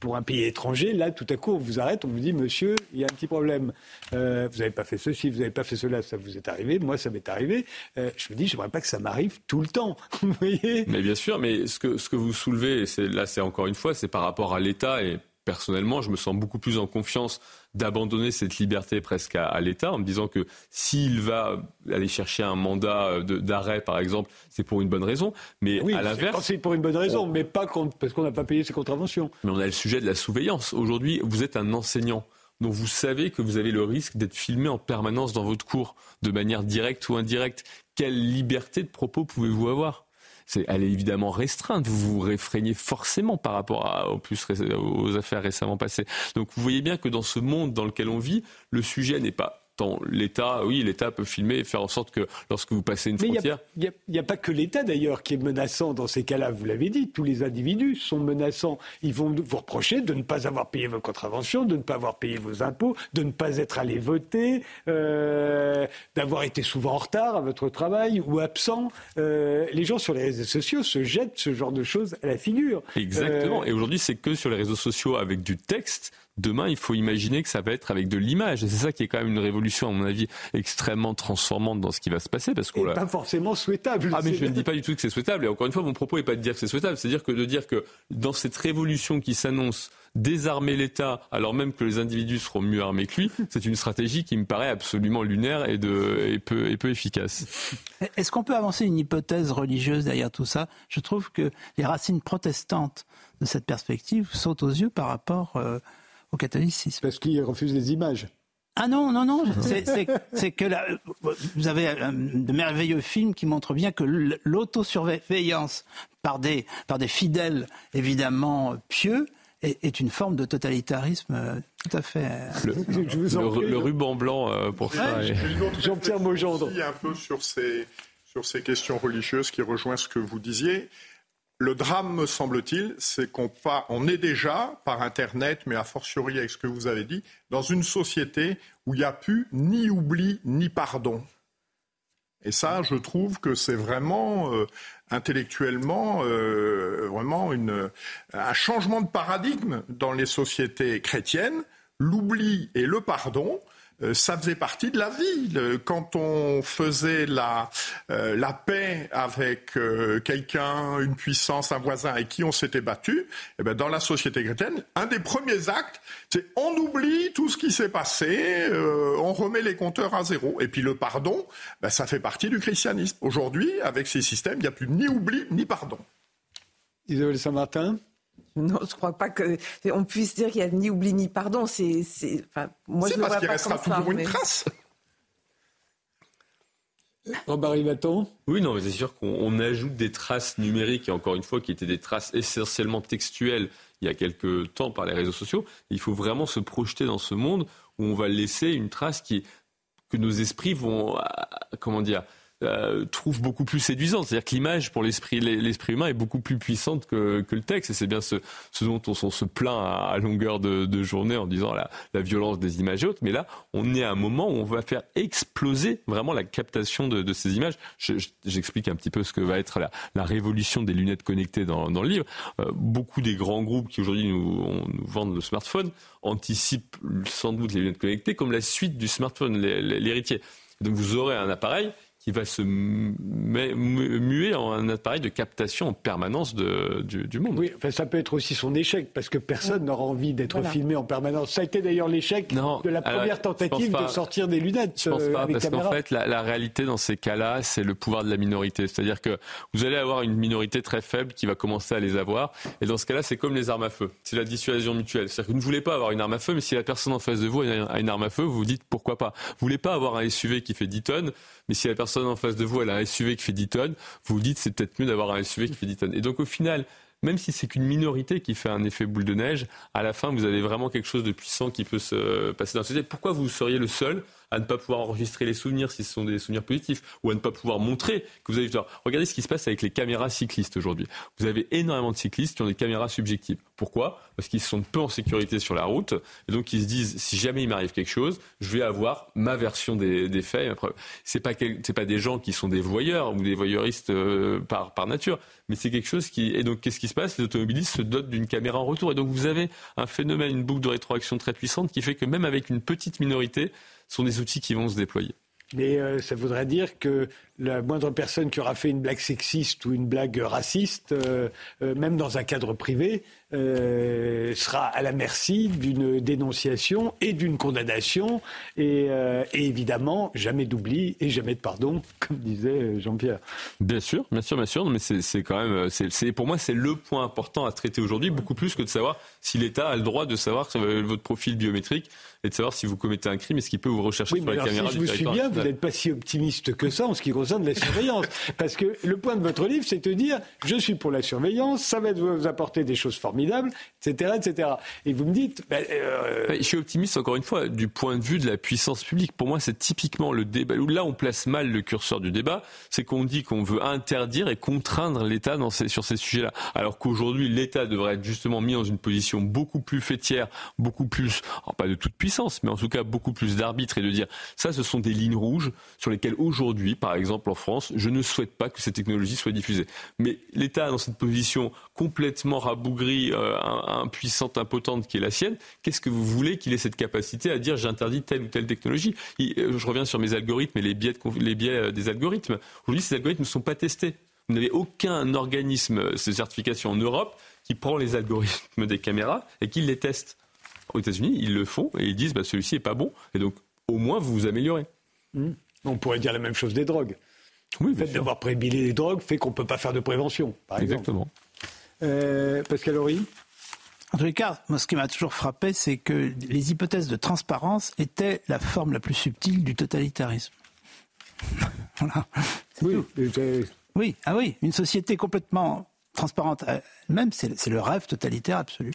pour un pays étranger, là, tout à coup, on vous arrête, on vous dit, monsieur, il y a un petit problème. vous n'avez pas fait ceci, vous n'avez pas fait cela, ça vous est arrivé, moi, ça m'est arrivé. je me dis, je voudrais pas que ça m'arrive tout le temps. (laughs) vous voyez? Mais bien sûr, mais ce que, ce que vous et là c'est encore une fois, c'est par rapport à l'État et personnellement, je me sens beaucoup plus en confiance d'abandonner cette liberté presque à, l'État en me disant que s'il va aller chercher un mandat d'arrêt, par exemple, c'est pour une bonne raison. Mais à l'inverse. C'est pour une bonne raison, mais pas parce qu'on n'a pas payé ses contraventions. Mais on a le sujet de la surveillance. Aujourd'hui, vous êtes un enseignant dont vous savez que vous avez le risque d'être filmé en permanence dans votre cours, de manière directe ou indirecte. Quelle liberté de propos pouvez-vous avoir? Elle est évidemment restreinte. Vous vous réfrénez forcément par rapport à, aux, plus, aux affaires récemment passées. Donc vous voyez bien que dans ce monde dans lequel on vit, le sujet n'est pas l'État, oui, l'État peut filmer et faire en sorte que lorsque vous passez une frontière. Il n'y a, pas que l'État d'ailleurs qui est menaçant dans ces cas-là, vous l'avez dit, tous les individus sont menaçants. Ils vont vous reprocher de ne pas avoir payé vos contraventions, de ne pas avoir payé vos impôts, de ne pas être allé voter, euh, d'avoir été souvent en retard à votre travail ou absent. Euh, les gens sur les réseaux sociaux se jettent ce genre de choses à la figure. Exactement. Euh, et aujourd'hui, c'est que sur les réseaux sociaux avec du texte Demain, il faut imaginer que ça va être avec de l'image. Et c'est ça qui est quand même une révolution, à mon avis, extrêmement transformante dans ce qui va se passer. Parce qu'on pas forcément souhaitable. Ah, mais je ne dis pas du tout que c'est souhaitable. Et encore une fois, mon propos n'est pas de dire que c'est souhaitable. C'est-à-dire que de dire que dans cette révolution qui s'annonce, désarmer l'État alors même que les individus seront mieux armés que lui, (laughs) c'est une stratégie qui me paraît absolument lunaire et, de, et, peu, et peu efficace. Est-ce qu'on peut avancer une hypothèse religieuse derrière tout ça? Je trouve que les racines protestantes de cette perspective sautent aux yeux par rapport euh, au catholicisme. Parce qu'il refuse les images. Ah non, non, non, c'est que vous avez de merveilleux films qui montrent bien que l'autosurveillance par des, par des fidèles évidemment pieux est, une forme de totalitarisme euh, tout à fait. Le, le, ruban blanc euh, pour ça. Jean-Pierre Maugendre. un peu sur ces, sur ces questions religieuses qui rejoint ce que vous disiez. Le drame, me semble-t-il, c'est qu'on on est déjà, par Internet, mais a fortiori avec ce que vous avez dit, dans une société où il n'y a plus ni oubli ni pardon. Et ça, je trouve que c'est vraiment euh, intellectuellement euh, vraiment un changement de paradigme dans les sociétés chrétiennes. L'oubli et le pardon, ça faisait partie de la vie. Quand on faisait la, euh, la paix avec euh, quelqu'un, une puissance, un voisin avec qui on s'était battu, eh ben dans la société chrétienne, un des premiers actes, c'est on oublie tout ce qui s'est passé, on remet les compteurs à zéro. Et puis le pardon, ben, ça fait partie du christianisme. Aujourd'hui, avec ces systèmes, il n'y a plus ni oubli ni pardon. Isabelle Saint-Martin non, je ne crois pas qu'on puisse dire qu'il n'y a ni oubli ni pardon. C'est, enfin, moi, je parce qu'il restera toujours une trace. Robert Oui, non, mais c'est sûr qu'on ajoute des traces numériques, et encore une fois, qui étaient des traces essentiellement textuelles il y a quelques temps par les réseaux sociaux. Il faut vraiment se projeter dans ce monde où on va laisser une trace qui, que nos esprits vont, comment dire, euh, trouve beaucoup plus séduisante. C'est-à-dire que l'image pour l'esprit, l'esprit humain est beaucoup plus puissante que, que le texte. Et c'est bien ce, dont on, se plaint à, longueur de, journée en disant la, la, violence des images et autres. Mais là, on est à un moment où on va faire exploser vraiment la captation de, ces images. j'explique un petit peu ce que va être la, la révolution des lunettes connectées dans, dans le livre. Euh, beaucoup des grands groupes qui aujourd'hui nous vendent le smartphone anticipent sans doute les lunettes connectées comme la suite du smartphone, l'héritier. Donc vous aurez un appareil qui va se muer en un appareil de captation en permanence de, du, monde. Oui, enfin, ça peut être aussi son échec, parce que personne n'aura envie d'être filmé en permanence. Ça a été d'ailleurs l'échec de la première tentative de sortir des lunettes. Je pense pas, euh, parce qu'en fait, la, la, réalité dans ces cas-là, c'est le pouvoir de la minorité. C'est-à-dire que vous allez avoir une minorité très faible qui va commencer à les avoir, et dans ce cas-là, c'est comme les armes à feu. C'est la dissuasion mutuelle. C'est-à-dire que vous ne voulez pas avoir une arme à feu, mais si la personne en face de vous a une arme à feu, vous vous dites pourquoi pas. Vous voulez pas avoir un SUV qui fait 10 tonnes, mais si la personne en face de vous, elle a un SUV qui fait 10 tonnes, vous vous dites c'est peut-être mieux d'avoir un SUV qui fait 10 tonnes. Et donc au final, même si c'est qu'une minorité qui fait un effet boule de neige, à la fin, vous avez vraiment quelque chose de puissant qui peut se passer dans la société. Pourquoi vous seriez le seul à ne pas pouvoir enregistrer les souvenirs si ce sont des souvenirs positifs, ou à ne pas pouvoir montrer que vous avez vu. Regardez ce qui se passe avec les caméras cyclistes aujourd'hui. Vous avez énormément de cyclistes qui ont des caméras subjectives. Pourquoi? Parce qu'ils sont peu en sécurité sur la route, et donc ils se disent si jamais il m'arrive quelque chose, je vais avoir ma version des, des faits. C'est pas c'est pas des gens qui sont des voyeurs ou des voyeuristes euh, par par nature, mais c'est quelque chose qui et donc qu'est-ce qui se passe? Les automobilistes se dotent d'une caméra en retour, et donc vous avez un phénomène, une boucle de rétroaction très puissante qui fait que même avec une petite minorité sont des outils qui vont se déployer. Mais euh, ça voudrait dire que la moindre personne qui aura fait une blague sexiste ou une blague raciste, euh, euh, même dans un cadre privé, sera à la merci d'une dénonciation et d'une condamnation. Et, et évidemment, jamais d'oubli et jamais de pardon, (laughs) comme disait Jean-Pierre. Bien sûr, bien sûr, bien sûr. Mais c'est quand même, c'est pour moi, c'est le point important à traiter aujourd'hui, beaucoup plus que de savoir si l'État a le droit de savoir votre profil biométrique et de savoir si vous commettez un crime et ce qu'il peut vous rechercher sur les caméras si je vous suis bien, vous n'êtes pas si optimiste que ça en ce qui concerne la surveillance. (laughs) Parce que le point de votre livre, c'est de dire je suis pour la surveillance, ça va vous apporter des choses formidables, etc. etc. Et vous me dites. Ben, euh, Je suis optimiste, encore une fois, du point de vue de la puissance publique. Pour moi, c'est typiquement le débat. Là, on place mal le curseur du débat, c'est qu'on dit qu'on veut interdire et contraindre l'État sur ces sujets-là. Alors qu'aujourd'hui, l'État devrait être justement mis dans une position beaucoup plus fêtière, beaucoup plus, alors pas de toute puissance, mais en tout cas beaucoup plus d'arbitres et de dire ça, ce sont des lignes rouges sur lesquelles aujourd'hui, par exemple en France, je ne souhaite pas que ces technologies soient diffusées. Mais l'État, dans cette position complètement rabougrie, euh, impuissante, impotente qui est la sienne, qu'est-ce que vous voulez qu'il ait cette capacité à dire j'interdis telle ou telle technologie? Euh, Je reviens sur mes algorithmes et les biais, les biais euh, des algorithmes. Aujourd'hui, ces algorithmes ne sont pas testés. Vous n'avez aucun organisme de certification en Europe qui prend les algorithmes des caméras et qui les teste. Aux États-Unis, ils le font et ils disent bah, celui-ci n'est pas bon. Et donc, au moins, vous vous améliorez. Hmm. On pourrait dire la même chose des drogues. Oui, le fait d'avoir prohibé les drogues fait qu'on ne peut pas faire de prévention, par Exactement. Euh, Pascal Horry en tous les cas, moi, ce qui m'a toujours frappé, c'est que les hypothèses de transparence étaient la forme la plus subtile du totalitarisme. (laughs) voilà. Oui, oui, ah oui, une société complètement transparente elle-même, c'est le rêve totalitaire absolu.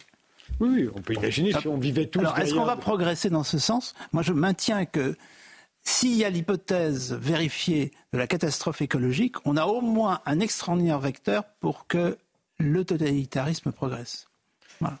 Oui, on peut imaginer si on vivait tous. Alors, est-ce qu'on va progresser dans ce sens? Moi, je maintiens que s'il y a l'hypothèse vérifiée de la catastrophe écologique, on a au moins un extraordinaire vecteur pour que le totalitarisme progresse.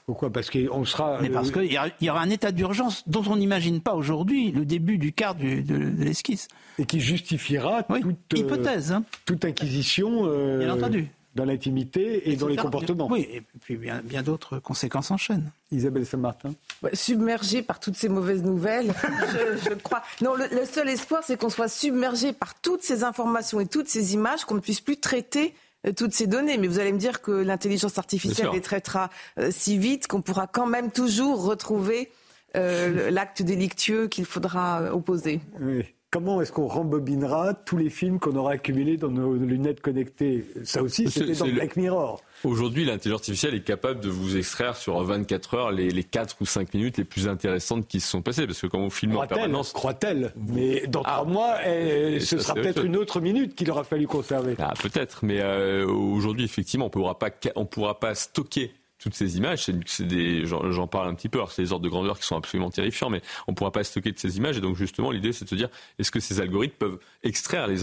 Pourquoi? Parce qu'on sera. Mais parce euh, qu'il y, aura un état d'urgence dont on n'imagine pas aujourd'hui le début du quart de, l'esquisse. Et qui justifiera toute euh, hypothèse, hein. toute acquisition. Euh, Bien entendu dans l'intimité et dans les comportements. Oui, et puis bien, bien d'autres conséquences enchaînent. Isabelle Saint-Martin. submergé par toutes ces mauvaises nouvelles, (laughs) je, crois. Non, le, seul espoir, c'est qu'on soit submergé par toutes ces informations et toutes ces images, qu'on ne puisse plus traiter euh, toutes ces données. Mais vous allez me dire que l'intelligence artificielle les traitera euh, si vite qu'on pourra quand même toujours retrouver euh, l'acte délictueux qu'il faudra opposer. Oui. Comment est-ce qu'on rembobinera tous les films qu'on aura accumulés dans nos lunettes connectées? Ça aussi, c'était dans Black Mirror. Aujourd'hui, l'intelligence artificielle est capable de vous extraire sur 24 heures les, les 4 ou 5 minutes les plus intéressantes qui se sont passées. Parce que quand on filme en permanence. Croit-elle? Mais dans ah. mois, ce sera peut-être une autre minute qu'il aura fallu conserver. Ah, peut-être. Mais euh, aujourd'hui, effectivement, on ne pourra pas stocker toutes ces images, c'est des, j'en parle un petit peu, c'est des ordres de grandeur qui sont absolument terrifiants, mais on ne pourra pas stocker de ces images. Et donc justement, l'idée, c'est de se dire, est-ce que ces algorithmes peuvent extraire les,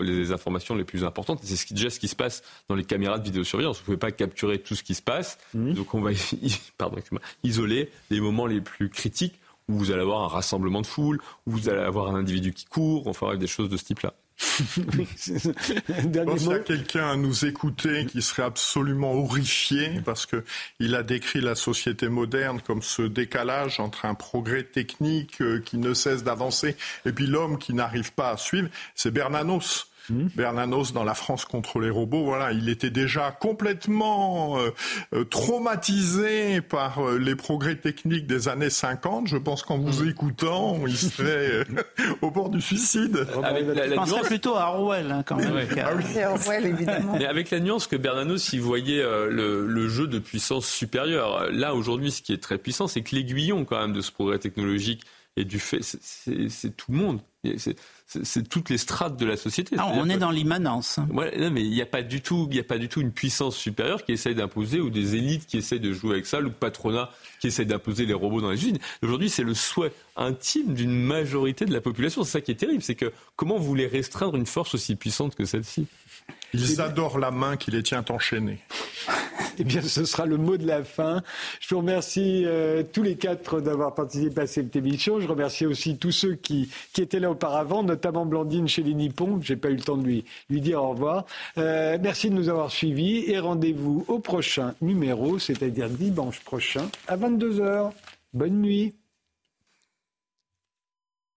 les, informations les plus importantes? C'est ce déjà ce qui se passe dans les caméras de vidéosurveillance. Vous ne pouvez pas capturer tout ce qui se passe, mmh. donc on va (laughs) pardon, isoler les moments les plus critiques où vous allez avoir un rassemblement de foule, où vous allez avoir un individu qui court, fera des choses de ce type-là. (laughs) Pense qu'il y a quelqu'un à nous écouter qui serait absolument horrifié parce que il a décrit la société moderne comme ce décalage entre un progrès technique euh, qui ne cesse d'avancer et puis l'homme qui n'arrive pas à suivre. C'est Bernanos Hmm. Bernanos dans La France contre les robots, voilà, il était déjà complètement euh, euh, traumatisé par euh, les progrès techniques des années 50. Je pense qu'en vous hmm. écoutant, il serait (laughs) au bord du suicide. Avec la, Je penserais plutôt à Orwell, hein, quand même. Ah Orwell, évidemment. Mais avec la nuance que Bernanos, il voyait le, le, jeu de puissance supérieure. Là, aujourd'hui, ce qui est très puissant, c'est que l'aiguillon, quand même, de ce progrès technologique et du fait, c'est tout le monde. C'est toutes les strates de la société. Ah, on est dans l'immanence. Ouais, mais il n'y a pas du tout, il a pas du tout une puissance supérieure qui essaye d'imposer ou des élites qui essayent de jouer avec ça, ou le patronat qui essaye d'imposer les robots dans les usines. Aujourd'hui, c'est le souhait intime d'une majorité de la population. C'est ça qui est terrible, c'est que comment vous voulez restreindre une force aussi puissante que celle-ci? Ils adorent la main qui les tient enchaînés. (laughs) Eh bien, ce sera le mot de la fin. Je vous remercie euh, tous les quatre d'avoir participé à cette émission. Je remercie aussi tous ceux qui, qui étaient là auparavant, notamment Blandine chez les Nippons. J'ai pas eu le temps de lui, lui dire au revoir. Euh, merci de nous avoir suivis et rendez-vous au prochain numéro, c'est-à-dire dimanche prochain à 22h. Bonne nuit.